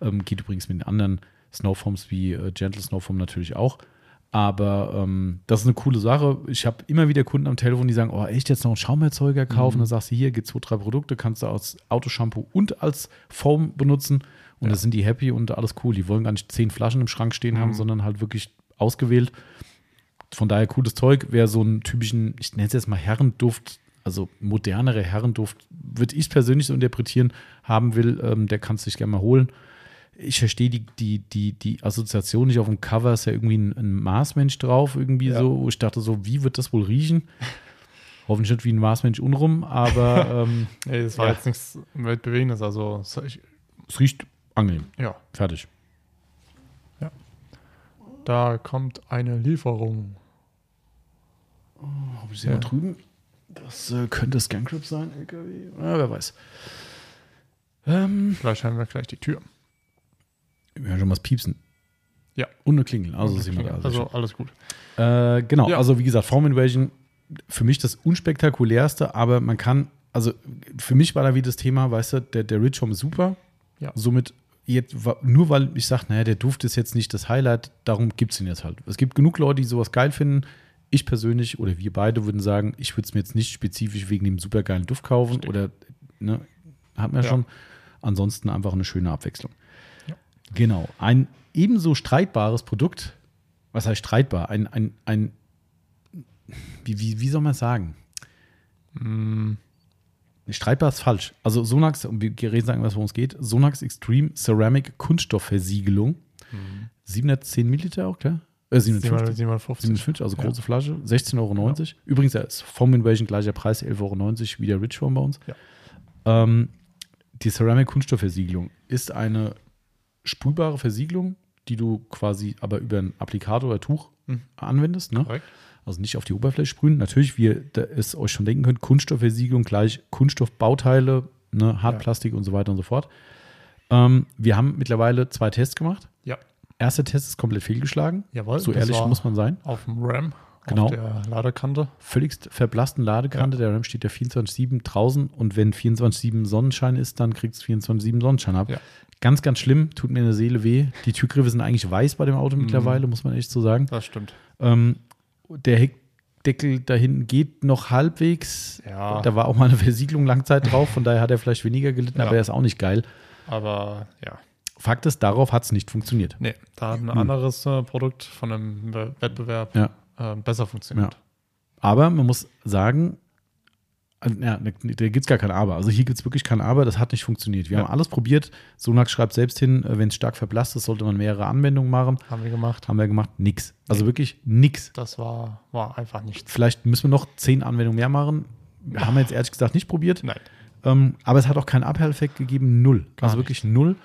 Ähm, geht übrigens mit den anderen Snowforms wie äh, Gentle Snowform natürlich auch. Aber ähm, das ist eine coole Sache. Ich habe immer wieder Kunden am Telefon, die sagen, oh, echt jetzt noch einen Schaumerzeuger kaufen? Mhm. Dann sagst du, hier gibt zwei, drei Produkte, kannst du als Autoshampoo und als Foam benutzen. Und Ja. da sind die happy und alles cool. Die wollen gar nicht zehn Flaschen im Schrank stehen haben, Mhm. sondern halt wirklich ausgewählt. Von daher cooles Zeug. Wer so einen typischen, ich nenne es jetzt mal Herrenduft, also modernere Herrenduft, würde ich persönlich so interpretieren, haben will, ähm, der kann es sich gerne mal holen. Ich verstehe die, die, die, die Assoziation nicht auf dem Cover, ist ja irgendwie ein, ein Marsmensch drauf, irgendwie Ja. so. Ich dachte so, wie wird das wohl riechen? Hoffentlich nicht wie ein Marsmensch unrum, aber [laughs] ähm, Nee, das war Ja. jetzt nichts Weltbewegendes. Also, es- ich, es riecht angenehm. ja, Fertig. da kommt eine Lieferung. Habe ich sie Ja. mal drüben? Das äh, könnte Scancrip sein, LKW. Ja, wer weiß. Ähm, Vielleicht hören wir gleich die Tür. wir hören schon mal das Piepsen. Ja. Und eine Klingel. Also, wir da. Sehr also alles gut. äh, genau, Ja. also wie gesagt, Form Invasion für mich das unspektakulärste, aber man kann, also für mich war da wieder das Thema, weißt du, der, der Rich Home ist super. Ja. Somit, jetzt, nur weil ich sage, naja, der Duft ist jetzt nicht das Highlight, darum gibt es ihn jetzt halt. Es gibt genug Leute, die sowas geil finden. Ich persönlich oder wir beide würden sagen, ich würde es mir jetzt nicht spezifisch wegen dem supergeilen Duft kaufen Richtig. oder, ne, hat man ja schon. Ansonsten einfach eine schöne Abwechslung. Ja. Genau. Ein ebenso streitbares Produkt, was heißt streitbar? Ein, ein, ein wie, wie, wie soll man es sagen? Mm, Streitbar ist falsch. Also Sonax, und wir reden sagen, was worum es geht. Sonax Extreme Ceramic Kunststoffversiegelung. 710 Milliliter auch, klar? Äh, 750. 750. 57, also Ja. große Flasche, 16,90 Euro. Übrigens, da ist Foam Invasion gleicher Preis, 11,90 Euro, wie der Rich Foam bei uns. Ja. Ähm, die Ceramic Kunststoffversiegelung ist eine sprühbare Versiegelung, die du quasi aber über einen Applikator oder Tuch Mhm. anwendest. Ne? Korrekt. Also nicht auf die Oberfläche sprühen. Natürlich, wie ihr es euch schon denken könnt, Kunststoffversiegelung gleich Kunststoffbauteile, ne, Hartplastik und so weiter und so fort. Ähm, wir haben mittlerweile zwei Tests gemacht. Ja. Erster Test ist komplett fehlgeschlagen. Jawohl. So ehrlich muss man sein. Auf dem RAM, Genau. auf der Ladekante. Völligst verblassten Ladekante. Der RAM steht ja 24,7 draußen und wenn 24,7 Sonnenschein ist, dann kriegst du 24,7 Sonnenschein ab. Ja. Ganz, ganz schlimm. Tut mir in der Seele weh. Die Türgriffe sind eigentlich weiß bei dem Auto mittlerweile, muss man echt so sagen. Das stimmt. Ähm, der Heckdeckel da hinten geht noch halbwegs. Ja. Da war auch mal eine Versiegelung Langzeit drauf, von daher hat er vielleicht weniger gelitten, Ja. aber er ist auch nicht geil. Aber ja. Fakt ist, darauf hat es nicht funktioniert. Nee, da hat ein anderes äh, Produkt von einem We- Wettbewerb Ja. äh, besser funktioniert. Aber man muss sagen, äh, ja, ne, da gibt es gar kein Aber. Also hier gibt es wirklich kein Aber, das hat nicht funktioniert. Wir Ja. haben alles probiert. Sonax schreibt selbst hin, wenn es stark verblasst ist, sollte man mehrere Anwendungen machen. Haben wir gemacht. Haben wir gemacht, nix. Also wirklich nix. Das war, war einfach nichts. Vielleicht müssen wir noch zehn Anwendungen mehr machen. Haben wir jetzt ehrlich gesagt nicht probiert. Nein. Ähm, aber es hat auch keinen Abhelleffekt gegeben, null. Gar also wirklich null.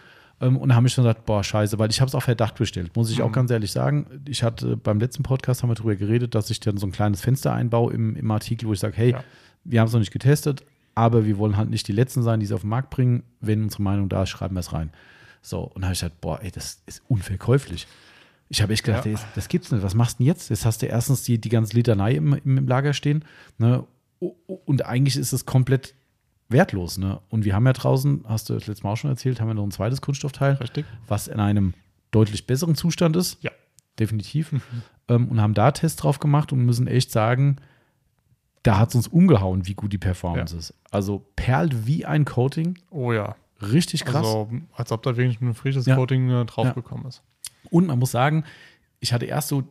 Ähm, und da haben wir schon gesagt, boah, scheiße, weil ich habe es auf Verdacht bestellt, muss ich auch Mhm. ganz ehrlich sagen. Ich hatte beim letzten Podcast haben wir darüber geredet, dass ich dann so ein kleines Fenster einbaue im, im Artikel, wo ich sage, hey, Ja. wir haben es noch nicht getestet, aber wir wollen halt nicht die Letzten sein, die es auf den Markt bringen. Wenn unsere Meinung da ist, schreiben wir es rein. So, und da habe ich gesagt, boah, ey, das ist unverkäuflich. Ich habe echt gedacht, Ja. ey, das gibt's nicht. Was machst du denn jetzt? Jetzt hast du erstens die, die ganze Litanei im, im, Lager stehen. Ne? Und eigentlich ist es komplett wertlos. Ne? Und wir haben ja draußen, hast du das letzte Mal auch schon erzählt, haben wir noch ein zweites Kunststoffteil, Richtig? was in einem deutlich besseren Zustand ist. Ja. Definitiv. ähm, und haben da Tests drauf gemacht und müssen echt sagen, da hat es uns umgehauen, wie gut die Performance ist. Also perlt wie ein Coating. Oh ja. Richtig krass. Also, als ob da wirklich ein frisches Ja. Coating äh, draufgekommen ist. Und man muss sagen, ich hatte erst so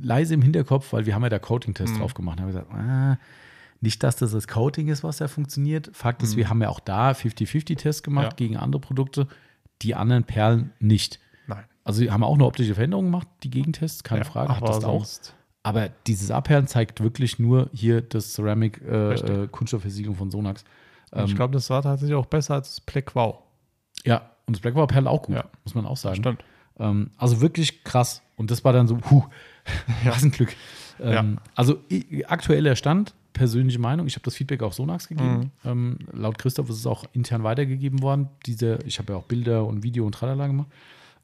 leise im Hinterkopf, weil wir haben ja da Coating-Test Mhm. drauf gemacht. Da habe ich gesagt, ah, nicht, dass das das Coating ist, was da funktioniert. Fakt ist, Mhm. wir haben ja auch da 50-50-Tests gemacht Ja. gegen andere Produkte, die anderen Perlen nicht. Nein. Also wir haben auch eine optische Veränderung gemacht, die Gegentests, keine Ja, Frage, hat aber das auch. Aber dieses Abperlen zeigt wirklich nur hier das Ceramic äh, äh, Kunststoffversiegelung von Sonax. Und ich glaube, das war tatsächlich auch besser als das Black Wow. Ja, und das Black War Perle auch gut, Ja. muss man auch sagen. Stimmt. Ähm, also wirklich krass. Und das war dann so, puh, [laughs] was ein Glück. Ähm, Also i- aktueller Stand, persönliche Meinung. Ich habe das Feedback auch Sonax gegeben. Ähm, laut Christoph ist es auch intern weitergegeben worden. Diese, ich habe ja auch Bilder und Video und Tralala gemacht.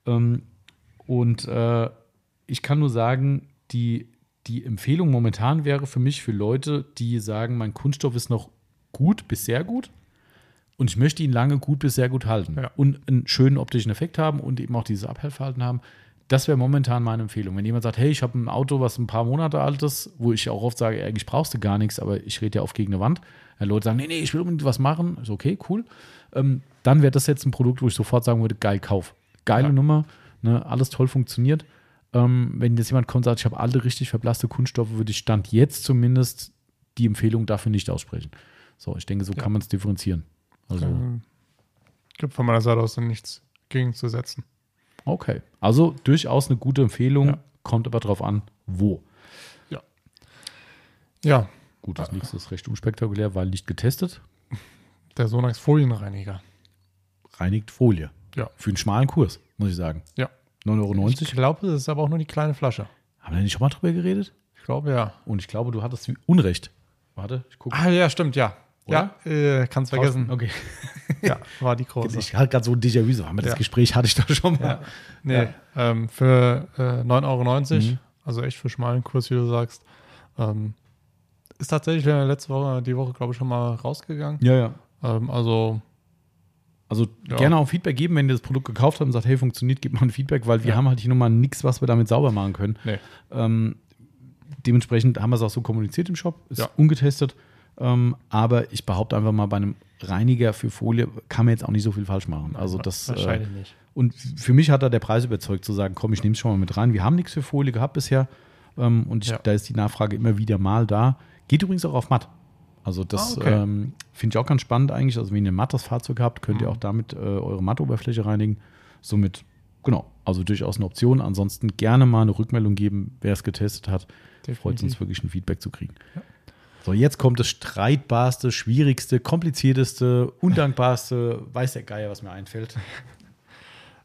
Ähm, und äh, ich kann nur sagen, die, die Empfehlung momentan wäre für mich für Leute, die sagen, mein Kunststoff ist noch gut bis sehr gut und ich möchte ihn lange gut bis sehr gut halten Ja. und einen schönen optischen Effekt haben und eben auch dieses Abhellverhalten haben. Das wäre momentan meine Empfehlung. Wenn jemand sagt, hey, ich habe ein Auto, was ein paar Monate alt ist, wo ich auch oft sage, eigentlich brauchst du gar nichts, aber ich rede ja oft gegen eine Wand. Ja, Leute sagen, nee, nee, ich will unbedingt was machen. Ist okay, cool. Ähm, dann wäre das jetzt ein Produkt, wo ich sofort sagen würde, geil, kauf. Geile Ja. Nummer, ne, alles toll funktioniert. Ähm, wenn jetzt jemand kommt und sagt, ich habe alle richtig verblasste Kunststoffe, würde ich Stand jetzt zumindest die Empfehlung dafür nicht aussprechen. So, ich denke, so Ja. kann man es differenzieren. Also, Ähm, gibt von meiner Seite aus dann nichts gegenzusetzen. Okay. Also durchaus eine gute Empfehlung, Ja. kommt aber drauf an, wo. Ja, Gut, das nächste ist recht unspektakulär, weil nicht getestet. der Sonax Folienreiniger. Reinigt Folie. Ja. Für einen schmalen Kurs, muss ich sagen. Ja. 9,90 Euro. Ich glaube, das ist aber auch nur die kleine Flasche. Haben wir nicht schon mal drüber geredet? Ich glaube, ja. Und ich glaube, du hattest Unrecht. Warte, ich gucke. Ah, ja, stimmt, ja. Oder? Ja, äh, kannst vergessen. Okay. [laughs] Ja, war die große. Ich hatte gerade so ein Déjà-vu. So, haben wir das Ja. Gespräch hatte ich doch schon mal. Ja. Nee. Ähm, für äh, 9,90 Euro, Mhm. also echt für schmalen Kurs, wie du sagst. Ähm, ist tatsächlich letzte Woche, die Woche, glaube ich, schon mal rausgegangen. Ja, ja. Ähm, also, Also Ja. gerne auch Feedback geben, wenn ihr das Produkt gekauft habt und sagt, hey, funktioniert, gebt mal ein Feedback, weil wir haben halt hier nochmal nichts, was wir damit sauber machen können. nee. Ähm, dementsprechend haben wir es auch so kommuniziert im Shop, ist Ja. ungetestet. Ähm, aber ich behaupte einfach mal, bei einem Reiniger für Folie kann man jetzt auch nicht so viel falsch machen. Also das, äh, Wahrscheinlich nicht. und für mich hat da der Preis überzeugt, zu sagen, komm, ich nehme es schon mal mit rein. Wir haben nichts für Folie gehabt bisher. Ähm, und ich, Ja. da ist die Nachfrage immer wieder mal da. Geht übrigens auch auf matt. Also das Ah, okay. ähm, finde ich auch ganz spannend eigentlich. Also wenn ihr ein mattes Fahrzeug habt, könnt ihr Mhm. auch damit äh, eure Mattoberfläche reinigen. Somit, genau, also durchaus eine Option. Ansonsten gerne mal eine Rückmeldung geben, wer es getestet hat. Freut uns wirklich ein Feedback zu kriegen. So, jetzt kommt das streitbarste, schwierigste, komplizierteste, undankbarste, [laughs] weiß der Geier, was mir einfällt.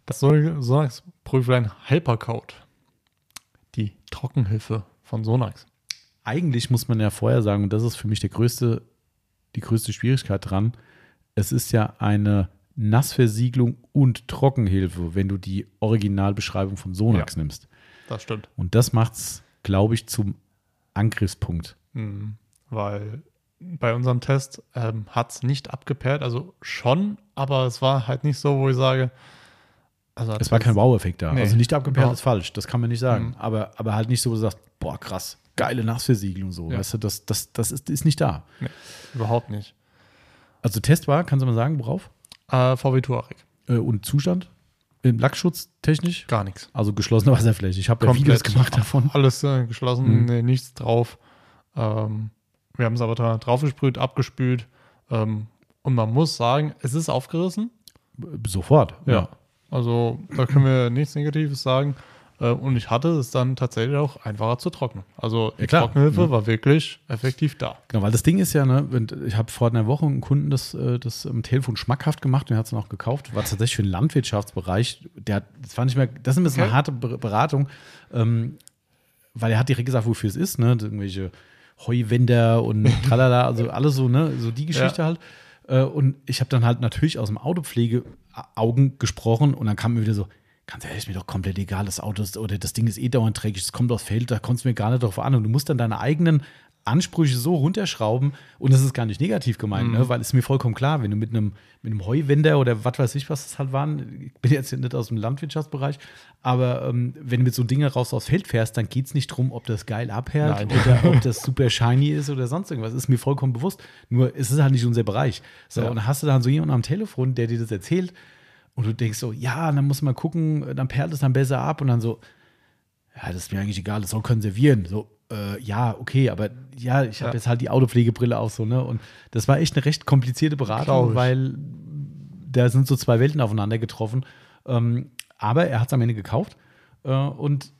Das soll Sonax Prüflein Hypercode. Die Trockenhilfe von Sonax. Eigentlich muss man ja vorher sagen, und das ist für mich der größte, die größte Schwierigkeit dran, es ist ja eine Nassversiegelung und Trockenhilfe, wenn du die Originalbeschreibung von Sonax Ja. nimmst. Das stimmt. Und das macht's, glaube ich, zum Angriffspunkt. Mhm. Weil bei unserem Test ähm, hat es nicht abgeperrt, also schon, aber es war halt nicht so, wo ich sage, also Es war kein Wow-Effekt da. Nee, also nicht abgeperrt überhaupt. ist falsch, das kann man nicht sagen. Mhm. Aber, aber halt nicht so, wo du sagst, boah, krass, geile Nassversiegelung so. Ja. Weißt du, das, das, das ist, ist nicht da. überhaupt nicht. Also Test war, kannst du mal sagen, worauf? Äh, VW Touareg, Äh, und Zustand? Im Lackschutz technisch? gar nichts. Also geschlossene [laughs] Wasserfläche. Ich habe ja. Videos gemacht davon. Alles äh, geschlossen, Mhm. nee, nichts drauf. Ähm, wir haben es aber da draufgesprüht, abgespült. Ähm, und man muss sagen, es ist aufgerissen. Sofort. Also da können wir nichts Negatives sagen. Äh, und ich hatte es dann tatsächlich auch einfacher zu trocknen. Also die Ja. Trockenhilfe Ja. war wirklich effektiv da. Genau, weil das Ding ist ja, ne, ich habe vor einer Woche einen Kunden das, äh, das am Telefon schmackhaft gemacht und er hat es dann auch gekauft. War tatsächlich für den Landwirtschaftsbereich. Der das fand ich mir, das ist ein bisschen Okay. eine harte Ber- Beratung, ähm, weil er hat direkt gesagt, wofür es ist, ne? Irgendwelche Heuwender und [laughs] tralala, also alles so, ne, so die Geschichte halt. Äh, und ich habe dann halt natürlich aus dem Autopflege-Augen gesprochen und dann kam mir wieder so, ganz ehrlich, mir doch komplett egal, das Auto ist, oder das Ding ist eh dauernd dreckig, es kommt aufs Feld, da kommst du mir gar nicht drauf an. Und du musst dann deine eigenen Ansprüche so runterschrauben und das ist gar nicht negativ gemeint, ne? weil es mir vollkommen klar, wenn du mit einem, mit einem Heuwender oder was weiß ich, was das halt waren, ich bin jetzt nicht aus dem Landwirtschaftsbereich, aber ähm, wenn du mit so Dingen raus aufs Feld fährst, dann geht es nicht darum, ob das geil abhält Nein. oder [laughs] ob das super shiny ist oder sonst irgendwas. Ist mir vollkommen bewusst. Nur es ist halt nicht unser Bereich. So, Ja. und dann hast du dann so jemanden am Telefon, der dir das erzählt und du denkst so, ja, dann muss man gucken, dann perlt es dann besser ab und dann so, ja, das ist mir eigentlich egal, das soll konservieren. So, äh, ja, okay, aber ja, ich habe Ja. jetzt halt die Autopflegebrille auf so, ne? Und das war echt eine recht komplizierte Beratung, weil da sind so zwei Welten aufeinander getroffen. Ähm, aber er hat es am Ende gekauft äh, und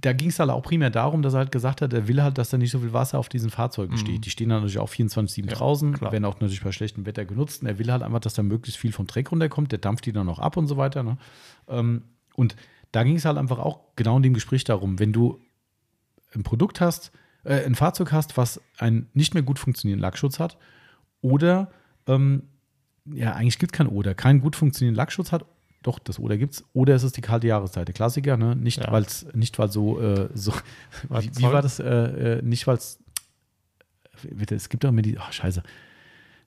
da ging es halt auch primär darum, dass er halt gesagt hat, er will halt, dass da nicht so viel Wasser auf diesen Fahrzeugen steht. Die stehen dann natürlich auch 24-7 Mhm. Ja, draußen, klar. werden auch natürlich bei schlechtem Wetter genutzt. Und er will halt einfach, dass da möglichst viel vom Dreck runterkommt. Der dampft die dann auch ab und so weiter. Ne? Ähm, und da ging es halt einfach auch genau in dem Gespräch darum, wenn du ein Produkt hast, äh, ein Fahrzeug hast, was einen nicht mehr gut funktionierenden Lackschutz hat oder ähm, ja, eigentlich gibt es kein Oder, keinen gut funktionierenden Lackschutz hat. Doch, das Oder gibt's. Oder es ist die kalte Jahreszeit. Der Klassiker, ne? Nicht, Ja. weil's, nicht weil so, äh, so [laughs] wie, wie war das? Äh, äh, nicht weil es, es gibt doch immer die, ach scheiße,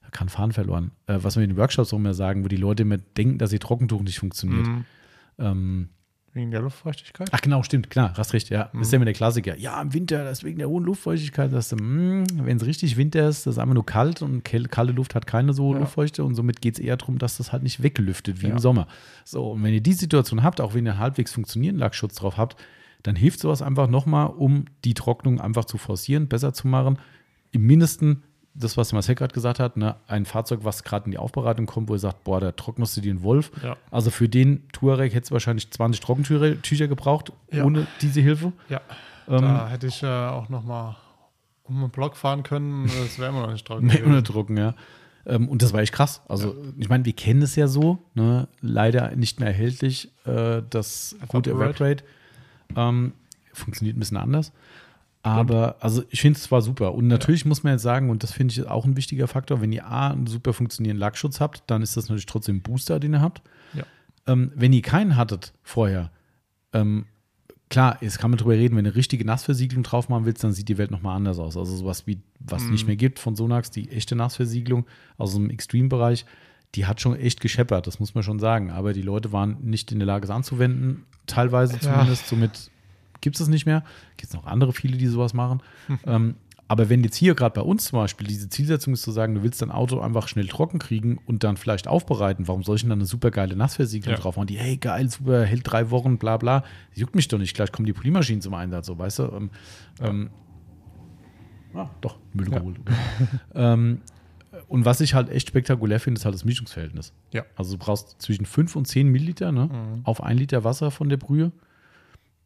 da kann Fahren verloren. Äh, was wir in den Workshops auch immer sagen, wo die Leute immer denken, dass ihr Trockentuch nicht funktioniert. Mhm. Ähm, Wegen der Luftfeuchtigkeit? Ach genau, stimmt, klar, hast recht, ja. Mhm. Das ist ja immer der Klassiker. Ja, im Winter, das ist wegen der hohen Luftfeuchtigkeit. wenn es richtig Winter ist, das ist einfach nur kalt und kalte Luft hat keine so hohe Ja. Luftfeuchte und somit geht es eher darum, dass das halt nicht weglüftet wie Ja. im Sommer. So, und wenn ihr die Situation habt, auch wenn ihr halbwegs funktionierenden Lackschutz drauf habt, dann hilft sowas einfach nochmal, um die Trocknung einfach zu forcieren, besser zu machen. Im Mindesten das, was Marcel gerade gesagt hat, ne, ein Fahrzeug, was gerade in die Aufbereitung kommt, wo ihr sagt, boah, da trocknest du dir einen Wolf. Ja. Also für den Touareg hättest du wahrscheinlich 20 Trockentücher Tücher gebraucht, Ja. ohne diese Hilfe. Ja. Ähm, da hätte ich äh, auch noch mal um den Block fahren können. Das wäre immer noch nicht trocken. [laughs] Nee, ohne Drucken, ja. Ähm, und das war echt krass. Also, ich meine, wir kennen es ja so, ne? leider nicht mehr erhältlich, äh, das gute Evaporate. Evaporate. Ähm, funktioniert ein bisschen anders. Aber, also, ich finde es zwar super. Und natürlich muss man jetzt sagen, und das finde ich auch ein wichtiger Faktor, wenn ihr A, einen super funktionierenden Lackschutz habt, dann ist das natürlich trotzdem ein Booster, den ihr habt. Ja. Ähm, wenn ihr keinen hattet vorher, ähm, klar, jetzt kann man drüber reden, wenn du eine richtige Nassversiegelung drauf machen willst, dann sieht die Welt nochmal anders aus. Also sowas wie, was Mhm. nicht mehr gibt von Sonax, die echte Nassversiegelung aus dem Extreme-Bereich, die hat schon echt gescheppert, das muss man schon sagen. Aber die Leute waren nicht in der Lage, es anzuwenden, teilweise Ja. zumindest. Somit gibt es es nicht mehr. Gibt es noch andere viele, die sowas machen. ähm, aber wenn jetzt hier gerade bei uns zum Beispiel diese Zielsetzung ist zu sagen, du willst dein Auto einfach schnell trocken kriegen und dann vielleicht aufbereiten, warum soll ich denn dann eine super geile Nassversiegelung Ja. drauf machen? Die, hey, geil, super, hält drei Wochen, bla bla. Das juckt mich doch nicht, gleich kommen die Polymaschinen zum Einsatz, so, weißt du? Ähm, ähm, ah, doch, Müll Ja. geholt. [laughs] Ähm, und was ich halt echt spektakulär finde, ist halt das Mischungsverhältnis. Ja. Also du brauchst zwischen 5 und 10 Milliliter ne, Mhm. auf ein Liter Wasser von der Brühe.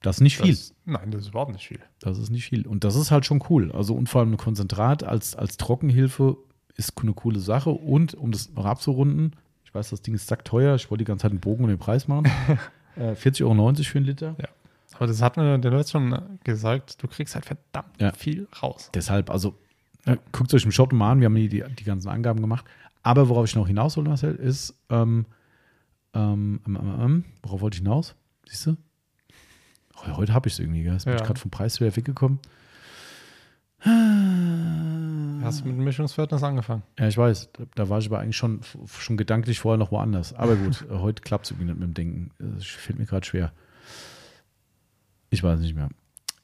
Das ist nicht viel. Das, nein, das ist überhaupt nicht viel. Das ist nicht viel. Und das ist halt schon cool. Also und vor allem ein Konzentrat als, als Trockenhilfe ist eine coole Sache. Und um das noch abzurunden, ich weiß, das Ding ist sackteuer. Ich wollte die ganze Zeit einen Bogen um den Preis machen. [laughs] äh, 40,90 Euro für einen Liter. Aber das hat mir der Leute schon gesagt, du kriegst halt verdammt Ja. viel raus. Deshalb, also äh, guckt euch im Shop mal an. Wir haben hier die, die ganzen Angaben gemacht. Aber worauf ich noch hinaus wollte, Marcel, ist, ähm, ähm, ähm, ähm, worauf wollte ich hinaus? Siehst du? Heute habe ich es irgendwie, gell? Jetzt bin Ja. ich gerade vom Preis wieder weggekommen. Hast mit dem Mischungsverhältnis angefangen? Ja, ich weiß. Da, war ich aber eigentlich schon, schon gedanklich vorher noch woanders. Aber [laughs] gut, äh, heute klappt es irgendwie nicht mit dem Denken. Es fällt mir gerade schwer. Ich weiß nicht mehr.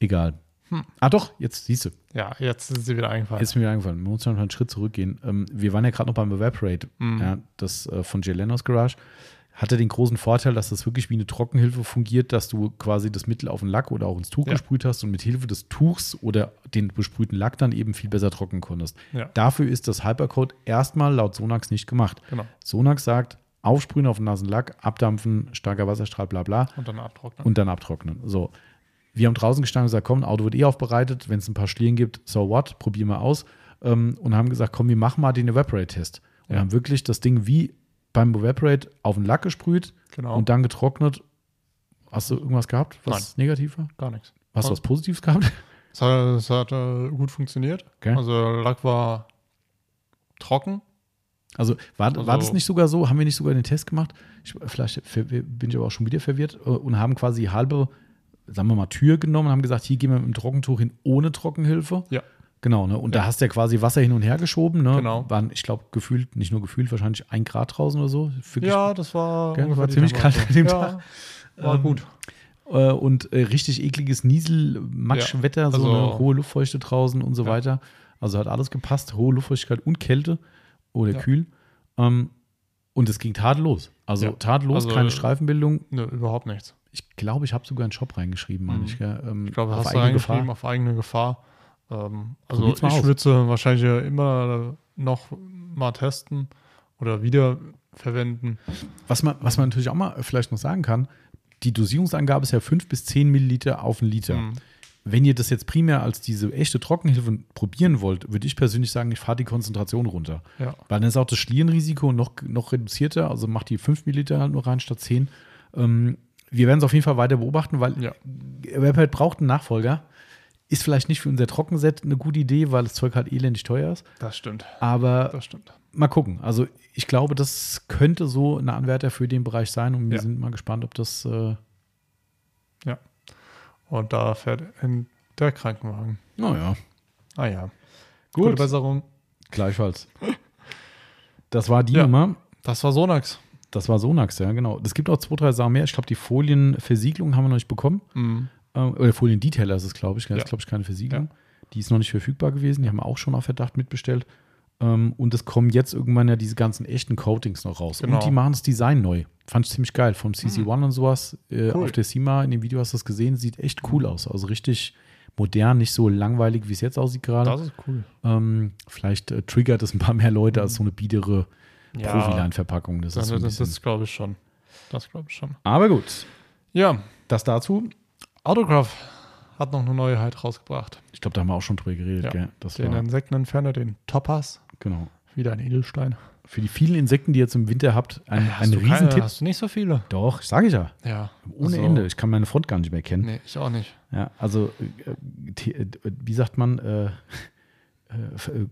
Egal. Hm. Ah, doch, jetzt siehst du. Ja, jetzt ist sie wieder eingefallen. Jetzt ist mir wieder eingefallen. Man muss noch einen Schritt zurückgehen. Ähm, wir waren ja gerade noch beim Evaporate, Mhm. ja, das äh, von Jay Leno's Garage. Hatte den großen Vorteil, dass das wirklich wie eine Trockenhilfe fungiert, dass du quasi das Mittel auf den Lack oder auch ins Tuch Ja. gesprüht hast und mit Hilfe des Tuchs oder den besprühten Lack dann eben viel besser trocknen konntest. Ja. Dafür ist das Hypercoat erstmal laut Sonax nicht gemacht. Genau. Sonax sagt, aufsprühen auf den nassen Lack, abdampfen, starker Wasserstrahl, bla bla Und dann abtrocknen. und dann abtrocknen. So. Wir haben draußen gestanden und gesagt, komm, ein Auto wird eh aufbereitet, wenn es ein paar Schlieren gibt, so what, probier mal aus. Ähm, und haben gesagt, komm, wir machen mal den Evaporate-Test. Und Ja. haben wirklich das Ding wie beim Evaporate auf den Lack gesprüht genau. und dann getrocknet. Hast du irgendwas gehabt, was negativ war? gar nichts. Hast du was Positives gehabt? Es hat, es hat äh, gut funktioniert. Okay. Also Lack war trocken. Also war, war Also- das nicht sogar so? Haben wir nicht sogar den Test gemacht? Ich, vielleicht bin ich aber auch schon wieder verwirrt äh, und haben quasi halbe, sagen wir mal, Tür genommen und haben gesagt, hier gehen wir mit dem Trockentuch hin ohne Trockenhilfe. Ja. Genau, ne? Und da hast du ja quasi Wasser hin und her geschoben, ne? Genau. Waren, ich glaube, gefühlt, nicht nur gefühlt, wahrscheinlich ein Grad draußen oder so. Wirklich, Ja, das war, Gell, war ziemlich kalt an dem ja, War Ähm, gut. Äh, und äh, richtig ekliges Niesel-Matschwetter, Ja, so also- eine hohe Luftfeuchte draußen und so Ja. weiter. Also hat alles gepasst, hohe Luftfeuchtigkeit und Kälte oder Ja. kühl. Ähm, und es ging tadellos. Also Ja. tadellos, Also- keine Streifenbildung. Nö, überhaupt nichts. Ich glaube, ich habe sogar einen Shop reingeschrieben, meine Mhm. ich. Ähm, Ich glaube, auf hast du eigene reingeschrieben Gefahr. auf eigene Gefahr. Ähm, also ich aus. würde sie wahrscheinlich ja immer noch mal testen oder wieder verwenden. Was man, was man natürlich auch mal vielleicht noch sagen kann, die Dosierungsangabe ist ja 5 bis 10 Milliliter auf einen Liter. Mhm. Wenn ihr das jetzt primär als diese echte Trockenhilfe probieren wollt, würde ich persönlich sagen, ich fahre die Konzentration runter. Ja. Weil dann ist auch das Schlierenrisiko noch, noch reduzierter, also macht die 5 Milliliter halt nur rein statt 10. Ähm, wir werden es auf jeden Fall weiter beobachten, weil Ja. Evaporate braucht einen Nachfolger. Ist vielleicht nicht für unser Trockenset eine gute Idee, weil das Zeug halt elendig teuer ist. Das stimmt. Aber Das stimmt. mal gucken. Also ich glaube, das könnte so ein Anwärter für den Bereich sein und wir Ja. sind mal gespannt, ob das äh, Und da fährt in der Krankenwagen. naja, Ah ja. Gut. Gute Besserung. gleichfalls. Das war die Ja. Nummer. Das war Sonax. Das war Sonax, ja, genau. Es gibt auch zwei, drei Sachen mehr. Ich glaube, die Folienversiegelung haben wir noch nicht bekommen. Mhm. Äh, oder Folien-Detailer ist es, glaube ich. Das Ja. ist, glaube ich, keine Versiegelung. Die ist noch nicht verfügbar gewesen. Die haben wir auch schon auf Verdacht mitbestellt. Ähm, und es kommen jetzt irgendwann ja diese ganzen echten Coatings noch raus. Genau. Und die machen das Design neu. Fand ich ziemlich geil. Vom CC1 und sowas. Äh, Cool. Auf der SEMA, in dem Video hast du das gesehen. Sieht echt cool aus. Also richtig modern, nicht so langweilig, wie es jetzt aussieht gerade. Das ist cool. Ähm, vielleicht äh, triggert es ein paar mehr Leute als so eine biedere Profiline-Verpackung. Das das, ist so das, das glaube ich schon. Das glaube ich schon. Aber gut, Ja, das dazu. Autograph hat noch eine Neuheit rausgebracht. Ich glaube, da haben wir auch schon drüber geredet. Ja, Gell? Das Den war, Insektenentferner, den Topaz. genau. Wieder ein Edelstein. Für die vielen Insekten, die ihr jetzt im Winter habt, ein, Hast ein du keine- Riesentipp. Hast du nicht so viele? Doch, sage ich ja. Ja. Ohne Also, Ende. Ich kann meine Front gar nicht mehr kennen. Nee, ich auch nicht. Ja, also, äh, äh, wie sagt man, äh, äh,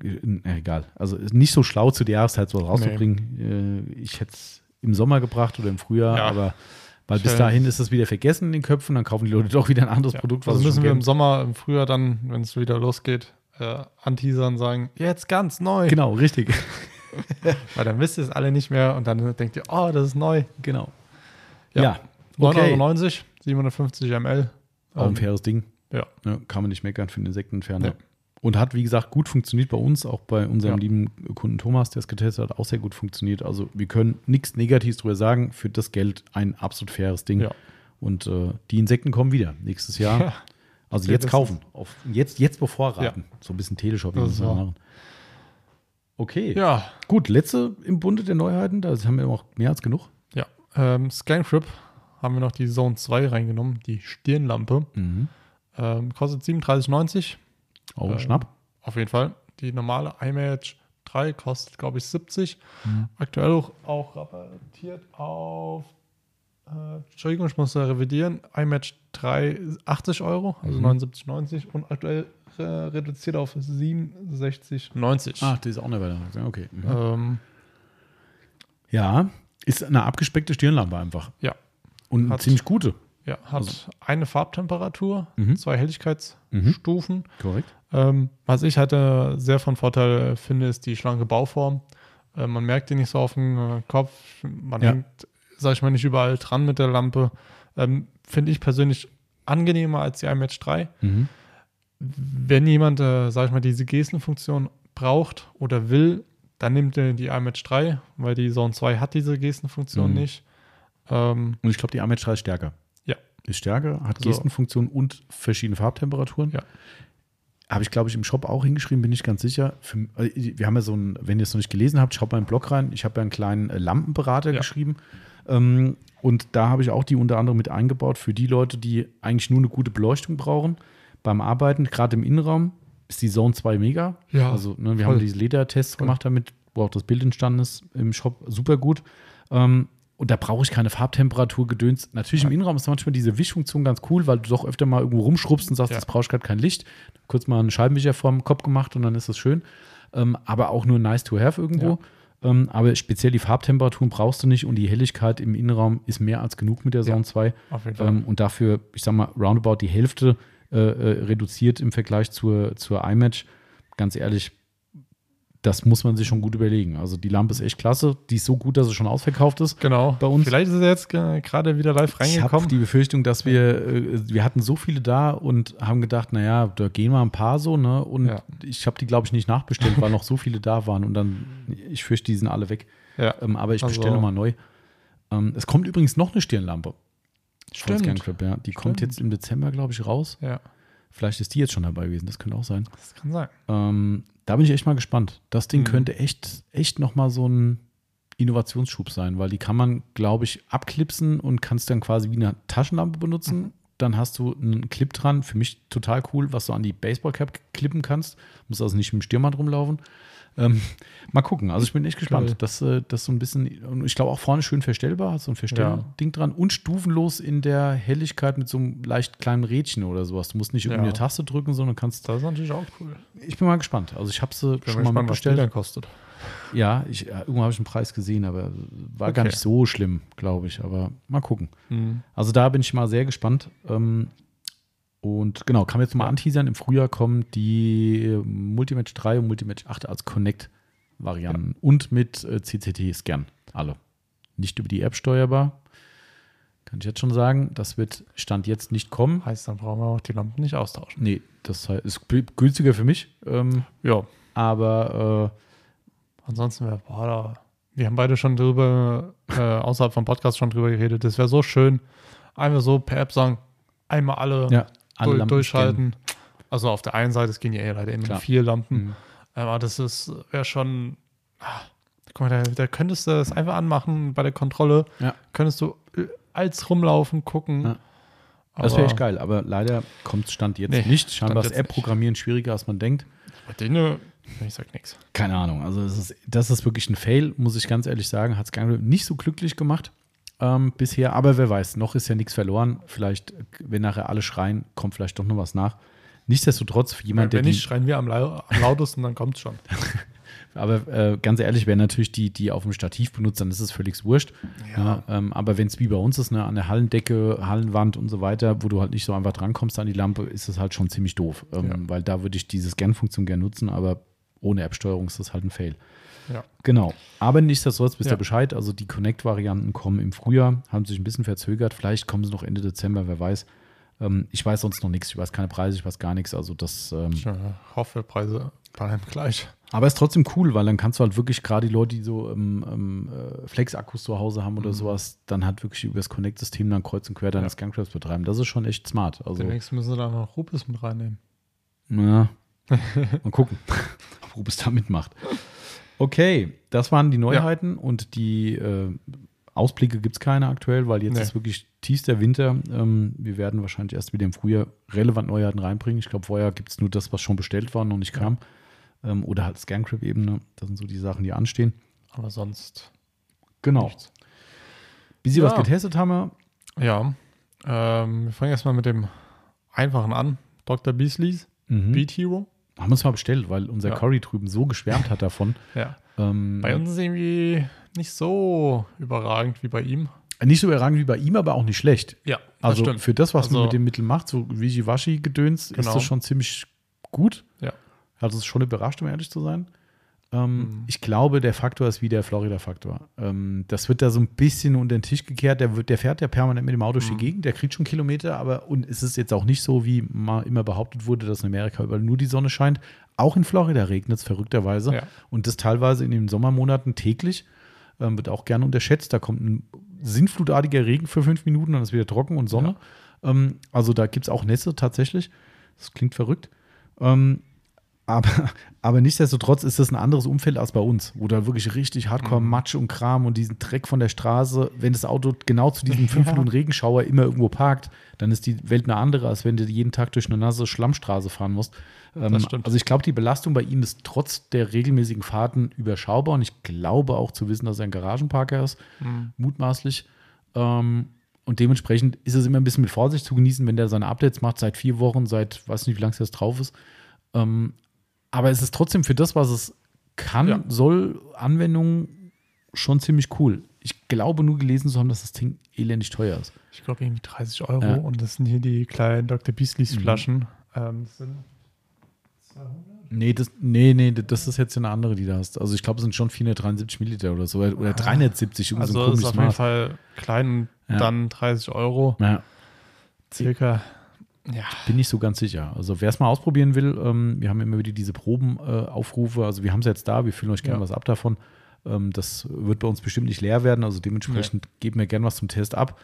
äh, egal. Also nicht so schlau zu der Jahreszeit sowas rauszubringen. Äh, ich hätte es im Sommer gebracht oder im Frühjahr, Ja. aber weil bis Schön. dahin ist das wieder vergessen in den Köpfen, dann kaufen die Leute doch wieder ein anderes Ja. Produkt, was Also müssen wir im. Sommer, im Frühjahr dann, wenn es wieder losgeht, äh, anteasern sagen, jetzt ganz neu. Genau, richtig. [laughs] Weil dann wisst ihr es alle nicht mehr und dann denkt ihr, oh, das ist neu. genau. Ja. Ja, okay. 9,90 Euro, 750 ml. Auch ein faires Ding. Ja. Ne, kann man nicht meckern für den Insektenentferner. Ja. Und hat, wie gesagt, gut funktioniert bei uns, auch bei unserem Ja. lieben Kunden Thomas, der es getestet hat, auch sehr gut funktioniert. Also wir können nichts Negatives drüber sagen. Für das Geld ein absolut faires Ding. Ja. Und äh, die Insekten kommen wieder nächstes Jahr. Ja. Also jetzt kaufen. Auf, jetzt, jetzt bevorraten. So ein bisschen Teleshopping Das müssen wir machen. Okay. Ja, Gut, letzte im Bunde der Neuheiten. Da haben wir auch mehr als genug. ja. Ähm, Scancrip haben wir noch die Zone 2 reingenommen, die Stirnlampe. Mhm. Ähm, kostet 37,90. Auch ein Ähm, Schnapp. Auf jeden Fall. Die normale iMage 3 kostet, glaube ich, 70. Mhm. Aktuell auch, auch rabattiert auf, äh, Entschuldigung, ich muss da revidieren, iMatch 3 80 Euro, also Mhm. 79,90 und aktuell äh, reduziert auf 67,90. Ach, die ist auch nicht weiter. Okay. Mhm. Ähm, Ja, ist eine abgespeckte Stirnlampe einfach. Ja. Und eine ziemlich gute. Ja, hat Also- eine Farbtemperatur, Mhm. zwei Helligkeitsstufen. Korrekt. Ähm, was ich halt äh, sehr von Vorteil finde, ist die schlanke Bauform. Äh, man merkt die nicht so auf dem äh, Kopf. Man Ja. hängt, sag ich mal, nicht überall dran mit der Lampe. Ähm, finde ich persönlich angenehmer als die iMatch 3. Mhm. Wenn jemand, äh, sag ich mal, diese Gestenfunktion braucht oder will, dann nimmt er die iMatch 3, weil die Zone 2 hat diese Gestenfunktion Mhm. nicht. Ähm, Und ich glaube, die Amatch 3 ist stärker. Ist stärker, hat So. Gestenfunktion und verschiedene Farbtemperaturen. Ja. Habe ich, glaube ich, im Shop auch hingeschrieben, bin ich ganz sicher. Für, äh, wir haben ja so ein, wenn ihr es noch nicht gelesen habt, schaut mal den Blog rein. Ich habe ja einen kleinen äh, Lampenberater Ja. geschrieben. Ähm, und da habe ich auch die unter anderem mit eingebaut für die Leute, die eigentlich nur eine gute Beleuchtung brauchen. Beim Arbeiten, gerade im Innenraum, ist die Zone 2 mega. Ja, Also, ne, wir voll. haben diese Ledertests gemacht damit, wo auch das Bild entstanden ist im Shop. Super gut. Ähm, und da brauche ich keine Farbtemperatur gedöns. Natürlich im Innenraum ist manchmal diese Wischfunktion ganz cool, weil du doch öfter mal irgendwo rumschrubbst und sagst, Ja. das brauche ich gerade kein Licht. Kurz mal einen Scheibenwischer vorm Kopf gemacht und dann ist das schön. Ähm, aber auch nur nice to have irgendwo. Ähm, aber speziell die Farbtemperaturen brauchst du nicht und die Helligkeit im Innenraum ist mehr als genug mit der Ja. Zone 2. auf jeden Fall. Ähm, und dafür, ich sag mal, roundabout die Hälfte äh, äh, reduziert im Vergleich zur, zur iMatch. Ganz ehrlich, das muss man sich schon gut überlegen. Also die Lampe ist echt klasse. Die ist so gut, dass sie schon ausverkauft ist. genau. bei uns- Vielleicht ist er jetzt äh, gerade wieder live Ich habe reingekommen. die Befürchtung, dass wir, äh, wir hatten so viele da und haben gedacht, naja, da gehen mal ein paar so, ne? Und Ja. ich habe die, glaube ich, nicht nachbestellt, weil noch so viele da waren. Und dann, ich fürchte, die sind alle weg. ja, Ähm, aber ich Also- bestelle nochmal neu. Ähm, es kommt übrigens noch eine Stirnlampe. Stimmt. Ja. Die kommt Stimmt. jetzt im Dezember, glaube ich, raus. ja, Vielleicht ist die jetzt schon dabei gewesen, das könnte auch sein. das kann sein. Ähm, da bin ich echt mal gespannt. Das Ding Mhm. könnte echt, echt nochmal so ein Innovationsschub sein, weil die kann man, glaube ich, abklipsen und kannst dann quasi wie eine Taschenlampe benutzen. Mhm. Dann hast du einen Clip dran, für mich total cool, was du an die Baseballcap klippen kannst. Muss also nicht mit dem Stirnband rumlaufen. Ähm, mal gucken. Also ich bin echt gespannt. Geil. Das, äh, das so ein bisschen, und ich glaube auch vorne schön verstellbar, hat so ein Verstellding dran und stufenlos in der Helligkeit mit so einem leicht kleinen Rädchen oder sowas. Du musst nicht Ja. eine Taste drücken, sondern kannst. Das ist natürlich auch cool. Ich bin mal gespannt. Also ich habe sie schon mal gespannt, was die mitbestellt. dann kostet. Ja, ich, ja, irgendwo habe ich einen Preis gesehen, aber war gar Okay. nicht so schlimm, glaube ich. Aber mal gucken. Mhm. Also da bin ich mal sehr gespannt. Ähm, und genau, kann man jetzt mal anteasern. Im Frühjahr kommen die äh, Multimatch 3 und Multimatch 8 als Connect-Varianten und mit äh, CCT-Scan. Alle. Nicht über die App steuerbar. Kann ich jetzt schon sagen. Das wird Stand jetzt nicht kommen. Heißt, dann brauchen wir auch die Lampen nicht austauschen. Nee, das ist günstiger für mich. Ähm, Ja, aber äh, ansonsten wäre, boah, da, wir haben beide schon drüber, äh, außerhalb vom Podcast schon drüber geredet. Das wäre so schön, einfach so per App sagen, einmal alle, ja, alle Lampen durchschalten. Also auf der einen Seite, es gehen ja eh leider immer Klar. vier Lampen. Mhm. Aber das ist, wäre schon, ah, guck mal, da, da könntest du das einfach anmachen bei der Kontrolle. Ja. Könntest du äh, als rumlaufen, gucken. Ja. Das wäre echt geil, aber leider kommt es Stand jetzt Nee, nicht. Scheinbar ist. App-Programmieren schwieriger, als man denkt. Bei denen, ich sag nichts. Keine Ahnung. Also es ist, das ist wirklich ein Fail, muss ich ganz ehrlich sagen. Hat es nicht so glücklich gemacht ähm, bisher. Aber wer weiß, noch ist ja nichts verloren. Vielleicht, wenn nachher alle schreien, kommt vielleicht doch noch was nach. Nichtsdestotrotz, für jemand, der Wenn nicht, schreien wir am, lau am lautesten, dann kommt's schon. [laughs] aber äh, ganz ehrlich, wer natürlich die, die auf dem Stativ benutzt, dann ist es völlig wurscht. Ja, ähm, aber wenn es wie bei uns ist, ne, an der Hallendecke, Hallenwand und so weiter, wo du halt nicht so einfach drankommst an die Lampe, ist es halt schon ziemlich doof. Ähm, Ja. Weil da würde ich diese Scan-Funktion gerne nutzen, aber ohne App-Steuerung ist das halt ein Fail. Ja. Genau. Aber nichtsdestotrotz wisst Ja. ihr Bescheid. Also die Connect-Varianten kommen im Frühjahr, haben sich ein bisschen verzögert. Vielleicht kommen sie noch Ende Dezember, wer weiß. Ähm, ich weiß sonst noch nichts. Ich weiß keine Preise, ich weiß gar nichts. Also das. Ähm, Ich äh, hoffe, Preise bleiben gleich. aber ist trotzdem cool, weil dann kannst du halt wirklich gerade die Leute, die so ähm, ähm, äh, Flex-Akkus zu Hause haben oder sowas, dann halt wirklich über das Connect-System dann kreuz und quer deine Mhm. Ja. Scancraps betreiben. Das ist schon echt smart. Also, Demnächst müssen sie da noch Rupes mit reinnehmen. ja. [laughs] mal gucken, [laughs] ob Rubis da mitmacht. Okay, das waren die Neuheiten und die äh, Ausblicke gibt es keine aktuell, weil jetzt Nee. ist wirklich tiefster Winter. Ähm, wir werden wahrscheinlich erst wieder im Frühjahr relevant Neuheiten reinbringen. Ich glaube, vorher gibt es nur das, was schon bestellt war und noch nicht kam. Ähm, oder halt Scancrap-Ebene. Das sind so die Sachen, die anstehen. Aber sonst Genau. nichts. Wie Sie Ja. was getestet haben, wir- Ja, ähm, wir fangen erstmal mit dem einfachen an. Dr. Beasleys mhm. Beat Hero. Haben wir es mal bestellt, weil unser Ja. Cory drüben so geschwärmt hat davon. [laughs] Ja. Ähm, Bei uns ist irgendwie nicht so überragend wie bei ihm. Nicht so überragend wie bei ihm, aber auch nicht schlecht. Ja, Also für das, was man Also- mit dem Mittel macht, so Wischiwaschi-Gedöns, ist Genau. das schon ziemlich gut. Ja. Also es ist schon überrascht, um ehrlich zu sein. Ähm, Mhm. Ich glaube, der Faktor ist wie der Florida-Faktor. Ähm, das wird da so ein bisschen unter den Tisch gekehrt. Der, wird, der fährt ja permanent mit dem Auto durch Mhm. die Gegend, der kriegt schon Kilometer, aber und es ist jetzt auch nicht so, wie mal immer behauptet wurde, dass in Amerika überall nur die Sonne scheint. Auch in Florida regnet es verrückterweise. Ja. Und das teilweise in den Sommermonaten täglich. Ähm, wird auch gerne unterschätzt. Da kommt ein sinnflutartiger Regen für fünf Minuten, dann ist wieder trocken und Sonne. Ähm, also da gibt es auch Nässe tatsächlich. Das klingt verrückt. Ähm, aber, [laughs] aber nichtsdestotrotz ist das ein anderes Umfeld als bei uns, wo da wirklich richtig hardcore Matsch und Kram und diesen Dreck von der Straße, wenn das Auto genau zu diesem [laughs] fünf Ja. Minuten Regenschauer immer irgendwo parkt, dann ist die Welt eine andere, als wenn du jeden Tag durch eine nasse Schlammstraße fahren musst. Ähm. Also ich glaube, die Belastung bei ihm ist trotz der regelmäßigen Fahrten überschaubar und ich glaube auch zu wissen, dass er ein Garagenparker ist, Mhm. mutmaßlich. Ähm, und dementsprechend ist es immer ein bisschen mit Vorsicht zu genießen, wenn der seine Updates macht seit vier Wochen, seit weiß nicht, wie lange es jetzt drauf ist. Ähm, aber es ist trotzdem für das, was es kann, Ja. soll, Anwendungen schon ziemlich cool. Ich glaube nur gelesen zu haben, dass das Ding elendig teuer ist. Ich glaube irgendwie 30 Euro Ja. und das sind hier die kleinen Dr. Beasleys Mhm. Flaschen. Ähm, das sind 200? Nee, das, nee, nee, das ist jetzt eine andere, die du hast. Also ich glaube, es sind schon 473 Milliliter oder so. Oder, oder 370, irgendwie so Also ein ist auf jeden. Fall klein und Ja. dann 30 Euro. Ja, Circa. Ja. bin nicht so ganz sicher. Also wer es mal ausprobieren will, ähm, wir haben immer wieder diese Probenaufrufe. Äh, also wir haben es jetzt da, wir füllen euch gerne Ja. was ab davon. Ähm, das wird bei uns bestimmt nicht leer werden. Also dementsprechend geben wir gerne was zum Test ab.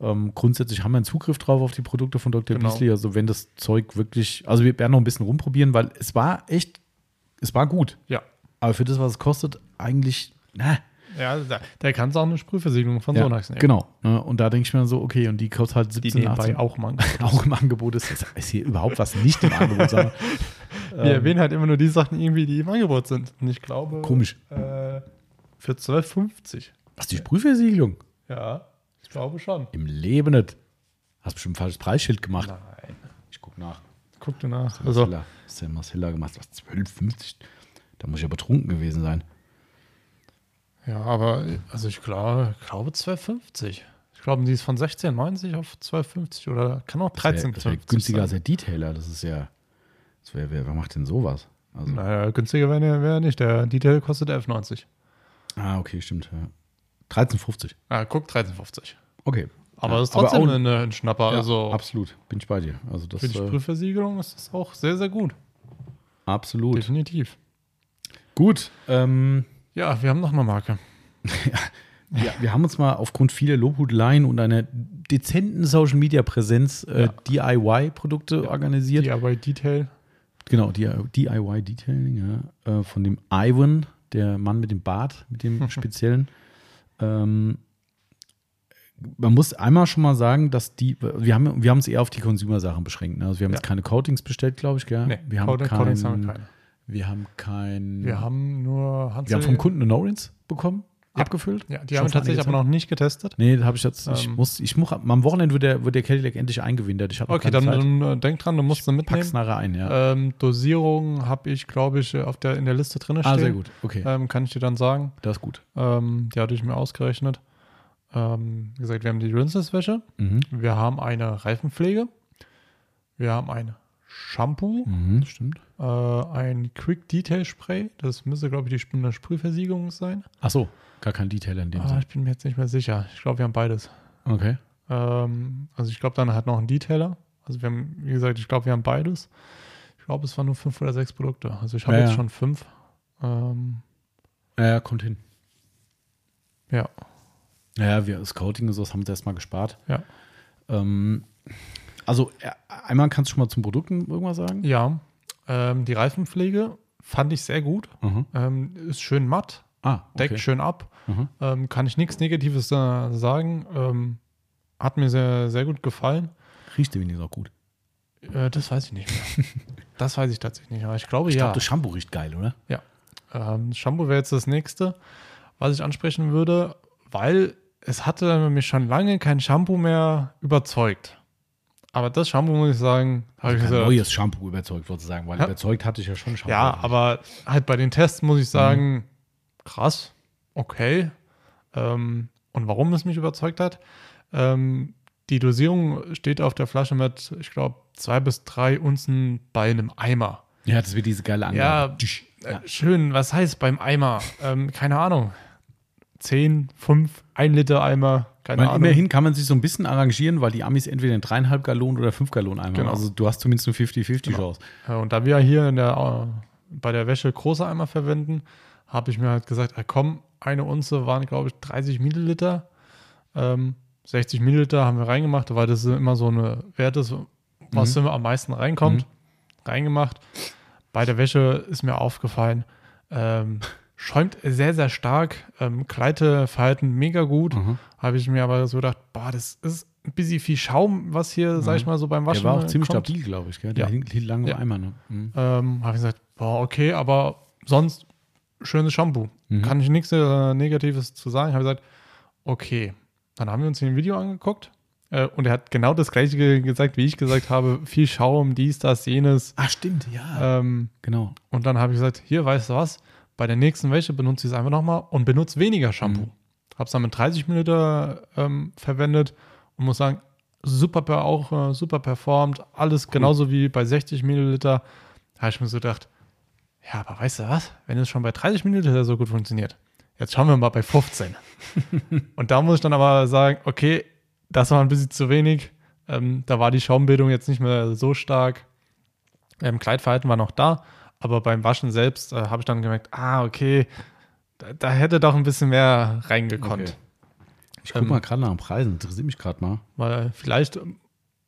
Ähm, grundsätzlich haben wir einen Zugriff drauf auf die Produkte von Dr. Genau. Beasley. Also wenn das Zeug wirklich, also wir werden noch ein bisschen rumprobieren, weil es war echt, es war gut. Ja. Aber für das, was es kostet, eigentlich, na, Ja, da, der kann es auch eine Sprühversiegelung von ja, Sonax nehmen. Genau. Ne? Und da denke ich mir so, okay, und die kostet halt Die 17, nebenbei 18 auch mal. auch im Angebot [laughs] ist. Ist- hier überhaupt was nicht im Angebot, sondern [laughs] Wir erwähnen halt immer nur die Sachen irgendwie, die im Angebot sind. Und ich glaube. Komisch. Äh, für 12,50. was die Sprühversiegelung? Ja, ich glaube schon. Im Leben nicht. Hast bestimmt ein falsches Preisschild gemacht. Nein. Ich guck nach. Guck dir nach. Also, Marcella. Der Marcella gemacht? Was, 12,50? Da muss ich ja betrunken gewesen sein. Ja, aber also ich glaube, glaube 12,50. Ich glaube, die ist von 16,90 auf 12,50 oder kann auch Das wär- 13,50 Das wäre günstiger als sein. der Detailer. Das ist ja. Das wär, wer, wer macht denn sowas? Also, Naja, günstiger wäre wär er nicht. Der Detail kostet 11,90. ah, okay, stimmt. Ja. 13,50. Ah, guck, 13,50. Okay. Aber Ja, das ist trotzdem auch- eine, ein Schnapper. Ja, also absolut. Bin ich bei dir. Also das für die äh, Sprühversiegelung ist das auch sehr, sehr gut. absolut. Definitiv. Gut. Ähm, Ja, wir haben noch eine Marke. [laughs] Ja, wir haben uns mal aufgrund vieler Lobhudeleien und einer dezenten Social Media Präsenz äh, DIY-Produkte organisiert. DIY Detail. Genau, DIY Detailing, ja. Äh, von dem Ivan, der Mann mit dem Bart, mit dem [laughs] speziellen. ähm, man muss einmal schon mal sagen, dass die, wir haben, wir haben uns eher auf die Consumer-Sachen beschränkt. Ne? Also wir haben Ja. jetzt keine Coatings bestellt, glaube ich, gell? Nee, wir haben Coatings- kein, Coatings haben wir keine. Wir haben kein. Wir haben nur Hansel. wir haben vom Kunden eine No-Rinse bekommen, Ja. abgefüllt. Ja, die Schon haben wir tatsächlich aber noch nicht getestet. Nee, habe ich jetzt, ich Ähm. muss, ich muss, am Wochenende wird der, wird der Cadillac endlich eingewintert. Ich habe Okay, dann, dann äh, denk dran, du musst pack's mitnehmen. nachher ein, ja. Ähm, Dosierung habe ich, glaube ich, auf der, in der Liste drin stehen. ah, sehr gut, okay, Ähm, kann ich dir dann sagen. das ist gut. Ähm, die hatte ich mir ausgerechnet. Ähm, wie gesagt, wir haben die Rinses-Wäsche. Mhm. Wir haben eine Reifenpflege. Wir haben ein Shampoo. Mhm, stimmt. Äh, ein Quick Detail Spray. Das müsste, glaube ich, die eine Sprühversiegelung sein. Ach so, gar kein Detailer in dem Ah, Sinne. ich bin mir jetzt nicht mehr sicher. Ich glaube, wir haben beides. Okay. Ähm, also ich glaube, dann hat noch ein Detailer. Also wir haben, wie gesagt, ich glaube, wir haben beides. Ich glaube, es waren nur fünf oder sechs Produkte. Also ich habe Ja, jetzt ja. schon fünf. Ähm, Ja, kommt hin. ja, Ja, wir Scouting und sowas haben wir erstmal gespart. ja. Ähm, also, einmal kannst du schon mal zum Produkten irgendwas sagen? Ja. Ähm, die Reifenpflege fand ich sehr gut. Mhm. Ähm, ist schön matt, Ah, deckt okay. schön ab. Mhm. Ähm, kann ich nichts Negatives äh, sagen. Ähm, hat mir sehr, sehr gut gefallen. Riecht der wenigstens auch gut. Äh, das weiß ich nicht mehr. [laughs] das weiß ich tatsächlich nicht mehr. Ich glaube, Ich ja. glaube, das Shampoo riecht geil, oder? Ähm, Shampoo wäre jetzt das nächste, was ich ansprechen würde, weil es hatte mich schon lange kein Shampoo mehr überzeugt. Aber das Shampoo, muss ich sagen, habe ich Kein gesagt, neues Shampoo überzeugt, sozusagen, weil Ja. überzeugt hatte ich ja schon Shampoo. ja, aber halt bei den Tests muss ich sagen, Mhm. krass, okay. Ähm, und warum es mich überzeugt hat, ähm, die Dosierung steht auf der Flasche mit, ich glaube, zwei bis drei Unzen bei einem Eimer. Ja, das wird diese geile Ja, Angabe. äh, schön. Was heißt beim Eimer? Ähm, keine Ahnung. 10, 5, 1 Liter Eimer, keine Weil Ahnung. immerhin kann man sich so ein bisschen arrangieren, weil die Amis entweder in dreieinhalb Gallonen oder fünf Gallonen einmal. Genau. Also du hast zumindest eine 50-50 Genau. Chance. Ja, Und da wir hier der, äh, bei der Wäsche große Eimer verwenden, habe ich mir halt gesagt, äh, komm, eine Unze waren, glaube ich, 30 Milliliter. Ähm, 60 Milliliter haben wir reingemacht, weil das immer so eine Wert ist, was immer am meisten reinkommt. Reingemacht. Bei der Wäsche ist mir aufgefallen, ähm, schäumt sehr, sehr stark. Ähm, Gleiteverhalten mega gut. Mhm. Habe ich mir aber so gedacht, boah, das ist ein bisschen viel Schaum, was hier, sag ich mal, so beim Waschen Der war auch ziemlich kommt. stabil, glaube ich. Gell? Der Ja. hielt lange Ja. im Eimer. Ne? Mhm. Ähm, habe ich gesagt, boah, okay, aber sonst schönes Shampoo. Mhm. Kann ich nichts äh, Negatives zu sagen. Habe gesagt, okay. Dann haben wir uns hier ein Video angeguckt äh, und er hat genau das gleiche ge- gesagt, wie ich gesagt habe. Viel Schaum, dies, das, jenes. Ah, stimmt, ja. Ähm, genau. und dann habe ich gesagt, hier, weißt du was? Bei der nächsten Wäsche benutze ich es einfach nochmal und benutze weniger Shampoo. Mhm. Habe es dann mit 30 Milliliter ähm, verwendet und muss sagen, super, per, auch äh, super performt. Alles genauso wie bei 60 Milliliter. Da habe ich mir so gedacht, ja, aber weißt du was? Wenn es schon bei 30 Milliliter so gut funktioniert, jetzt schauen wir mal bei 15. [laughs] und da muss ich dann aber sagen, okay, das war ein bisschen zu wenig. Ähm, da war die Schaumbildung jetzt nicht mehr so stark. Ähm, Kleidverhalten war noch da, aber beim Waschen selbst äh, habe ich dann gemerkt, ah, okay, da, da hätte doch ein bisschen mehr reingekonnt. Okay. Ich gucke Ähm, mal gerade nach den Preisen, interessiert mich gerade mal. Weil vielleicht,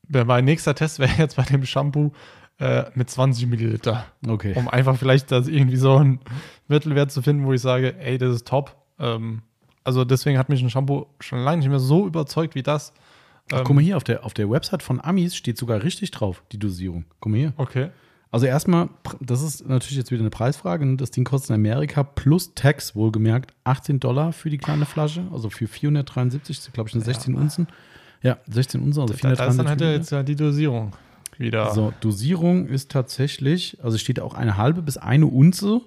wär mein nächster Test wäre jetzt bei dem Shampoo äh, mit 20 Milliliter, Okay. um einfach vielleicht das irgendwie so einen Mittelwert zu finden, wo ich sage, ey, das ist top. Ähm, also deswegen hat mich ein Shampoo schon lange nicht mehr so überzeugt wie das. Ach, Ähm, guck mal hier, auf der, auf der Website von Amis steht sogar richtig drauf, die Dosierung. Guck mal hier. Okay. Also erstmal, das ist natürlich jetzt wieder eine Preisfrage. ne? Das Ding kostet in Amerika plus Tax wohlgemerkt 18 Dollar für die kleine Flasche, also für 473, das ist, glaube ich, eine 16 Unzen. Ja, 16 Unzen, also Da, da ist dann 473 halt Milliliter. jetzt ja die Dosierung wieder. So, Dosierung ist tatsächlich, also steht auch eine halbe bis eine Unze,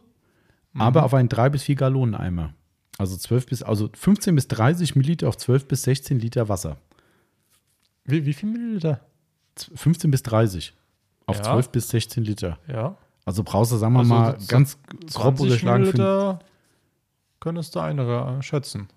Mhm. aber auf einen 3 bis 4 Gallonen Eimer. Also 12 bis, also 15 bis 30 Milliliter auf 12 bis 16 Liter Wasser. Wie, wie viel Milliliter? Z- 15 bis 30 auf Ja. 12 bis 16 Liter. Ja. Also brauchst du, sagen wir Also mal, ganz grob 20 überschlagen Milliliter könntest du eine äh, schätzen.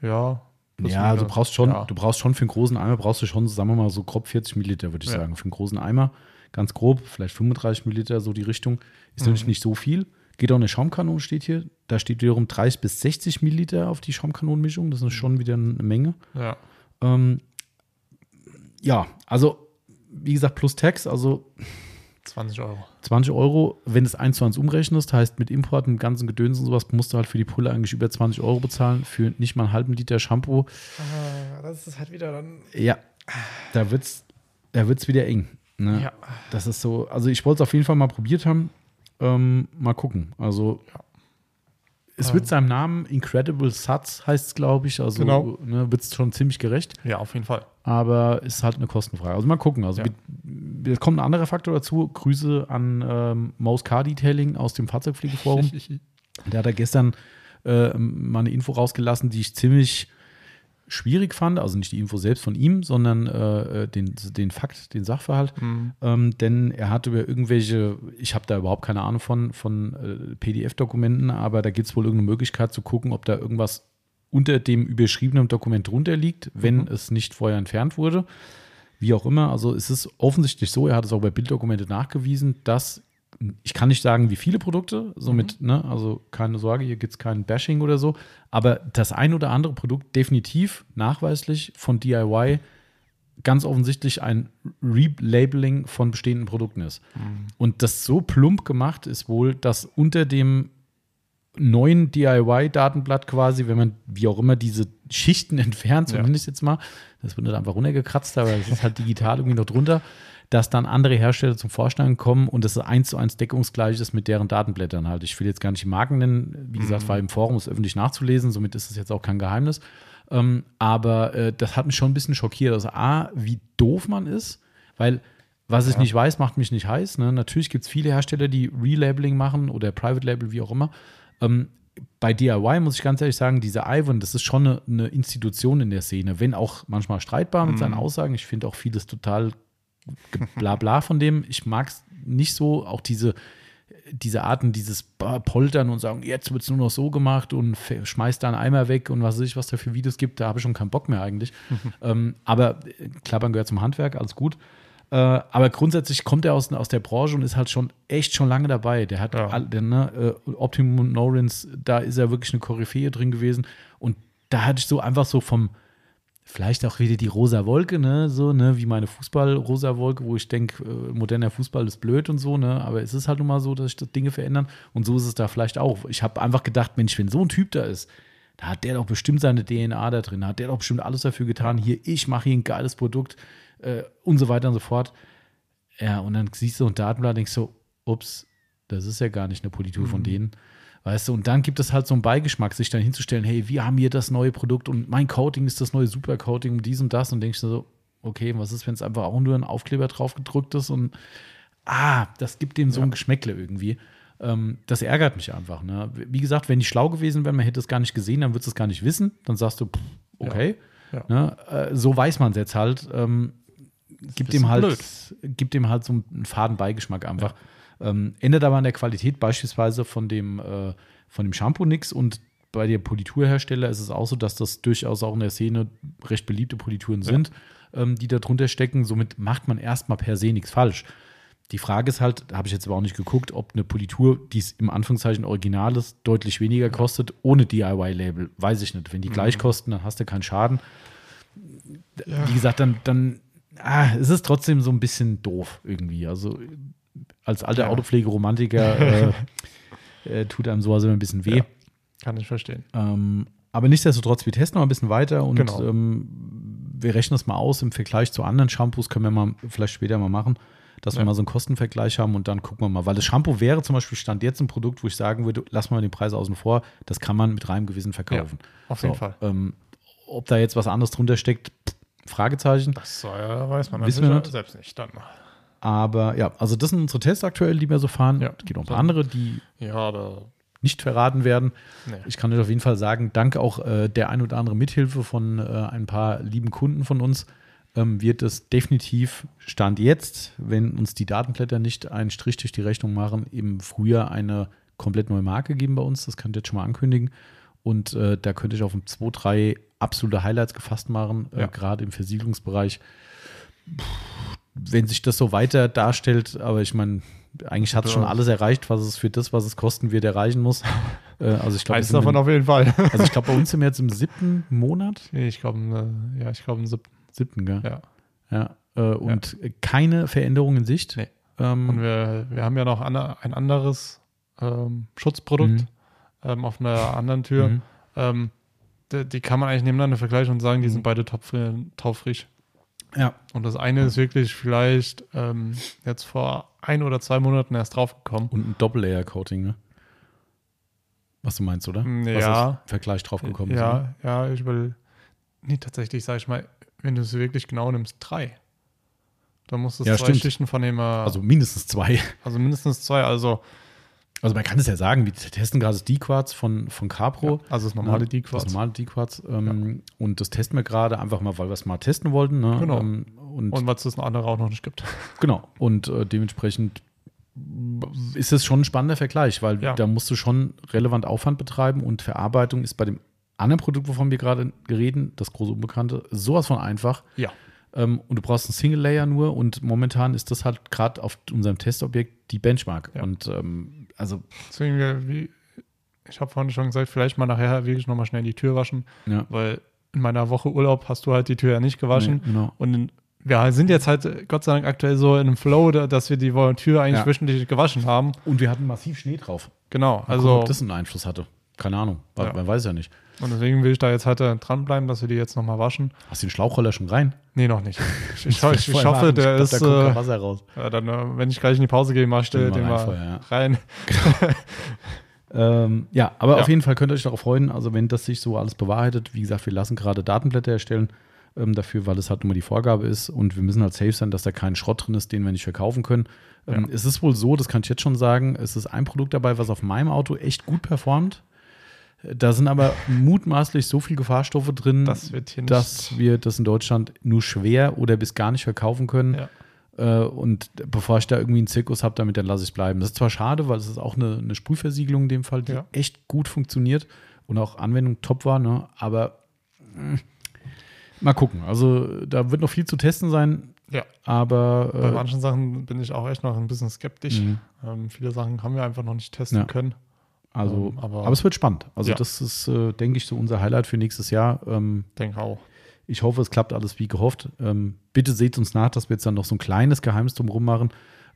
Ja. Ja, du minus. brauchst schon, Ja. du brauchst schon für einen großen Eimer, brauchst du schon, sagen wir mal, so grob 40 Milliliter, würde ich Ja. sagen. Für einen großen Eimer, ganz grob, vielleicht 35 Milliliter, so die Richtung. Ist Mhm. natürlich nicht so viel. Geht auch eine Schaumkanone, steht hier. Da steht wiederum 30 bis 60 Milliliter auf die Schaumkanonenmischung. Das ist schon wieder eine Menge. Ja. Ähm, ja, also, wie gesagt, plus Tax, also 20 Euro. 20 Euro, wenn du es 1 zu 1 umrechnest, heißt mit Import, mit ganzen Gedöns und sowas, musst du halt für die Pulle eigentlich über 20 Euro bezahlen, für nicht mal einen halben Liter Shampoo. das ist halt wieder dann. Ja, da wird's, da wird's wieder eng. Ne? Ja. Das ist so, also ich wollte es auf jeden Fall mal probiert haben. Ähm, mal gucken. Also Ja. es Ähm. wird seinem Namen Incredible Suds heißt es, glaube ich. Also Genau. ne, wird es schon ziemlich gerecht, Ja, auf jeden Fall. Aber ist halt eine Kostenfrage. Also mal gucken. Also Ja. mit, jetzt kommt ein anderer Faktor dazu. Grüße an ähm, Maus Car Detailing aus dem Fahrzeugpflegeforum. [laughs] Der hat da gestern äh, mal eine Info rausgelassen, die ich ziemlich schwierig fand. Also nicht die Info selbst von ihm, sondern äh, den, den Fakt, den Sachverhalt. Mhm. Ähm, denn er hat über irgendwelche, ich habe da überhaupt keine Ahnung von, von äh, PDF-Dokumenten, aber da gibt es wohl irgendeine Möglichkeit zu gucken, ob da irgendwas unter dem überschriebenen Dokument drunter liegt, wenn Mhm. es nicht vorher entfernt wurde. Wie auch immer, also es ist offensichtlich so, er hat es auch bei Bilddokumente nachgewiesen, dass ich kann nicht sagen, wie viele Produkte, somit, ne, also keine Sorge, hier gibt es kein Bashing oder so, aber das ein oder andere Produkt definitiv nachweislich von DIY ganz offensichtlich ein Relabeling von bestehenden Produkten ist. Und das so plump gemacht ist wohl, dass unter dem neuen DIY-Datenblatt quasi, wenn man wie auch immer diese Schichten [laughs] entfernt, Ja. zumindest jetzt mal, das wird nicht einfach runtergekratzt, aber es ist halt digital irgendwie noch drunter, dass dann andere Hersteller zum Vorstand kommen und das eins zu eins deckungsgleich ist mit deren Datenblättern halt. Ich will jetzt gar nicht die Marken nennen, wie gesagt, war im Forum, ist öffentlich nachzulesen, somit ist es jetzt auch kein Geheimnis. Ähm, aber äh, das hat mich schon ein bisschen schockiert. Also A, wie doof man ist, weil was ich Ja. nicht weiß, macht mich nicht heiß. Ne? Natürlich gibt es viele Hersteller, die Relabeling machen oder Private Label, wie auch immer. Ähm, bei DIY muss ich ganz ehrlich sagen, dieser Ivan, das ist schon eine, eine Institution in der Szene, wenn auch manchmal streitbar mit seinen Aussagen. Ich finde auch vieles total Blabla von dem. Ich mag es nicht so, auch diese, diese Arten, dieses Poltern und sagen, jetzt wird es nur noch so gemacht und schmeißt da einen Eimer weg und was weiß ich, was da für Videos gibt, da habe ich schon keinen Bock mehr eigentlich. [laughs] ähm, aber äh, Klappern gehört zum Handwerk, alles gut. Äh, aber grundsätzlich kommt er aus, aus der Branche und ist halt schon echt schon lange dabei. Der hat Ja. all, der, ne, äh, Optimum Norins, da ist er wirklich eine Koryphäe drin gewesen. Und da hatte ich so einfach so vom, vielleicht auch wieder die rosa Wolke, ne, so, ne, wie meine Fußball-rosa Wolke, wo ich denke, äh, moderner Fußball ist blöd und so, ne, aber es ist halt nun mal so, dass sich das Dinge verändern und so ist es da vielleicht auch. Ich habe einfach gedacht, Mensch, wenn so ein Typ da ist, da hat der doch bestimmt seine DNA da drin, hat der doch bestimmt alles dafür getan, hier, ich mache hier ein geiles Produkt äh, und so weiter und so fort. Ja, und dann siehst du so ein Datenblatt, denkst so, ups, das ist ja gar nicht eine Politur Mhm. von denen. Weißt du, und dann gibt es halt so einen Beigeschmack, sich dann hinzustellen, hey, wir haben hier das neue Produkt und mein Coating ist das neue Supercoating und dies und das. Und denkst du so, okay, was ist, wenn es einfach auch nur ein Aufkleber drauf gedrückt ist und ah, das gibt dem so ein Geschmäckle irgendwie. Ähm, das ärgert mich einfach. Ne? Wie gesagt, wenn ich schlau gewesen wäre, man hätte es gar nicht gesehen, dann würdest du es gar nicht wissen. Dann sagst du, pff, okay. Ja. Ne? Äh, so weiß man es jetzt halt. Ähm, gibt dem halt, blöd. gibt dem halt so einen faden Beigeschmack einfach. Ähm, ändert aber an der Qualität beispielsweise von dem, äh, von dem Shampoo nichts und bei der Politurhersteller ist es auch so, dass das durchaus auch in der Szene recht beliebte Polituren sind, ähm, die da drunter stecken. Somit macht man erstmal per se nichts falsch. Die Frage ist halt, habe ich jetzt aber auch nicht geguckt, ob eine Politur, die es im Anführungszeichen original ist, deutlich weniger kostet ohne DIY-Label. Weiß ich nicht. Wenn die gleich kosten, dann hast du keinen Schaden. Wie gesagt, dann, dann ah, es ist trotzdem so ein bisschen doof irgendwie. Also als alter Ja. Autopflegeromantiker [laughs] äh, äh, tut einem sowas immer ein bisschen weh. Ja. Kann ich verstehen. Ähm, aber nichtsdestotrotz, wir testen noch ein bisschen weiter und Genau. ähm, wir rechnen es mal aus im Vergleich zu anderen Shampoos, können wir mal vielleicht später mal machen, dass wir Ja. mal so einen Kostenvergleich haben und dann gucken wir mal. Weil das Shampoo wäre zum Beispiel Stand jetzt ein Produkt, wo ich sagen würde, lass mal den Preis außen vor, das kann man mit reinem Gewissen verkaufen. auf So, jeden Fall. Ähm, ob da jetzt was anderes drunter steckt, pff, Fragezeichen. Das äh, weiß man Wissen wir natürlich nicht. selbst nicht. Dann. Aber ja, also das sind unsere Tests aktuell, die wir so fahren. Ja. Es gibt noch ein paar andere, die Ja, nicht verraten werden. nee. Ich kann euch auf jeden Fall sagen, dank auch äh, der ein oder andere Mithilfe von äh, ein paar lieben Kunden von uns, ähm, wird es definitiv Stand jetzt, wenn uns die Datenblätter nicht einen Strich durch die Rechnung machen, im Frühjahr eine komplett neue Marke geben bei uns. Das könnt ihr jetzt schon mal ankündigen. Und äh, da könnte ich auf ein 2, 3 absolute Highlights gefasst machen, äh, Ja. gerade im Versiegelungsbereich. Puh, Wenn sich das so weiter darstellt, aber ich meine, eigentlich hat es schon Ja. alles erreicht, was es für das, was es kosten wird, erreichen muss. [laughs] Äh, also ich glaube, Eins davon auf jeden Fall. [laughs] also ich glaube, bei uns sind wir jetzt im [laughs] siebten Monat, Nee, ich glaube, äh, ja, ich glaube, ein siebten. siebten, gell? Ja. Ja. äh, und keine Veränderung in Sicht. Nee. Ähm, Und wir, wir haben ja noch anna- ein anderes ähm, Schutzprodukt Mhm. ähm, auf einer anderen Tür. mhm. Die, kann man eigentlich nebeneinander vergleichen und sagen, die Mhm. sind beide taufri- taufrisch. Ja, Und das eine ist wirklich vielleicht ähm, jetzt vor ein oder zwei Monaten erst draufgekommen. und ein Doppel-Layer-Coating, ne? Was du meinst, oder? Mm, Was ja. als Vergleich drauf gekommen ist. Ja, ja, ich will. Nee, tatsächlich, sag ich mal, wenn du es wirklich genau nimmst, drei. Dann musst du Ja, zwei stimmt. Schichten von dem, äh, Also mindestens zwei. also mindestens zwei, also, Also man kann es ja sagen, wir testen gerade das D-Quartz von, von Capro. also das normale Ne? D-Quartz. Das normale D-Quartz. Ähm, Und das testen wir gerade einfach mal, weil wir es mal testen wollten. Ne? Genau. Ähm, und, Und was es andere auch noch nicht gibt. [laughs] Genau. Und äh, dementsprechend ist es schon ein spannender Vergleich, weil Ja. da musst du schon relevant Aufwand betreiben und Verarbeitung ist bei dem anderen Produkt, wovon wir gerade reden, das große Unbekannte, sowas von einfach. Ja. Ähm, und du brauchst einen Single Layer nur und momentan ist das halt gerade auf unserem Testobjekt die Benchmark. Ja. Und ähm, also, Deswegen, wie, ich habe vorhin schon gesagt, vielleicht mal nachher wirklich nochmal schnell die Tür waschen, ja. weil in meiner Woche Urlaub hast du halt die Tür ja nicht gewaschen. Nee, genau. Und in, wir sind jetzt halt Gott sei Dank aktuell so in einem Flow, da- dass wir die Tür eigentlich Ja. wöchentlich gewaschen haben. Und wir hatten massiv Schnee drauf. Genau, Mal also gucken, ob das einen Einfluss hatte. Keine Ahnung. Ja. Man weiß ja nicht. Und deswegen will ich da jetzt halt äh, dranbleiben, dass wir die jetzt nochmal waschen. Hast du den Schlauchroller schon rein? Nee, noch nicht. [laughs] Ich, ich, ich, ich hoffe, der glaub, ist, Da kommt kein äh, Wasser raus. ja, dann, äh, wenn ich gleich in die Pause gehe, mach ich den den mal rein rein. Ähm, ja, aber Ja. auf jeden Fall könnt ihr euch darauf freuen. Also, wenn das sich so alles bewahrheitet, wie gesagt, wir lassen gerade Datenblätter erstellen ähm, dafür, weil es halt immer die Vorgabe ist und wir müssen halt safe sein, dass da kein Schrott drin ist, den wir nicht verkaufen können. Ähm, Ja. Es ist wohl so, das kann ich jetzt schon sagen, es ist ein Produkt dabei, was auf meinem Auto echt gut performt. Da sind aber mutmaßlich so viel Gefahrstoffe drin, Das dass wir das in Deutschland nur schwer oder bis gar nicht verkaufen können. Ja. Äh, und bevor ich da irgendwie einen Zirkus habe, damit dann lasse ich es bleiben. Das ist zwar schade, weil es ist auch eine, eine Sprühversiegelung in dem Fall, die Ja. echt gut funktioniert und auch Anwendung top war, ne? aber mh, mal gucken. Also da wird noch viel zu testen sein, Ja. aber Bei äh, manchen Sachen bin ich auch echt noch ein bisschen skeptisch. Mhm. Ähm, viele Sachen haben wir einfach noch nicht testen Ja. können. Also, ähm, aber- aber, es wird spannend. Also Ja. das ist, äh, denke ich, so unser Highlight für nächstes Jahr. Ähm, Denke auch. Ich hoffe, es klappt alles wie gehofft. Ähm, bitte seht uns nach, dass wir jetzt dann noch so ein kleines Geheimnis drumherum machen.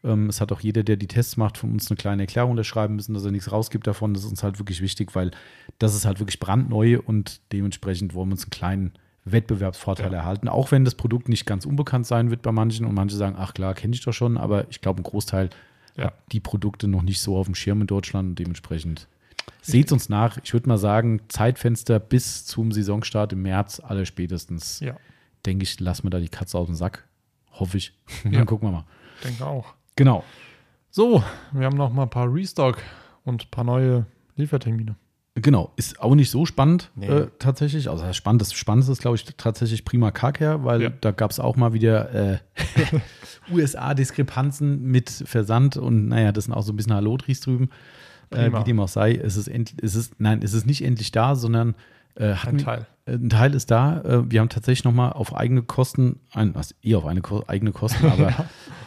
Ähm, es hat auch jeder, der die Tests macht, von uns eine kleine Erklärung unterschreiben müssen, dass er nichts rausgibt davon. Das ist uns halt wirklich wichtig, weil das ist halt wirklich brandneu und dementsprechend wollen wir uns einen kleinen Wettbewerbsvorteil Ja. erhalten. Auch wenn das Produkt nicht ganz unbekannt sein wird bei manchen und manche sagen, ach klar, kenne ich doch schon, aber ich glaube, ein Großteil Ja. die Produkte noch nicht so auf dem Schirm in Deutschland und dementsprechend seht uns nach. Ich würde mal sagen, Zeitfenster bis zum Saisonstart im März, aller spätestens Ja, denke ich, lassen wir da die Katze aus dem Sack. Hoffe ich. [laughs] Ja. Dann gucken wir mal. denke auch. Genau. So, wir haben noch mal ein paar Restock und ein paar neue Liefertermine. Genau. Ist auch nicht so spannend Nee. äh, tatsächlich. Also das spannend, das Spannendste ist, glaube ich, tatsächlich Prima Carcare, weil Ja. da gab es auch mal wieder äh, [laughs] USA-Diskrepanzen mit Versand und naja, das sind auch so ein bisschen Halotris drüben. Äh, wie dem auch sei, es ist, end, es ist nein, es ist nicht endlich da, sondern äh, hatten Ein Teil. Ein Teil ist da. Äh, Wir haben tatsächlich nochmal auf eigene Kosten, was eh auf eine, Ko- eigene Kosten, aber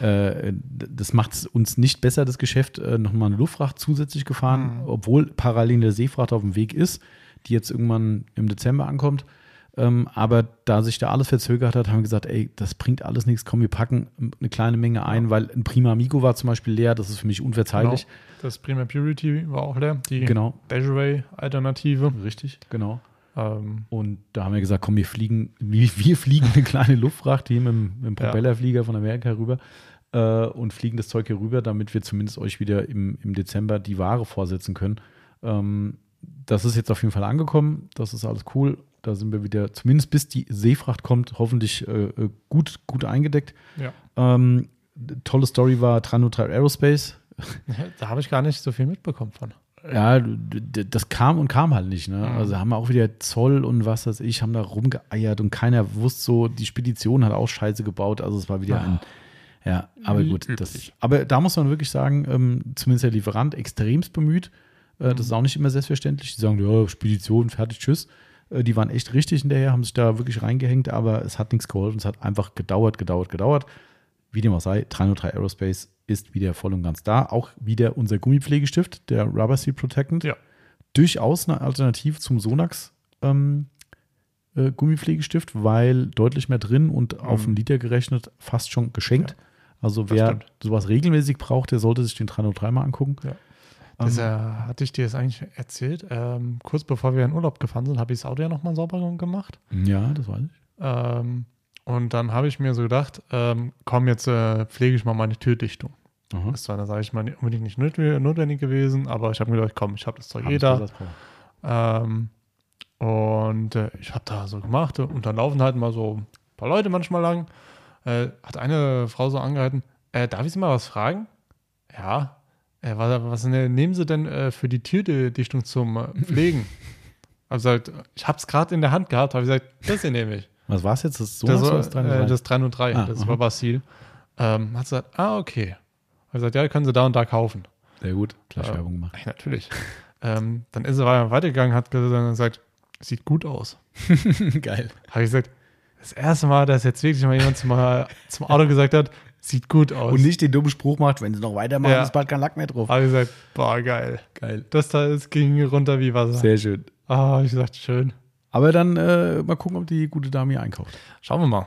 [laughs] äh, das macht es uns nicht besser, das Geschäft, äh, nochmal eine Luftfracht zusätzlich gefahren, Mhm. obwohl parallel eine Seefracht auf dem Weg ist, die jetzt irgendwann im Dezember ankommt. Ähm, aber da sich da alles verzögert hat, haben wir gesagt, ey, das bringt alles nichts, komm, wir packen eine kleine Menge ein, weil ein Prima Amigo war zum Beispiel leer, das ist für mich unverzeihlich. Genau. Das Prima Purity war auch leer. Die Genau, Dashaway-Alternative. richtig, genau. Ähm, Und da haben wir gesagt, komm, wir fliegen, wir, wir fliegen eine kleine Luftfracht hier mit, dem- dem Ja. Propellerflieger von Amerika rüber äh, und fliegen das Zeug hier rüber, damit wir zumindest euch wieder im, im Dezember die Ware vorsetzen können. Ähm, das ist jetzt auf jeden Fall angekommen. Das ist alles cool. Da sind wir wieder, zumindest bis die Seefracht kommt, hoffentlich äh, äh, gut, gut eingedeckt. ja. Ähm, tolle Story war 303 Aerospace. [laughs] Da habe ich gar nicht so viel mitbekommen von. Ja, das kam und kam halt nicht. Ne? Mhm. Also haben wir auch wieder Zoll und was weiß ich, haben da rumgeeiert und keiner wusste so, die Spedition hat auch Scheiße gebaut. Also es war wieder ein, ja, aber Wie gut. Das, aber da muss man wirklich sagen, ähm, zumindest der Lieferant extremst bemüht. Äh, Mhm. Das ist auch nicht immer selbstverständlich. Die sagen, ja, Spedition, fertig, tschüss. Äh, die waren echt richtig hinterher, haben sich da wirklich reingehängt, aber es hat nichts geholfen. Es hat einfach gedauert, gedauert, gedauert. Wie dem auch sei, 303 Aerospace ist wieder voll und ganz da. Auch wieder unser Gummipflegestift, der Rubber Seal Protectant. Ja. Durchaus eine Alternative zum Sonax ähm, äh, Gummipflegestift, weil deutlich mehr drin und auf Mhm. einen Liter gerechnet fast schon geschenkt. Also Das wer sowas regelmäßig braucht, der sollte sich den 303 mal angucken. Ja. Das Ähm, äh, hatte ich dir das eigentlich erzählt. Ähm, kurz bevor wir in Urlaub gefahren sind, habe ich das Auto ja nochmal sauber gemacht. ja, das weiß ich. Ähm, und dann habe ich mir so gedacht, ähm, komm, jetzt äh, pflege ich mal meine Türdichtung. Aha. Das war, da sage ich mal, nicht unbedingt nicht notwendig gewesen, aber ich habe mir gedacht, komm, ich habe das Zeug Hab eh. Ähm, und äh, ich habe da so gemacht und dann laufen halt mal so ein paar Leute manchmal lang. Äh, hat eine Frau so angehalten, äh, darf ich Sie mal was fragen? Ja. Äh, was, was ne- nehmen Sie denn äh, für die Türdichtung zum Pflegen? [laughs] Hab gesagt, ich habe es gerade in der Hand gehabt, habe gesagt, das hier nehme ich. Was war es jetzt? Das Das, Sonax oder war, das 303? äh, das 303, Ah, das aha. war Basil. Ähm, hat sie gesagt, ah, okay. Hat gesagt, ja, können Sie da und da kaufen. Sehr gut, gleich. Werbung gemacht. Ja, [laughs] natürlich. ähm, dann ist er weitergegangen, hat gesagt, sieht gut aus. [laughs] Geil. Habe ich gesagt, das erste Mal, dass jetzt wirklich mal jemand zum, zum Auto gesagt hat, sieht gut aus. Und nicht den dummen Spruch macht, wenn sie noch weitermachen, Ja. ist bald kein Lack mehr drauf. Habe ich gesagt, boah, geil. Geil. Das da ist, ging runter wie Wasser. Sehr schön. Ah, hab ich gesagt, schön. Aber dann äh, mal gucken, ob die gute Dame hier einkauft. Schauen wir mal.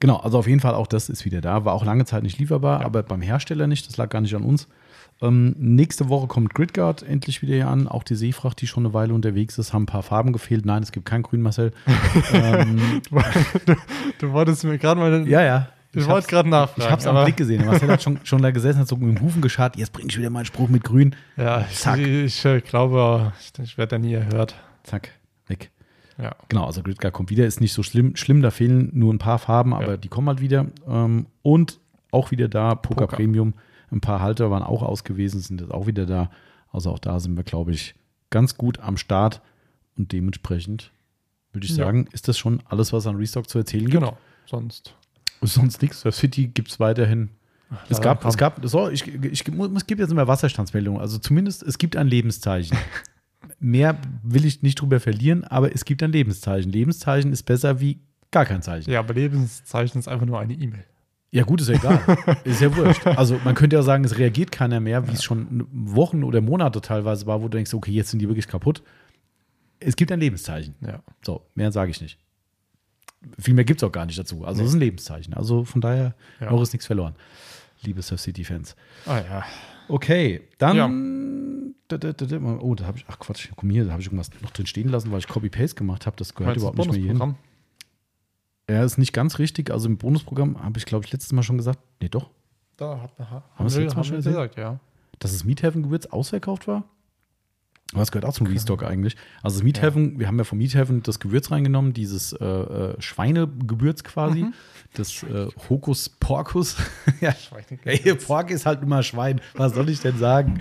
Genau, also auf jeden Fall auch das ist wieder da. War auch lange Zeit nicht lieferbar, Ja. aber beim Hersteller nicht. Das lag gar nicht an uns. Ähm, nächste Woche kommt Gridguard endlich wieder hier an. Auch die Seefracht, die schon eine Weile unterwegs ist, haben ein paar Farben gefehlt. Nein, es gibt kein Grün, Marcel. [laughs] ähm, Du, du wolltest mir gerade mal. ja, ja. ich wollte hab's- gerade nachfragen. Ich habe es am Blick gesehen. Marcel hat schon, schon da gesessen, hat so mit dem Hufen geschart. Jetzt bringe ich wieder meinen Spruch mit Grün. Ja, ich, Zack. ich, äh, glaube, ich, ich werde da nie erhört. Zack. Ja. Genau, also Gridguard kommt wieder. Ist nicht so schlimm. Schlimm, da fehlen nur ein paar Farben, aber Ja. die kommen halt wieder. Ähm, und auch wieder da, Poker, Poker. Premium. Ein paar Halter waren auch ausgewiesen, sind jetzt auch wieder da. Also auch da sind wir, glaube ich, ganz gut am Start und dementsprechend würde ich Ja. sagen, ist das schon alles, was an Restock zu erzählen gibt. Genau. Sonst. Sonst nichts. Surf City gibt es weiterhin. Es gab, es gab, so, ich, ich, muss- es gibt jetzt immer Wasserstandsmeldungen. Also zumindest, es gibt ein Lebenszeichen. [laughs] Mehr will ich nicht drüber verlieren, aber es gibt ein Lebenszeichen. Lebenszeichen ist besser wie gar kein Zeichen. Ja, aber Lebenszeichen ist einfach nur eine E-Mail. Ja, gut, ist ja egal. [laughs] ist ja wurscht. Also man könnte ja sagen, es reagiert keiner mehr, wie es schon Wochen oder Monate teilweise war, wo du denkst, okay, jetzt sind die wirklich kaputt. Es gibt ein Lebenszeichen. Ja. So, mehr sage ich nicht. Viel mehr gibt es auch gar nicht dazu. Also es ist ein Lebenszeichen. Also von daher, Ja. noch ist nichts verloren. Liebe Surf City-Fans. Ah ja. Okay, dann. Ja. Oh, da habe ich, ach Quatsch, guck mal hier, da habe ich irgendwas noch drin stehen lassen, weil ich Copy-Paste gemacht habe. Das gehört Meinst überhaupt nicht mehr hier hin. Ja, ist nicht ganz richtig. Also im Bonusprogramm habe ich, glaube ich, letztes Mal schon gesagt. Nee, doch. Da hat, ha, Haben haben wir, letztes Mal schon gesagt, ja. dass das Meathaven-Gewürz ausverkauft war. Aber es gehört auch zum Restock eigentlich. Also das Meathaven, wir haben ja vom Meathaven das Gewürz reingenommen, dieses äh, äh, Schweinegewürz quasi, das äh, Hokus Porcus. [laughs] ja, hey, Pork ist halt immer Schwein. Was soll ich denn sagen?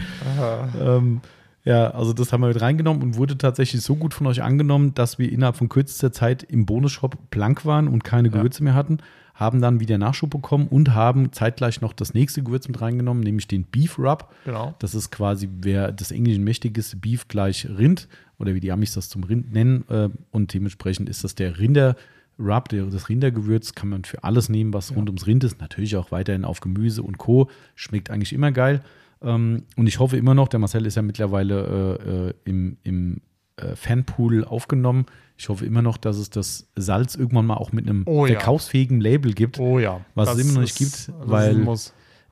Ähm, ja, also das haben wir mit reingenommen und wurde tatsächlich so gut von euch angenommen, dass wir innerhalb von kürzester Zeit im Bonusshop blank waren und keine Ja. Gewürze mehr hatten, haben dann wieder Nachschub bekommen und haben zeitgleich noch das nächste Gewürz mit reingenommen, nämlich den Beef Rub. Genau. Das ist quasi, wer des Englischen mächtig ist, Beef gleich Rind oder wie die Amis das zum Rind nennen. Äh, und dementsprechend ist das der Rinder. Rub, das Rindergewürz kann man für alles nehmen, was rund ums Rind ist. Natürlich auch weiterhin auf Gemüse und Co. Schmeckt eigentlich immer geil. Ähm, und ich hoffe immer noch, der Marcel ist ja mittlerweile äh, äh, im, im Fanpool aufgenommen. Ich hoffe immer noch, dass es das Salz irgendwann mal auch mit einem Oh ja. verkaufsfähigen Label gibt. Oh ja. Was es Das immer noch nicht ist- gibt, weil-.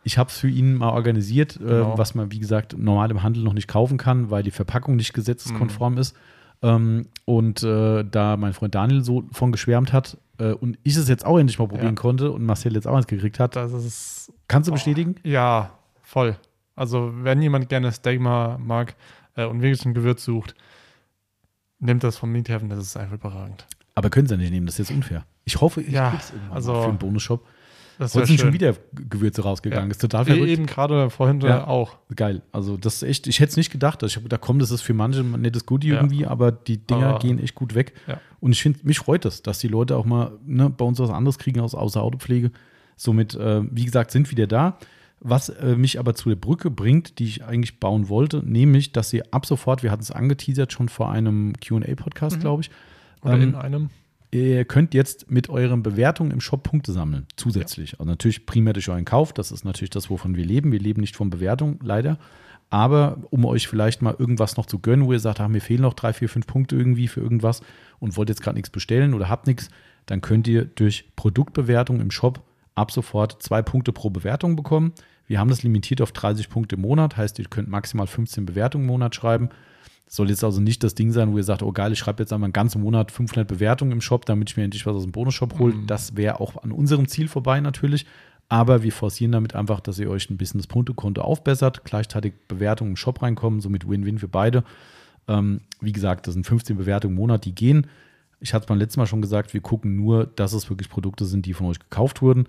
Ich habe es für ihn mal organisiert, Genau. äh, was man, wie gesagt, normal im Handel noch nicht kaufen kann, weil die Verpackung nicht gesetzeskonform Mhm. ist. Ähm, und äh, da mein Freund Daniel so von geschwärmt hat äh, und ich es jetzt auch endlich mal probieren Ja. konnte und Marcel jetzt auch eins gekriegt hat, Das ist. kannst du Oh. bestätigen? Ja, voll. Also, wenn jemand gerne Steak ma- mag äh, und wirklich ein Gewürz sucht, nimmt das vom Meat Heaven, das ist einfach überragend. Aber können sie ja nicht nehmen, das ist jetzt unfair. Ich hoffe, ich Ja, krieg's irgendwann also- für einen Bonusshop. Das Heute sind schon schön. wieder G- Gewürze rausgegangen. Ja. Ist total E- verrückt. Eben gerade vorhin Ja. auch. Geil. Also, das ist echt, ich hätte es nicht gedacht. Ich habe gedacht, komm, das ist für manche ein nettes Goodie Ja. irgendwie, aber die Dinger Aber- gehen echt gut weg. Und ich finde, mich freut es, dass die Leute auch mal ne, bei uns was anderes kriegen aus, außer Autopflege. Somit, äh, wie gesagt, sind wieder da. Was äh, mich aber zu der Brücke bringt, die ich eigentlich bauen wollte, nämlich, dass ihr ab sofort, wir hatten es angeteasert schon vor einem QA-Podcast, Mhm. glaube ich, Oder Ähm, in einem. Ihr könnt jetzt mit euren Bewertungen im Shop Punkte sammeln, zusätzlich. Also natürlich primär durch euren Kauf, das ist natürlich das, wovon wir leben. Wir leben nicht von Bewertung, leider. Aber um euch vielleicht mal irgendwas noch zu gönnen, wo ihr sagt, ah, mir fehlen noch drei, vier, fünf Punkte irgendwie für irgendwas und wollt jetzt gerade nichts bestellen oder habt nichts, dann könnt ihr durch Produktbewertung im Shop ab sofort zwei Punkte pro Bewertung bekommen. Wir haben das limitiert auf 30 Punkte im Monat, heißt, ihr könnt maximal 15 Bewertungen im Monat schreiben. Soll jetzt also nicht das Ding sein, wo ihr sagt, oh geil, ich schreibe jetzt einmal einen ganzen Monat 500 Bewertungen im Shop, damit ich mir endlich was aus dem Bonusshop hole. Das wäre auch an unserem Ziel vorbei natürlich. Aber wir forcieren damit einfach, dass ihr euch ein bisschen das Punktekonto aufbessert, gleichzeitig Bewertungen im Shop reinkommen, somit Win-Win für beide. Ähm, wie gesagt, das sind 15 Bewertungen im Monat, die gehen. Ich hatte es beim letzten Mal schon gesagt, wir gucken nur, dass es wirklich Produkte sind, die von euch gekauft wurden.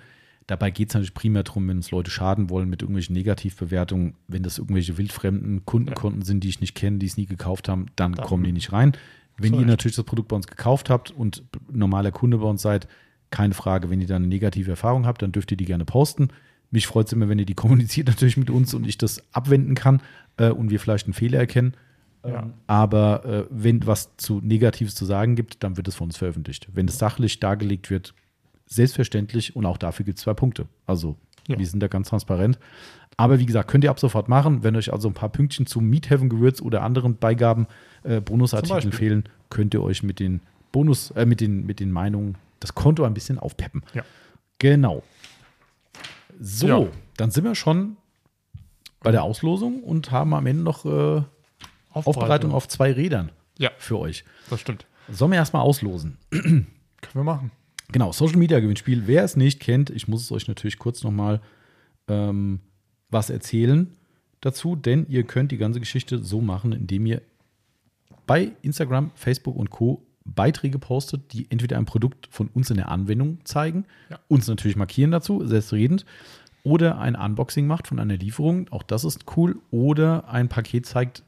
Dabei geht es natürlich primär darum, wenn uns Leute schaden wollen mit irgendwelchen Negativbewertungen, wenn das irgendwelche wildfremden Kundenkonten sind, die ich nicht kenne, die es nie gekauft haben, dann, Dann- kommen die nicht rein. Wenn Zu ihr Recht. natürlich das Produkt bei uns gekauft habt und normaler Kunde bei uns seid, keine Frage. Wenn ihr dann eine negative Erfahrung habt, dann dürft ihr die gerne posten. Mich freut es immer, wenn ihr die [laughs] kommuniziert natürlich mit uns und ich das abwenden kann äh, und wir vielleicht einen Fehler erkennen. Ja. Ähm, Aber äh, wenn was zu Negatives zu sagen gibt, dann wird es von uns veröffentlicht. Wenn es sachlich dargelegt wird, selbstverständlich und auch dafür gibt es zwei Punkte. Also Ja. wir sind da ganz transparent. Aber wie gesagt, könnt ihr ab sofort machen. Wenn euch also ein paar Pünktchen zum Meatheaven-Gewürz oder anderen Beigaben, äh, Bonusartikeln fehlen, könnt ihr euch mit den Bonus, äh, mit den, mit den Meinungen das Konto ein bisschen aufpeppen. Ja. Genau. So, Ja. dann sind wir schon bei der Auslosung und haben am Ende noch äh, Aufbereitung auf zwei Rädern Ja, für euch. das stimmt. Sollen wir erstmal auslosen? Können wir machen. Genau, Social Media Gewinnspiel. Wer es nicht kennt, ich muss es euch natürlich kurz nochmal ähm, was erzählen dazu, denn ihr könnt die ganze Geschichte so machen, indem ihr bei Instagram, Facebook und Co. Beiträge postet, die entweder ein Produkt von uns in der Anwendung zeigen, Ja. uns natürlich markieren dazu, selbstredend, oder ein Unboxing macht von einer Lieferung, auch das ist cool, oder ein Paket zeigt,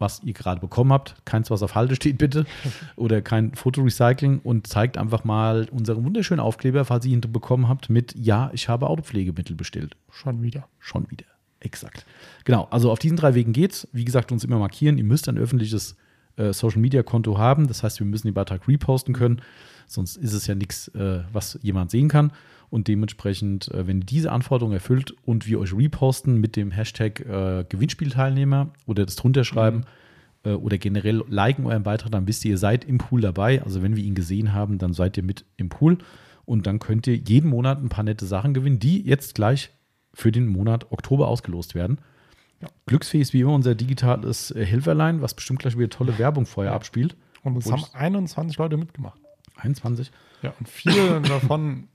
was ihr gerade bekommen habt. Keins, was auf Halte steht, bitte. [laughs] Oder kein Fotorecycling und zeigt einfach mal unseren wunderschönen Aufkleber, falls ihr ihn bekommen habt, mit Ja, ich habe Autopflegemittel bestellt. Schon wieder. Schon wieder. Exakt. Genau, also auf diesen drei Wegen geht's. Wie gesagt, uns immer markieren. Ihr müsst ein öffentliches äh, Social Media Konto haben. Das heißt, wir müssen den Beitrag reposten können. Sonst ist es ja nichts, äh, was jemand sehen kann. Und dementsprechend, äh, wenn ihr diese Anforderungen erfüllt und wir euch reposten mit dem Hashtag äh, Gewinnspielteilnehmer oder das drunter schreiben äh, oder generell liken euren Beitrag, dann wisst ihr, ihr seid im Pool dabei. Also wenn wir ihn gesehen haben, dann seid ihr mit im Pool. Und dann könnt ihr jeden Monat ein paar nette Sachen gewinnen, die jetzt gleich für den Monat Oktober ausgelost werden. Glücksfähig ist wie immer unser digitales äh, Helferlein, was bestimmt gleich wieder tolle Werbung vorher abspielt. Und es haben ich- 21 Leute mitgemacht. 21. Ja, und viele [laughs] davon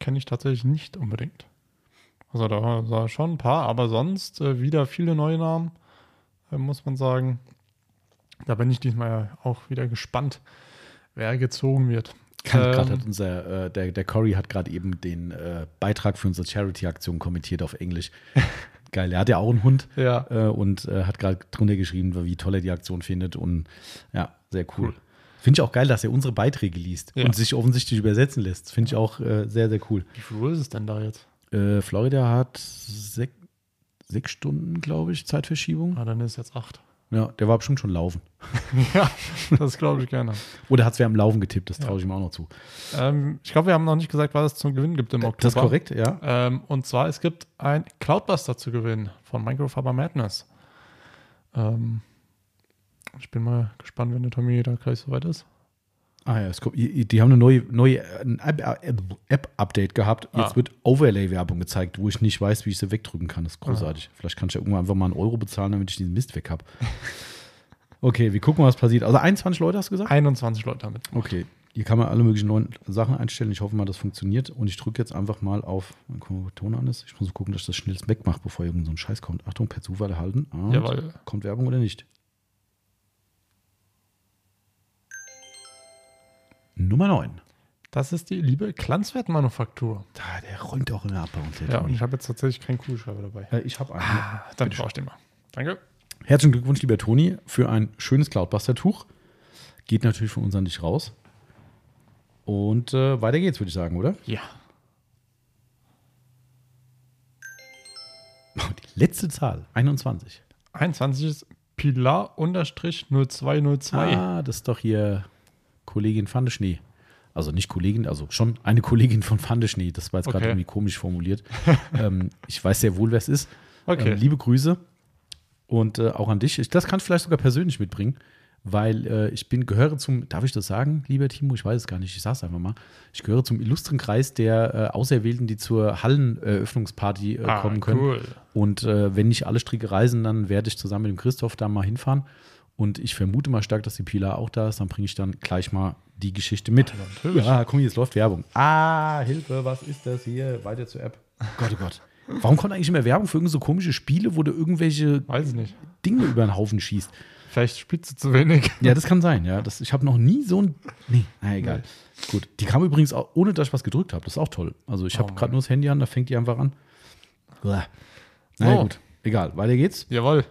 kenne ich tatsächlich nicht unbedingt. Also da war schon ein paar, aber sonst äh, wieder viele neue Namen, äh, muss man sagen. Da bin ich diesmal auch wieder gespannt, wer gezogen wird. Ähm, hat unser, äh, der, der Cory hat gerade eben den äh, Beitrag für unsere Charity-Aktion kommentiert auf Englisch. [laughs] Geil, er hat ja auch einen Hund Ja, äh, und äh, hat gerade drunter geschrieben, wie toll er die Aktion findet. Und ja, sehr cool. Cool. Finde ich auch geil, dass er unsere Beiträge liest Ja. und sich offensichtlich übersetzen lässt. Finde ich auch äh, sehr, sehr cool. wie viel Uhr ist es denn da jetzt? Äh, Florida hat sech, sechs Stunden, glaube ich, Zeitverschiebung. Ah, dann ist es jetzt acht. Ja, der war bestimmt schon laufen. [laughs] ja, das glaube ich gerne. Oder hat es wer am Laufen getippt, das traue ich ihm auch noch zu. Ähm, ich glaube, wir haben noch nicht gesagt, was es zum Gewinn gibt im Oktober. Das ist korrekt, ja. Ähm, und zwar, es gibt ein Cloudbuster zu gewinnen von Microfiber Madness. Ähm, ich bin mal gespannt, wenn der Tommy da gleich soweit ist. Ah ja, es kommt, die haben eine neue, neue App-Update gehabt. Jetzt Ah. wird Overlay-Werbung gezeigt, wo ich nicht weiß, wie ich sie wegdrücken kann. Das ist großartig. Vielleicht kann ich ja irgendwann einfach mal einen Euro bezahlen, damit ich diesen Mist weg habe. [laughs] okay, wir gucken, was passiert. Also 21 Leute hast du gesagt? 21 Leute damit. Okay. Hier kann man alle möglichen neuen Sachen einstellen. Ich hoffe mal, das funktioniert. Und ich drücke jetzt einfach mal auf. Mal gucken, der Ton an ist. Ich muss gucken, dass ich das schnell wegmache, bevor irgend so ein Scheiß kommt. Achtung, per Zufall erhalten. Und Jawohl. Kommt Werbung oder nicht? Nummer 9. Das ist die liebe Glanzwertmanufaktur. Da, der räumt auch immer ab bei uns. der Ja, und ich habe jetzt tatsächlich keinen Kugelschreiber dabei. Äh, ich habe einen. Dann Bitte brauche ich den mal. Danke. Herzlichen Glückwunsch, lieber Toni, für ein schönes Cloudbuster-Tuch. Geht natürlich von uns an dich raus. Und äh, weiter geht's, würde ich sagen, oder? Ja. Die letzte Zahl, 21. 21 ist Pilar-0202. Ah, das ist doch hier Kollegin Pfandeschnee. Also nicht Kollegin, also schon eine Kollegin von Pfandeschnee. Das war jetzt gerade Okay. irgendwie komisch formuliert. [laughs] ähm, ich weiß sehr wohl, wer es ist. Okay. Ähm, liebe Grüße und äh, auch an dich. Ich, das kannst du vielleicht sogar persönlich mitbringen, weil äh, ich bin, gehöre zum, darf ich das sagen, lieber Timo? Ich weiß es gar nicht, ich sag's einfach mal. Ich gehöre zum illustren Kreis der äh, Auserwählten, die zur Halleneröffnungsparty äh, Ah, kommen können. cool. Und äh, wenn nicht alle Stricke reisen, dann werde ich zusammen mit dem Christoph da mal hinfahren. Und ich vermute mal stark, dass die Pilar auch da ist. Dann bringe ich dann gleich mal die Geschichte mit. Ja, guck mal, jetzt läuft Werbung. Ah, Hilfe, was ist das hier? Weiter zur App. Gott, oh Gott. Warum kommt eigentlich immer Werbung für irgend so komische Spiele, wo du irgendwelche. Dinge über den Haufen schießt? Vielleicht du zu wenig. Ja, das kann sein, ja. Das, ich habe noch nie so ein. Nee, na egal. Gut. Die kam übrigens auch, ohne dass ich was gedrückt habe. Das ist auch toll. Also ich habe Oh gerade nur das Handy an, da fängt die einfach an. Na ja, So. gut. Egal. Weiter geht's. Jawohl.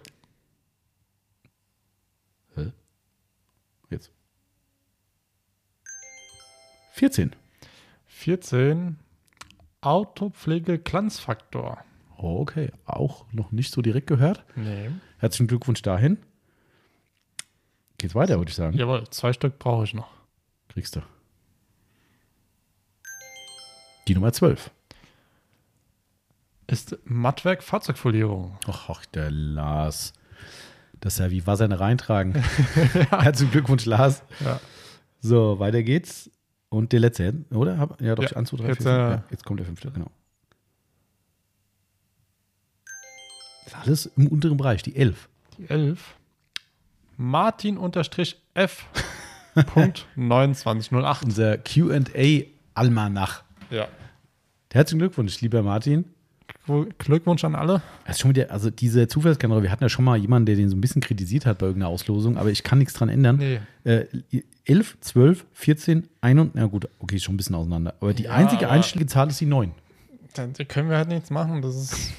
14. 14. Autopflege Glanzfaktor. Oh, okay. Auch noch nicht so direkt gehört. Nee. Herzlichen Glückwunsch dahin. Geht's weiter, würde ich sagen. Jawohl, zwei Stück brauche ich noch. Kriegst du. Die Nummer 12. Ist Mattwerk Fahrzeugfolierung. Ach, ach, der Lars. Das ist [laughs] ja wie Wasser reintragen. Herzlichen Glückwunsch, Lars. Ja. So, weiter geht's. Und der letzte, oder? Ja, doch, Ja, 1, 2, 3, jetzt, 4, 5. äh, Ja, jetzt kommt der fünfte, genau. Das ist alles im unteren Bereich, die 11. Die 11. Martin-F. [laughs] Punkt 2908. Unser QA-Almanach. Ja. Herzlichen Glückwunsch, lieber Martin. Glückwunsch an alle. Schon wieder, also diese Zufallskamera, wir hatten ja schon mal jemanden, der den so ein bisschen kritisiert hat bei irgendeiner Auslosung, aber ich kann nichts dran ändern. Nee. Äh, 11, 12, 14, 1 na gut, okay, schon ein bisschen auseinander. Aber die Ja, einzige einstellige Zahl ist die 9. Da da können wir halt nichts machen. Das ist.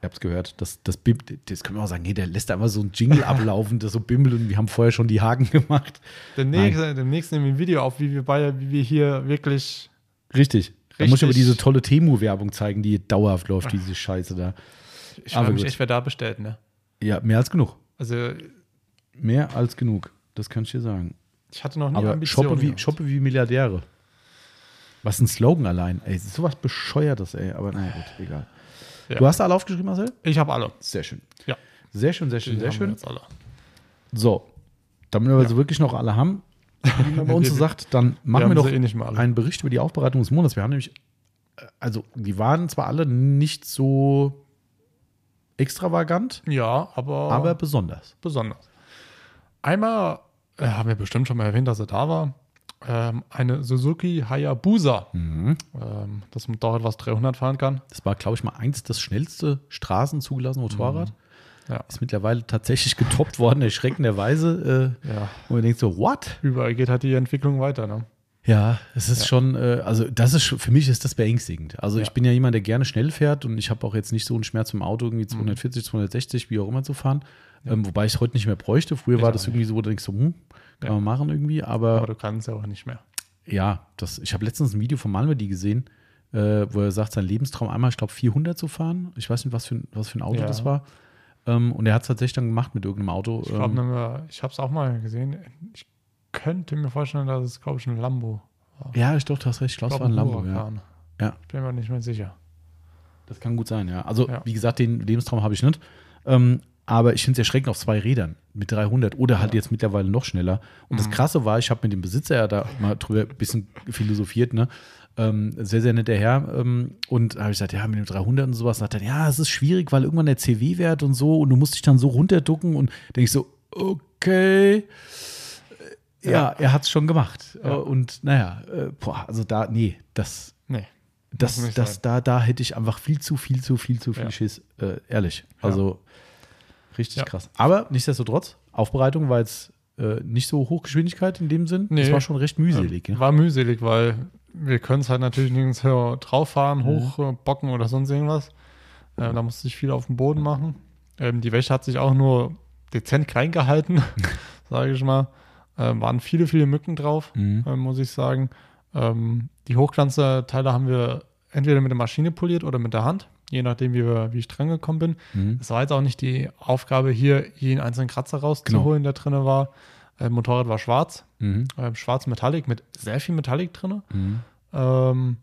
Ihr habt es gehört, das, das, Bim, das können wir auch sagen, nee, der lässt einfach so ein Jingle [laughs] ablaufen, das so bimmelt und wir haben vorher schon die Haken gemacht. Demnächst, demnächst nehmen wir ein Video auf, wie wir beide, wie wir hier wirklich. Richtig. Da muss ich aber Richtig. diese tolle Temu-Werbung zeigen, die dauerhaft läuft, diese Scheiße da. Ich frage mich echt, wer da bestellt, ne? Ja, mehr als genug. Also, Mehr als genug. Das kann ich dir sagen. ich hatte noch nie Aber Ambitionen shoppe wie, shoppe wie Milliardäre. Was ein Slogan allein. Ey, sowas bescheuertes, ey. Aber naja, gut, egal. Ja. Du hast alle aufgeschrieben, Marcel? Ich habe alle. Sehr schön. Ja. Sehr schön, sehr schön, sehr schön. Jetzt alle. So, damit wir also wirklich noch alle haben, wie man bei uns so sagt, dann machen wir, noch sie eh einen Bericht über die Aufbereitung des Monats. Wir haben nämlich, äh, also die waren zwar alle nicht so extravagant, Ja, aber, aber besonders. besonders. Einmal äh, haben wir bestimmt schon mal erwähnt, dass er da war. Ähm, eine Suzuki Hayabusa. Mhm. Ähm, das Motorrad, was 300 fahren kann. Das war, glaube ich, mal eins das schnellste straßenzugelassene Motorrad. Ja. Ist mittlerweile tatsächlich getoppt worden, erschreckenderweise. Äh, Ja. und man denkt so, what? Überall geht halt die Entwicklung weiter, ne? Ja, es ist Ja. schon, äh, also das ist schon, für mich ist das beängstigend. Also ich Ja. bin ja jemand, der gerne schnell fährt und ich habe auch jetzt nicht so einen Schmerz im Auto, irgendwie 240, 260, wie auch immer zu fahren. Ähm, wobei ich es heute nicht mehr bräuchte. Früher Ich war das nicht. irgendwie so, wo du denkst so, hm, kann Ja. man machen irgendwie, Aber aber du kannst ja auch nicht mehr. ja, das, ich habe letztens ein Video von Malmedy gesehen, äh, wo er sagt, sein Lebenstraum einmal, ich glaube, 400 zu fahren. Ich weiß nicht, was für, ein- was für ein Auto Ja. das war. Ähm, und er hat es tatsächlich dann gemacht mit irgendeinem Auto. Ich glaube, ähm, ich habe es auch mal gesehen. Ich könnte mir vorstellen, dass es, glaube ich, ein Lambo war. ja, ich doch, du hast recht, ich glaube, es war ein Lambo. Ja. Ja. Bin mir nicht mehr sicher. Das kann gut sein, ja. Also, Ja. wie gesagt, den Lebenstraum habe ich nicht. Ähm, aber ich finde es erschreckend auf zwei Rädern mit 300 oder halt Ja. jetzt mittlerweile noch schneller. Und das Mhm. Krasse war, ich habe mit dem Besitzer ja da mal drüber ein bisschen philosophiert, ne? Ähm, sehr, sehr netter Herr. Ähm, und da habe ich gesagt, ja, mit dem 300 und sowas. Sagt er, ja, es ist schwierig, weil irgendwann der CW-Wert und so und du musst dich dann so runterducken. Und denke ich so, okay. Ja, Ja. er hat es schon gemacht. Ja. Äh, Und naja, äh, boah, also da, nee, das, Nee. das, das, da, da hätte ich einfach viel zu viel, zu viel, zu viel Ja. Schiss. Äh, ehrlich. Also richtig krass. Aber nichtsdestotrotz, Aufbereitung war jetzt äh, nicht so Hochgeschwindigkeit in dem Sinn. Nee. Es war schon recht mühselig. Ja. War mühselig, weil wir können es halt natürlich nirgends höher drauf fahren, Mhm. hoch äh, oder sonst irgendwas. Äh, da musste ich viel auf dem Boden machen. Ähm, die Wäsche hat sich auch nur dezent klein gehalten, [laughs] sage ich mal. Ähm, waren viele, viele Mücken drauf, Mhm. äh, muss ich sagen. Ähm, die Hochglanzteile haben wir entweder mit der Maschine poliert oder mit der Hand, je nachdem, wie, wir, wie ich dran gekommen bin. Mhm. Es war jetzt auch nicht die Aufgabe, hier jeden einzelnen Kratzer rauszuholen, der drin war. Äh, Motorrad war schwarz, Mhm. äh, schwarz Metallic mit sehr viel Metallic drin. Mhm. Ähm,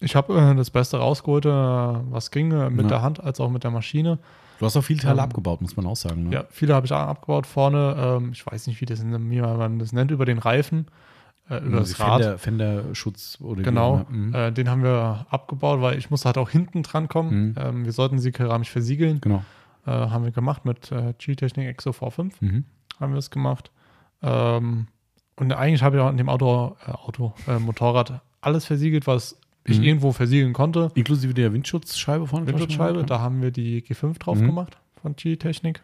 ich habe äh, das Beste rausgeholt, äh, was ging, äh, mit Ja. der Hand als auch mit der Maschine. Du hast auch viele Teile Ähm, abgebaut, muss man auch sagen. Ne? Ja, viele habe ich auch abgebaut vorne. Ähm, ich weiß nicht, wie, das, wie man das nennt, über den Reifen, äh, über Also das Rad. Fender, Fenderschutz oder wie Genau, auch immer. Mhm. äh, den haben wir abgebaut, weil ich musste halt auch hinten dran kommen. Mhm. Ähm, wir sollten sie keramisch versiegeln. Genau. Äh, haben wir gemacht mit G-Technik Exo V5. Mhm. haben wir es gemacht. Ähm, und eigentlich habe ich auch an dem Auto, äh, Auto äh, Motorrad alles versiegelt, was ich Mhm. irgendwo versiegeln konnte. Inklusive der Windschutzscheibe vorne. Windschutzscheibe, da haben wir die G5 drauf Mhm. gemacht von G-Technik.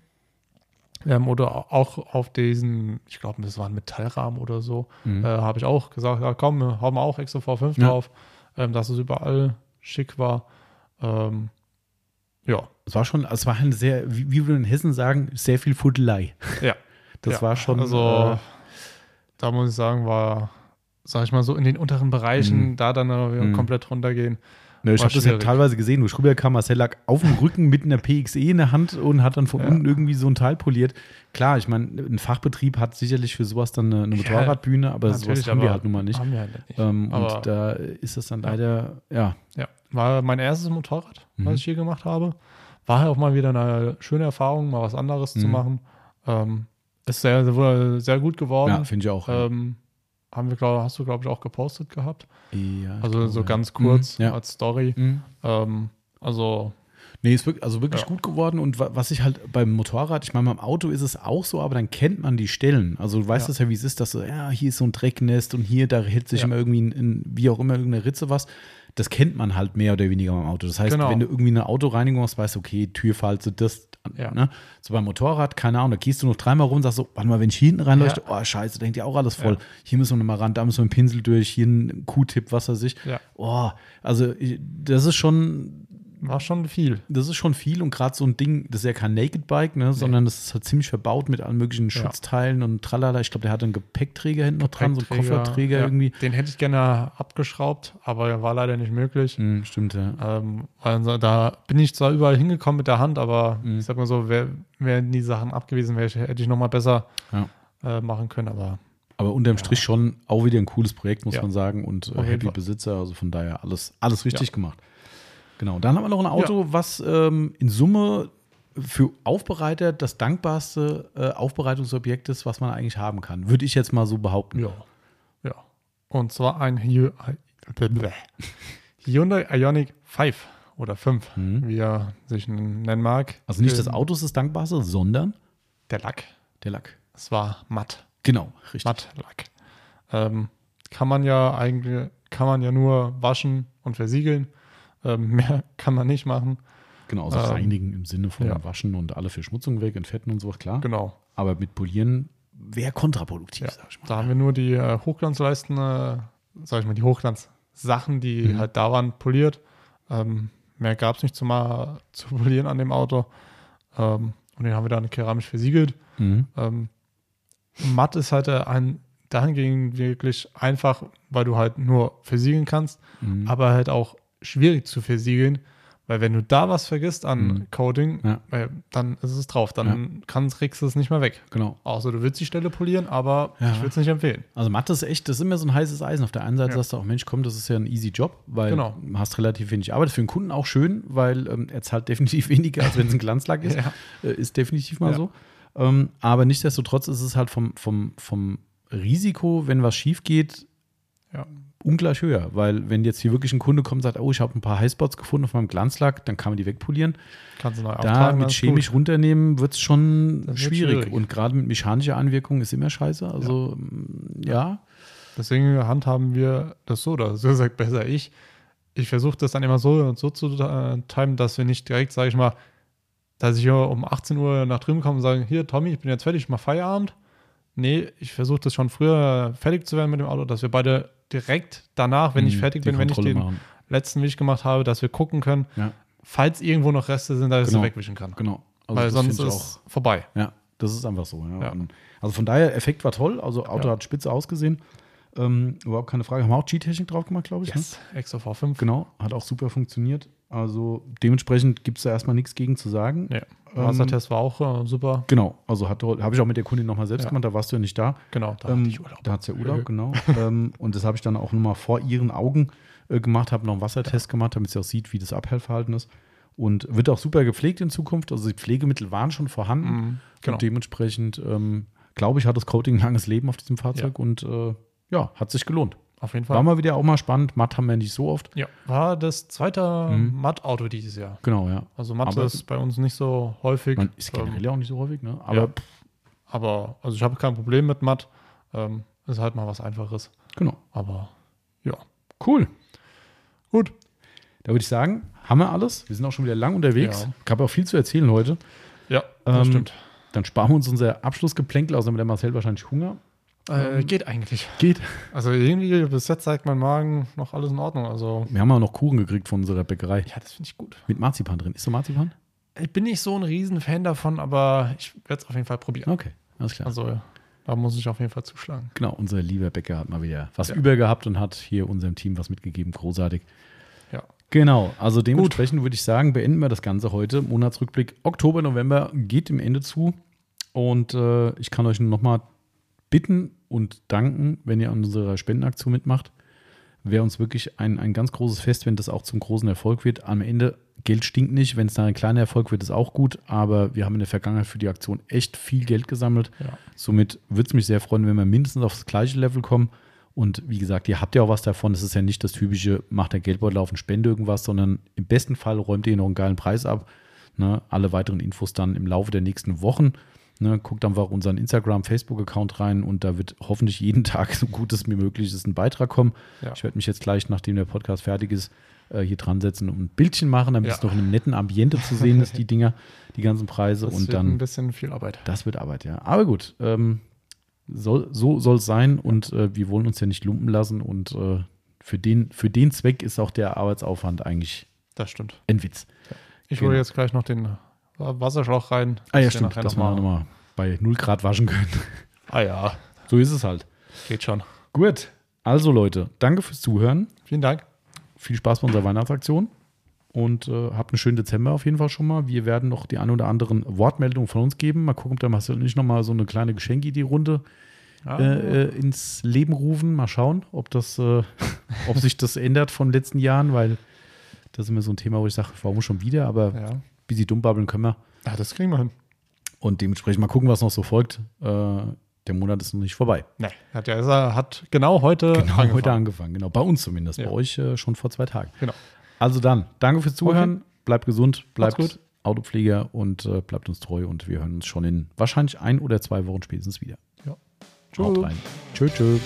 Ähm, oder au- auch auf diesen, ich glaube, das war ein Metallrahmen oder so, Mhm. äh, habe ich auch gesagt, ja, komm, hauen wir auch Exo V5 Ja. drauf, ähm, dass es überall schick war. Ähm, ja, Es war schon, es war eine sehr, wie, wie wir in Hessen sagen, sehr viel Fuddelei. ja. [laughs] Das Ja, war schon. Also, äh, da muss ich sagen, war, sag ich mal so, in den unteren Bereichen, Mhm. da dann äh, komplett runtergehen. Ne, ich habe das ja teilweise gesehen, wo ich rüberkam, Marcel lag auf dem Rücken mit einer PXE in der Hand und hat dann von Ja. unten irgendwie so ein Teil poliert. Klar, ich meine, ein Fachbetrieb hat sicherlich für sowas dann eine, eine Ja, Motorradbühne, aber sowas haben wir aber halt nun mal nicht. Haben wir halt nicht. Ähm, und da ist das dann leider, ja. Ja, war mein erstes Motorrad, Mhm. was ich hier gemacht habe. War halt auch mal wieder eine schöne Erfahrung, mal was anderes zu Mhm. machen. Ähm, ist sehr, sehr, sehr gut geworden. Ja, finde ich auch. ähm, haben wir, glaub, hast du, glaube ich, auch gepostet gehabt. ja, Also glaube, so ganz kurz Mhm, ja. als Story. Mhm. Ähm, also, Nee, ist wirklich, also wirklich Ja. gut geworden. Und wa- was ich halt beim Motorrad, ich meine, beim Auto ist es auch so, aber dann kennt man die Stellen. Also du weißt Ja. es ja, wie es ist, dass so, ja, hier ist so ein Drecknest und hier, da hält sich immer irgendwie, in, in, wie auch immer, irgendeine Ritze was. Das kennt man halt mehr oder weniger beim Auto. Das heißt, Genau. wenn du irgendwie eine Autoreinigung hast, weißt du, okay, Türfalte, das, Ja. ne? So beim Motorrad, keine Ahnung, da gehst du noch dreimal rum und sagst so, warte mal, wenn ich hier hinten reinleuchte, oh scheiße, da hängt ja auch alles voll. Ja. Hier müssen wir nochmal ran, da müssen wir einen Pinsel durch, hier ein Q-Tip, was weiß ich. ja. Oh, also das ist schon war schon viel. Das ist schon viel und gerade so ein Ding, das ist ja kein Naked Bike, ne, sondern das ist halt ziemlich verbaut mit allen möglichen Ja. Schutzteilen und tralala. Ich glaube, der hat einen Gepäckträger hinten noch dran, so einen Kofferträger ja. irgendwie. Den hätte ich gerne abgeschraubt, aber war leider nicht möglich. Hm, stimmt, ja. Ähm, also da bin ich zwar überall hingekommen mit der Hand, aber Mhm. ich sag mal so, wär, wären die Sachen abgewiesen, wär, hätte ich nochmal besser Ja. äh, machen können. Aber Aber unterm Strich schon auch wieder ein cooles Projekt, muss Ja. man sagen. Und äh, Happy. Besitzer, also von daher alles, alles richtig Ja. gemacht. Genau. Dann haben wir noch ein Auto, was ähm, in Summe für Aufbereiter das dankbarste äh, Aufbereitungsobjekt ist, was man eigentlich haben kann. Würde ich jetzt mal so behaupten. ja. Ja. Und zwar ein Hy [laughs] Hyundai Ioniq 5 oder 5, Mhm. wie er sich nennen mag. Also nicht das Ähm, Auto ist das dankbarste, sondern Der Lack. der Lack. Es war matt. Genau, richtig. Mattlack. Ähm, kann man ja eigentlich, kann man ja nur waschen und versiegeln. Ähm, [laughs] mehr kann man nicht machen. Genau, also Ähm, reinigen im Sinne von ja. Waschen und alle Verschmutzungen weg, entfetten und so, klar. Genau. Aber mit Polieren wäre kontraproduktiv, Ja. sag ich mal. Da haben wir nur die äh, Hochglanzleisten, äh, sag ich mal, die Hochglanzsachen, die Mhm. halt da waren, poliert. Ähm, mehr gab es nicht zu, mal, [laughs] zu polieren an dem Auto. Ähm, und den haben wir dann keramisch versiegelt. Mhm. Ähm, matt ist halt äh, ein dahingehend wirklich einfach, weil du halt nur versiegeln kannst, Mhm. aber halt auch schwierig zu versiegeln, weil wenn du da was vergisst an Mhm. Coding, Ja. äh, dann ist es drauf, dann kannst, kriegst du es nicht mehr weg. Genau. Außer du willst die Stelle polieren, aber Ja. ich würde es nicht empfehlen. Also Mathe ist echt, das ist immer so ein heißes Eisen. Auf der einen Seite Ja. sagst du auch, Mensch, komm, das ist ja ein easy Job, weil Genau. du hast relativ wenig Arbeit. Für den Kunden auch schön, weil ähm, er zahlt [laughs] definitiv weniger, als wenn es ein Glanzlack ist. [laughs] Ja. Äh, ist definitiv mal Ja. so. Ähm, aber nichtsdestotrotz ist es halt vom, vom, vom Risiko, wenn was schief geht, Ja. Ungleich höher. Weil wenn jetzt hier wirklich ein Kunde kommt und sagt, oh, ich habe ein paar Highspots gefunden auf meinem Glanzlack, dann kann man die wegpolieren. Kannst du neu Da mit chemisch gut. runternehmen wird es schon schwierig. Und gerade mit mechanischer Einwirkung ist immer scheiße. Also mm, ja. Deswegen handhaben wir das so, oder so sagt besser ich. Ich versuche das dann immer so und so zu äh, timen, dass wir nicht direkt, sage ich mal, dass ich um 18 Uhr nach drüben komme und sage, hier, Tommy, ich bin jetzt fertig, ich mach Feierabend. Nee, ich versuche das schon früher fertig zu werden mit dem Auto, dass wir beide direkt danach, wenn ich Mhm, fertig die bin, wenn ich Kontrolle den machen. letzten Wisch gemacht habe, dass wir gucken können, Ja, falls irgendwo noch Reste sind, dass ich Genau. sie wegwischen kann. genau. Also Weil sonst ich ist vorbei. Ja, das ist einfach so. Ja. Also von daher, Effekt war toll. Also Auto hat spitze ausgesehen. Ähm, überhaupt keine Frage. Haben wir auch G-Technik drauf gemacht, glaube ich. Ne? Yes, Exo V5. Genau, hat auch super funktioniert. Also dementsprechend gibt es da erstmal nichts gegen zu sagen. Ja. Ähm, Wassertest war auch äh, super. Genau, also habe ich auch mit der Kundin nochmal selbst Ja. gemacht, da warst du ja nicht da. Genau, da Ähm, hatte ich Urlaub. Da hat es ja Urlaub, genau. ähm, und das habe ich dann auch nochmal vor ihren Augen äh, gemacht, habe noch einen Wassertest gemacht, damit sie auch sieht, wie das Abhellverhalten ist. Und wird auch super gepflegt in Zukunft. Also die Pflegemittel waren schon vorhanden. Mhm, genau. Und dementsprechend, ähm, glaube ich, hat das Coating ein langes Leben auf diesem Fahrzeug und äh, ja, hat sich gelohnt. Auf jeden Fall. War mal wieder auch mal spannend. Matt haben wir nicht so oft. Ja, war das zweite Mhm. Matt-Auto dieses Jahr. Genau, ja. Also Matt Aber- ist bei uns nicht so häufig. Man ist ähm, generell ja auch nicht so häufig, ne? Aber ja. aber also ich habe kein Problem mit Matt. Ähm, ist halt mal was Einfaches. genau. Aber ja. Cool. Gut. Da würde ich sagen, haben wir alles. Wir sind auch schon wieder lang unterwegs. Ja. Ich habe auch viel zu erzählen heute. Ja, das Ähm, stimmt. Dann sparen wir uns unser Abschlussgeplänkel, außer mit der Marcel wahrscheinlich Hunger. Äh, geht eigentlich. Geht. Also irgendwie bis jetzt zeigt mein Magen noch alles in Ordnung. Also Wir haben auch noch Kuchen gekriegt von unserer Bäckerei. ja, das finde ich gut. Mit Marzipan drin. Ist so Marzipan? Ich bin nicht so ein Riesenfan davon, aber ich werde es auf jeden Fall probieren. Okay, alles klar. Also da muss ich auf jeden Fall zuschlagen. Genau, unser lieber Bäcker hat mal wieder was Ja. über gehabt und hat hier unserem Team was mitgegeben. Großartig. Ja. Genau, also dementsprechend würde ich sagen, beenden wir das Ganze heute. Monatsrückblick Oktober, November geht dem Ende zu. Und äh, ich kann euch nochmal bitten und danken, wenn ihr an unserer Spendenaktion mitmacht. Wäre uns wirklich ein, ein ganz großes Fest, wenn das auch zum großen Erfolg wird. Am Ende, Geld stinkt nicht. Wenn es dann ein kleiner Erfolg wird, ist auch gut. Aber wir haben in der Vergangenheit für die Aktion echt viel Geld gesammelt. Ja. Somit würde es mich sehr freuen, wenn wir mindestens aufs gleiche Level kommen. Und wie gesagt, ihr habt ja auch was davon. Es ist ja nicht das typische, macht der Geldbeutel auf und spende irgendwas, sondern im besten Fall räumt ihr noch einen geilen Preis ab. Ne? Alle weiteren Infos dann im Laufe der nächsten Wochen. Ne? Guckt einfach unseren Instagram, Facebook-Account rein und da wird hoffentlich jeden [laughs] Tag, so gut es mir möglich ist, ein Beitrag kommen. Ja. Ich werde mich jetzt gleich, nachdem der Podcast fertig ist, äh, hier dran setzen und ein Bildchen machen, damit Ja. es noch in einem netten Ambiente zu sehen ist, die [laughs] Dinger, die ganzen Preise. Das und wird dann ein bisschen viel Arbeit. das wird Arbeit, ja. Aber gut, ähm, soll, so soll es sein und äh, wir wollen uns ja nicht lumpen lassen und äh, für, den, für den Zweck ist auch der Arbeitsaufwand eigentlich Das stimmt. Ein Witz. Ich Genau. hole jetzt gleich noch den Wasserschlauch rein. Ah ja, stimmt, dass wir mal- nochmal bei 0 Grad waschen können. [laughs] Ah ja, So ist es halt. geht schon. Gut. Also Leute, danke fürs Zuhören. Vielen Dank. Viel Spaß bei unserer Weihnachtsaktion. Und äh, habt einen schönen Dezember auf jeden Fall schon mal. Wir werden noch die ein oder anderen Wortmeldungen von uns geben. Mal gucken, ob der Marcel und ich nochmal so eine kleine Geschenkidee-Runde Ah, äh, äh, ins Leben rufen. Mal schauen, ob, das, äh, [laughs] ob sich das ändert von den letzten Jahren, weil das ist immer so ein Thema, wo ich sage, warum schon wieder? Aber ja. Wie sie dumm babbeln können wir. ja, das kriegen wir hin. Und dementsprechend mal gucken, was noch so folgt. Äh, der Monat ist noch nicht vorbei. Nee, hat, ja, er hat genau heute Genau, angefangen. heute angefangen. Genau, bei uns zumindest. Ja. Bei euch äh, schon vor zwei Tagen. Genau. Also dann, danke fürs Zuhören. Bleibt gesund, bleibt. Autopfleger und äh, bleibt uns treu. Und wir hören uns schon in wahrscheinlich ein oder zwei Wochen spätestens wieder. Ja. Haut rein. Tschö, tschö.